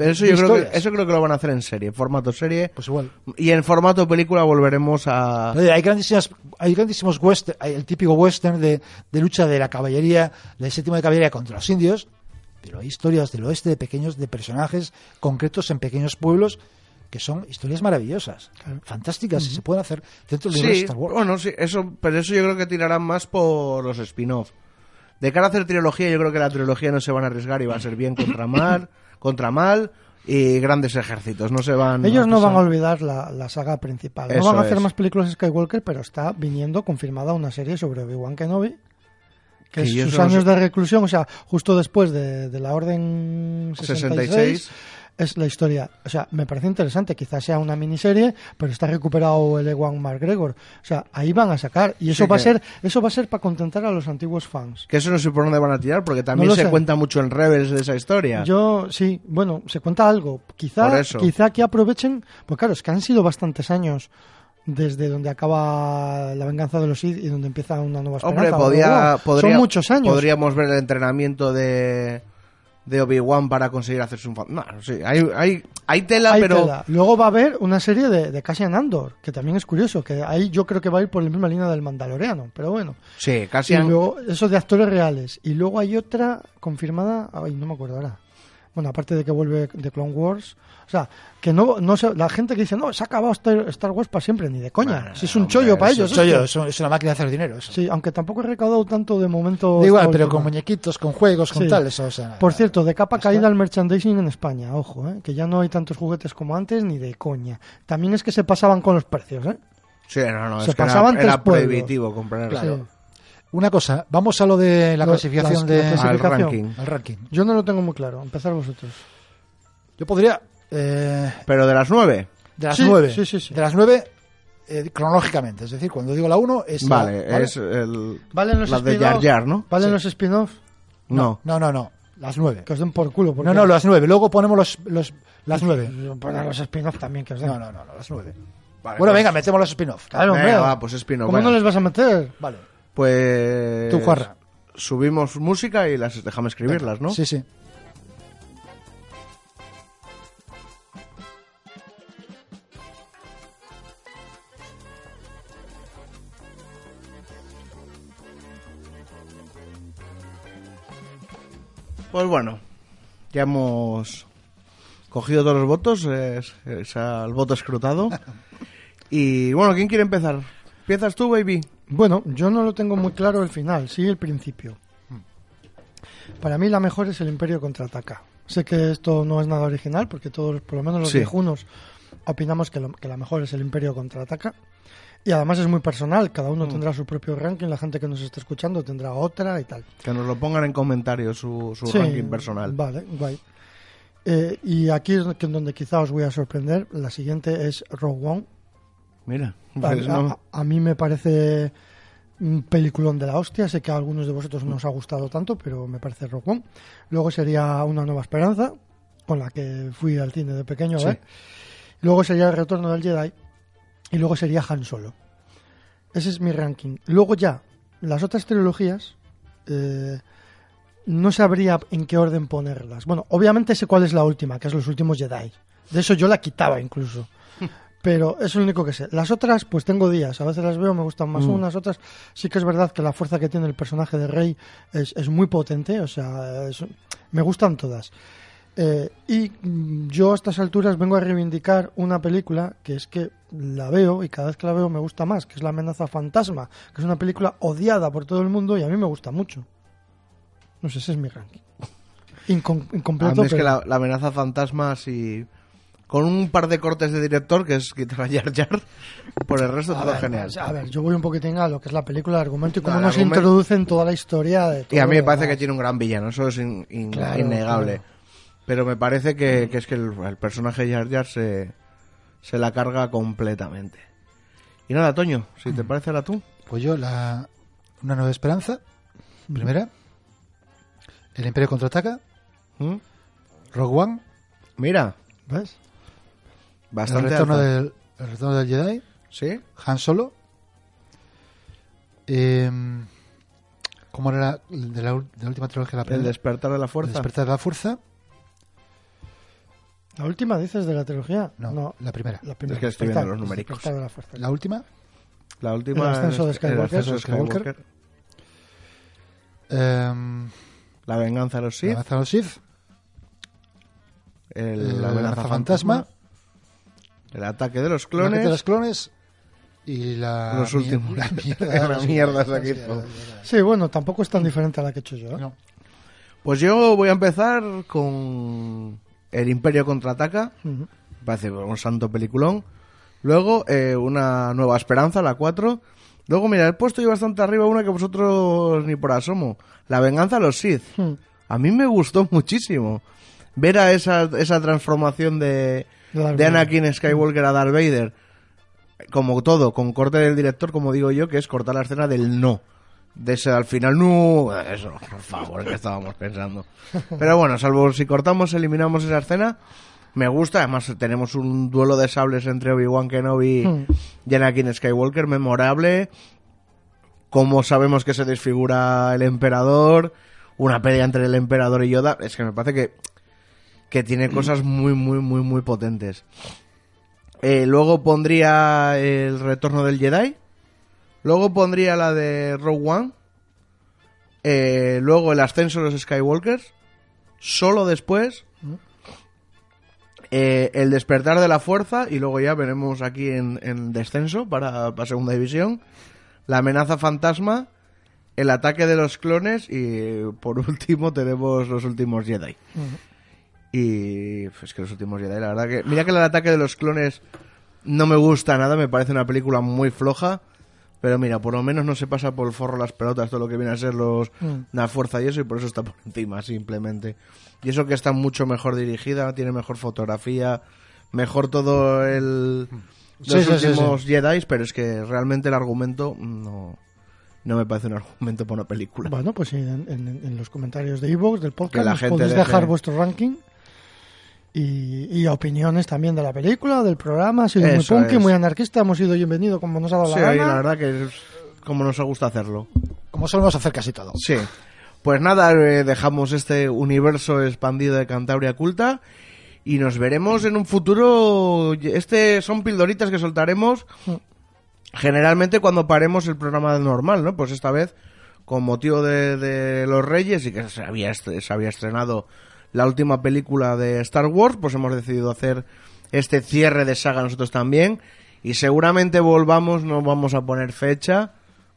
Speaker 1: Pero eso yo creo que, eso creo que lo van a hacer en serie, en formato serie.
Speaker 2: pues igual.
Speaker 1: Y en formato película volveremos a...
Speaker 2: Oye, Hay grandísimas, hay grandísimos western, hay el típico western de, de lucha de la caballería, del séptimo de caballería contra los indios, pero hay historias del oeste de pequeños, de personajes concretos en pequeños pueblos que son historias maravillosas, fantásticas, y se pueden hacer dentro del
Speaker 1: Sí,
Speaker 2: de Star Wars.
Speaker 1: bueno, sí, eso, pero eso yo creo que tirarán más por los spin-off. De cara a hacer trilogía, yo creo que la trilogía no se van a arriesgar y va a ser bien contra mal, contra mal y grandes ejércitos. No se van.
Speaker 3: Ellos no van a olvidar la, la saga principal. No van a hacer
Speaker 1: es.
Speaker 3: más películas de Skywalker, pero está viniendo confirmada una serie sobre Obi-Wan Kenobi. Que es sus
Speaker 1: no
Speaker 3: años de reclusión, o sea, justo después de, de la Orden 66,
Speaker 1: 66.
Speaker 3: Es la historia. O sea, me parece interesante. Quizás sea una miniserie, pero está recuperado el Ewan McGregor. O sea, ahí van a sacar. Y eso
Speaker 1: Sí
Speaker 3: va a ser eso va a ser para contentar a los antiguos fans.
Speaker 1: Que eso no sé por dónde van a tirar, porque también se
Speaker 3: sé.
Speaker 1: cuenta mucho en Rebels de esa historia.
Speaker 3: Yo, sí, bueno, se cuenta algo. Quizá, quizá que aprovechen, pues claro, es que han sido bastantes años desde donde acaba la venganza de los Sith y donde empieza una nueva esperanza.
Speaker 1: Hombre, podía, podría-
Speaker 3: Son muchos años.
Speaker 1: Podríamos ver el entrenamiento de, de Obi-Wan para conseguir hacerse un... fa- No, sí, hay, hay, hay tela,
Speaker 3: Hay
Speaker 1: pero...
Speaker 3: tela. Luego va a haber una serie de, de Cassian Andor, que también es curioso, que ahí yo creo que va a ir por la misma línea del Mandaloriano, pero bueno.
Speaker 1: Sí, casi...
Speaker 3: Y luego, eso de actores reales. Y luego hay otra confirmada, ay, no me acuerdo ahora. Bueno, aparte de que vuelve de Clone Wars. O sea, que no, no se- la gente que dice, no, se ha acabado Star, Star Wars para siempre, ni de coña.
Speaker 1: Bueno,
Speaker 3: si es un
Speaker 1: hombre,
Speaker 3: chollo para
Speaker 1: eso
Speaker 3: ellos.
Speaker 2: Yo,
Speaker 3: esto.
Speaker 2: es, es una máquina de hacer dinero. Eso.
Speaker 3: Sí, aunque tampoco he recaudado tanto de momento.
Speaker 2: Da igual, pero
Speaker 3: última.
Speaker 2: con muñequitos, con juegos, con
Speaker 3: Sí.
Speaker 2: tal, eso, o sea,
Speaker 3: Por cierto, de capa caída el merchandising en España, ojo, ¿eh? que ya no hay tantos juguetes como antes ni de coña. También es que se pasaban con los precios, ¿eh?
Speaker 1: Sí, no, no,
Speaker 3: Se
Speaker 1: es que era-
Speaker 3: pasaban
Speaker 1: era,
Speaker 3: tres pueblos.
Speaker 1: prohibitivo comprar.
Speaker 2: Claro.
Speaker 3: Sí.
Speaker 2: Una cosa, vamos a lo de la
Speaker 3: Lo-
Speaker 2: clasificación
Speaker 3: las-
Speaker 2: de
Speaker 3: la clasificación.
Speaker 1: Al ranking.
Speaker 2: al ranking.
Speaker 3: Yo no lo tengo muy claro, empezar vosotros.
Speaker 2: Yo podría eh,
Speaker 1: Pero de las nueve.
Speaker 2: de las
Speaker 3: Sí,
Speaker 2: nueve,
Speaker 3: sí, sí, sí.
Speaker 2: de las nueve eh, cronológicamente, es decir, cuando digo la uno es la-
Speaker 1: Vale, es el...
Speaker 3: ¿Valen los
Speaker 1: la de
Speaker 3: spin-offs?
Speaker 1: Jar Jar, ¿no?
Speaker 3: ¿Valen
Speaker 2: Sí.
Speaker 3: los spin-offs?
Speaker 1: No.
Speaker 2: no, no, no, las nueve.
Speaker 3: Que os den por culo. porque-
Speaker 2: No, no, las nueve. Luego ponemos los, los las nueve.
Speaker 3: Poner los spin-offs también que os den.
Speaker 2: No, no, no, no, las nueve.
Speaker 1: Vale,
Speaker 2: Bueno,
Speaker 1: pues-
Speaker 2: venga, metemos los spin-off.
Speaker 3: Claro,
Speaker 1: Venga, va, pues spin-off,
Speaker 3: ¿Cómo
Speaker 1: venga.
Speaker 3: no les vas a meter?
Speaker 2: Vale.
Speaker 1: Pues...
Speaker 2: Tu.
Speaker 1: Subimos música y las dejamos escribirlas, ¿no?
Speaker 2: Sí, sí.
Speaker 1: Pues bueno, ya hemos cogido todos los votos, es, es el voto escrutado. Y bueno, ¿quién quiere empezar? ¿Empiezas tú, baby?
Speaker 3: Bueno, yo no lo tengo muy claro el final, sí el principio. Para mí la mejor es el Imperio contraataca. Sé que esto no es nada original porque todos, por lo menos los
Speaker 1: Sí.
Speaker 3: viejunos, opinamos que, lo- que la mejor es el Imperio contraataca. Y además es muy personal, cada
Speaker 1: Mm.
Speaker 3: uno tendrá su propio ranking, la gente que nos está escuchando tendrá otra y tal.
Speaker 1: Que nos lo pongan en comentarios su, su
Speaker 3: Sí,
Speaker 1: ranking personal.
Speaker 3: Vale, guay. Eh, y aquí es donde quizá os voy a sorprender. La siguiente es Rogue One.
Speaker 1: Mira,
Speaker 3: A,
Speaker 1: pues
Speaker 3: a-
Speaker 1: no.
Speaker 3: a mí me parece un peliculón de la hostia. Sé que a algunos de vosotros no os ha gustado tanto, pero me parece Rogue One. Luego sería Una Nueva Esperanza, con la que fui al cine de pequeño a
Speaker 1: Sí.
Speaker 3: ver. Luego sería El Retorno del Jedi. Y luego sería Han Solo. Ese es mi ranking. Luego ya, las otras trilogías, eh, no sabría en qué orden ponerlas. Bueno, obviamente sé cuál es la última, que es los últimos Jedi. De eso yo la quitaba incluso. Pero es lo único que sé. Las otras, pues tengo días. A veces las veo, me gustan más
Speaker 1: Mm.
Speaker 3: unas, otras. Sí que es verdad que la fuerza que tiene el personaje de Rey es, es muy potente. O sea, es- me gustan todas. Eh, y mm, yo a estas alturas vengo a reivindicar una película que es que la veo y cada vez que la veo me gusta más, que es La amenaza fantasma, que es una película odiada por todo el mundo y a mí me gusta mucho. No sé, ese es mi ranking. Incom-
Speaker 1: A
Speaker 3: incompleto,
Speaker 1: mí es que
Speaker 3: pero-
Speaker 1: la, la amenaza fantasma, si con un par de cortes de director, que es quitar a Jar Jar, por el resto
Speaker 3: A
Speaker 1: todo
Speaker 3: ver,
Speaker 1: genial.
Speaker 3: pues, a ver, yo voy un poquitín a lo que es la película, el argumento y cómo nos
Speaker 1: argumento-
Speaker 3: introducen toda la historia de
Speaker 1: Y a mí me
Speaker 3: todo
Speaker 1: parece
Speaker 3: lo
Speaker 1: que
Speaker 3: demás.
Speaker 1: tiene un gran villano, eso es in- in-
Speaker 3: Claro,
Speaker 1: innegable.
Speaker 3: claro.
Speaker 1: Pero me parece que, que es que el, el personaje de Jar Jar se, se la carga completamente. Y nada, Toño, si te parece la tú.
Speaker 2: Pues yo, la Una Nueva Esperanza, primera. El Imperio Contraataca,
Speaker 1: ¿Mm?
Speaker 2: Rogue One,
Speaker 1: Mira,
Speaker 3: ¿Ves?
Speaker 2: el
Speaker 1: bastante
Speaker 2: retorno,
Speaker 1: alta.
Speaker 2: del, el retorno del Jedi,
Speaker 1: ¿Sí?
Speaker 2: Han Solo. Eh, ¿Cómo era la, de, la, de la última trilogía? La
Speaker 1: El
Speaker 2: primera?
Speaker 1: despertar de la
Speaker 2: El
Speaker 1: fuerza.
Speaker 2: despertar de la fuerza.
Speaker 3: ¿La última dices de la trilogía?
Speaker 2: No, la primera.
Speaker 3: La primera.
Speaker 1: Es que estoy viendo los numéricos.
Speaker 3: De la fuerza.
Speaker 2: La última.
Speaker 1: La última
Speaker 3: El ascenso de Skywalker.
Speaker 1: el ascenso de
Speaker 2: de
Speaker 1: Skywalker.
Speaker 2: eh,
Speaker 1: La venganza de los
Speaker 2: la
Speaker 1: Sith.
Speaker 2: amenaza de los Sith.
Speaker 1: el- la amenaza fantasma. El ataque de los
Speaker 2: El ataque
Speaker 1: clones.
Speaker 2: de los clones. Y la.
Speaker 1: Los últimos.
Speaker 2: La mierda.
Speaker 1: La mierda esa que hizo.
Speaker 3: Sí, bueno, tampoco es tan diferente a la que he hecho yo. ¿eh?
Speaker 2: No.
Speaker 1: Pues yo voy a empezar con El Imperio contraataca. Parece un santo peliculón. Luego, eh, Una Nueva Esperanza, la 4. Luego, mira, he puesto yo bastante arriba una que vosotros ni por asomo. La Venganza de los Sith. A mí me gustó muchísimo. Ver a esa, esa transformación de,
Speaker 3: De.
Speaker 1: Anakin Skywalker a Darth Vader. Como todo, con corte del director, como digo yo, que es cortar la escena del no. De ese al final, no. Eso, por favor, que estábamos pensando. Pero bueno, salvo si cortamos, eliminamos esa escena. Me gusta, además tenemos un duelo de sables entre Obi-Wan Kenobi
Speaker 3: Hmm.
Speaker 1: y Anakin Skywalker memorable. Como sabemos que se desfigura el emperador, una pelea entre el emperador y Yoda. Es que me parece que, que tiene cosas muy, muy, muy, muy potentes. Eh, luego pondría el retorno del Jedi. Luego pondría la de Rogue One. Eh, luego el ascenso de los Skywalkers. Solo después. eh, el despertar de la fuerza. Y luego ya veremos aquí en, en descenso para, para segunda división. La amenaza fantasma. El ataque de los clones. Y por último tenemos los últimos Jedi. Y pues, es que los últimos Jedi, la verdad que. Mira que el ataque de los clones no me gusta nada, me parece una película muy floja. Pero mira, por lo menos no se pasa por el forro las pelotas, todo lo que viene a ser los
Speaker 3: Mm.
Speaker 1: la fuerza y eso, y por eso está por encima, simplemente. Y eso que está mucho mejor dirigida, tiene mejor fotografía, mejor todo el.
Speaker 2: Sí,
Speaker 1: Los
Speaker 2: sí, sí,
Speaker 1: últimos Jedi, pero es que realmente el argumento no, no me parece un argumento para una película.
Speaker 3: Bueno, pues sí, en, en- en los comentarios de Evox, del
Speaker 1: Que
Speaker 3: podcast,
Speaker 1: la
Speaker 3: nos
Speaker 1: gente
Speaker 3: podéis
Speaker 1: deje-
Speaker 3: dejar vuestro ranking y, y opiniones también de la película, del programa. Ha sido muy punky,
Speaker 1: es.
Speaker 3: muy anarquista, hemos ido bienvenido como nos ha dado
Speaker 1: Sí,
Speaker 3: la gana.
Speaker 1: la verdad que es como nos gusta hacerlo.
Speaker 2: Como solemos hacer casi todo.
Speaker 1: Sí. Pues nada, eh, dejamos este universo expandido de Cantabria Culta y nos veremos en un futuro. Este son pildoritas que soltaremos generalmente cuando paremos el programa normal, ¿no? Pues esta vez, con motivo de, de los Reyes y que se había, se había estrenado la última película de Star Wars, pues hemos decidido hacer este cierre de saga nosotros también. Y seguramente volvamos, no vamos a poner fecha,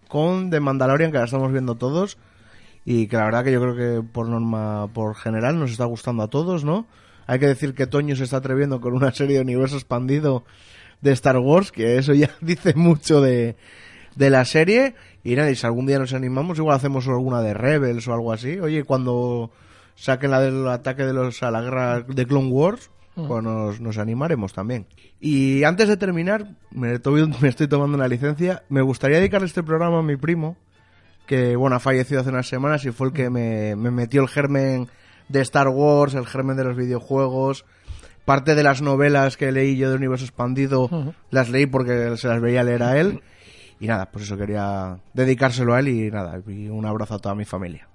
Speaker 1: con The Mandalorian, que la estamos viendo todos. Y que la verdad que yo creo que por norma, por general, nos está gustando a todos, ¿no? Hay que decir que Toño se está atreviendo con una serie de universo expandido de Star Wars, que eso ya dice mucho de, de la serie. Y nada, y si algún día nos animamos, igual hacemos alguna de Rebels o algo así. Oye, cuando saquen la del ataque de los a la guerra de Clone Wars, pues nos, nos animaremos también. Y antes de terminar, me, to- me estoy tomando una licencia. Me gustaría dedicar este programa a mi primo, que bueno, ha fallecido hace unas semanas y fue el que me, me metió el germen de Star Wars, el germen de los videojuegos. Parte de las novelas que leí yo de Universo Expandido las leí porque se las veía leer a él. Y nada, pues eso quería dedicárselo a él y nada, y un abrazo a toda mi familia.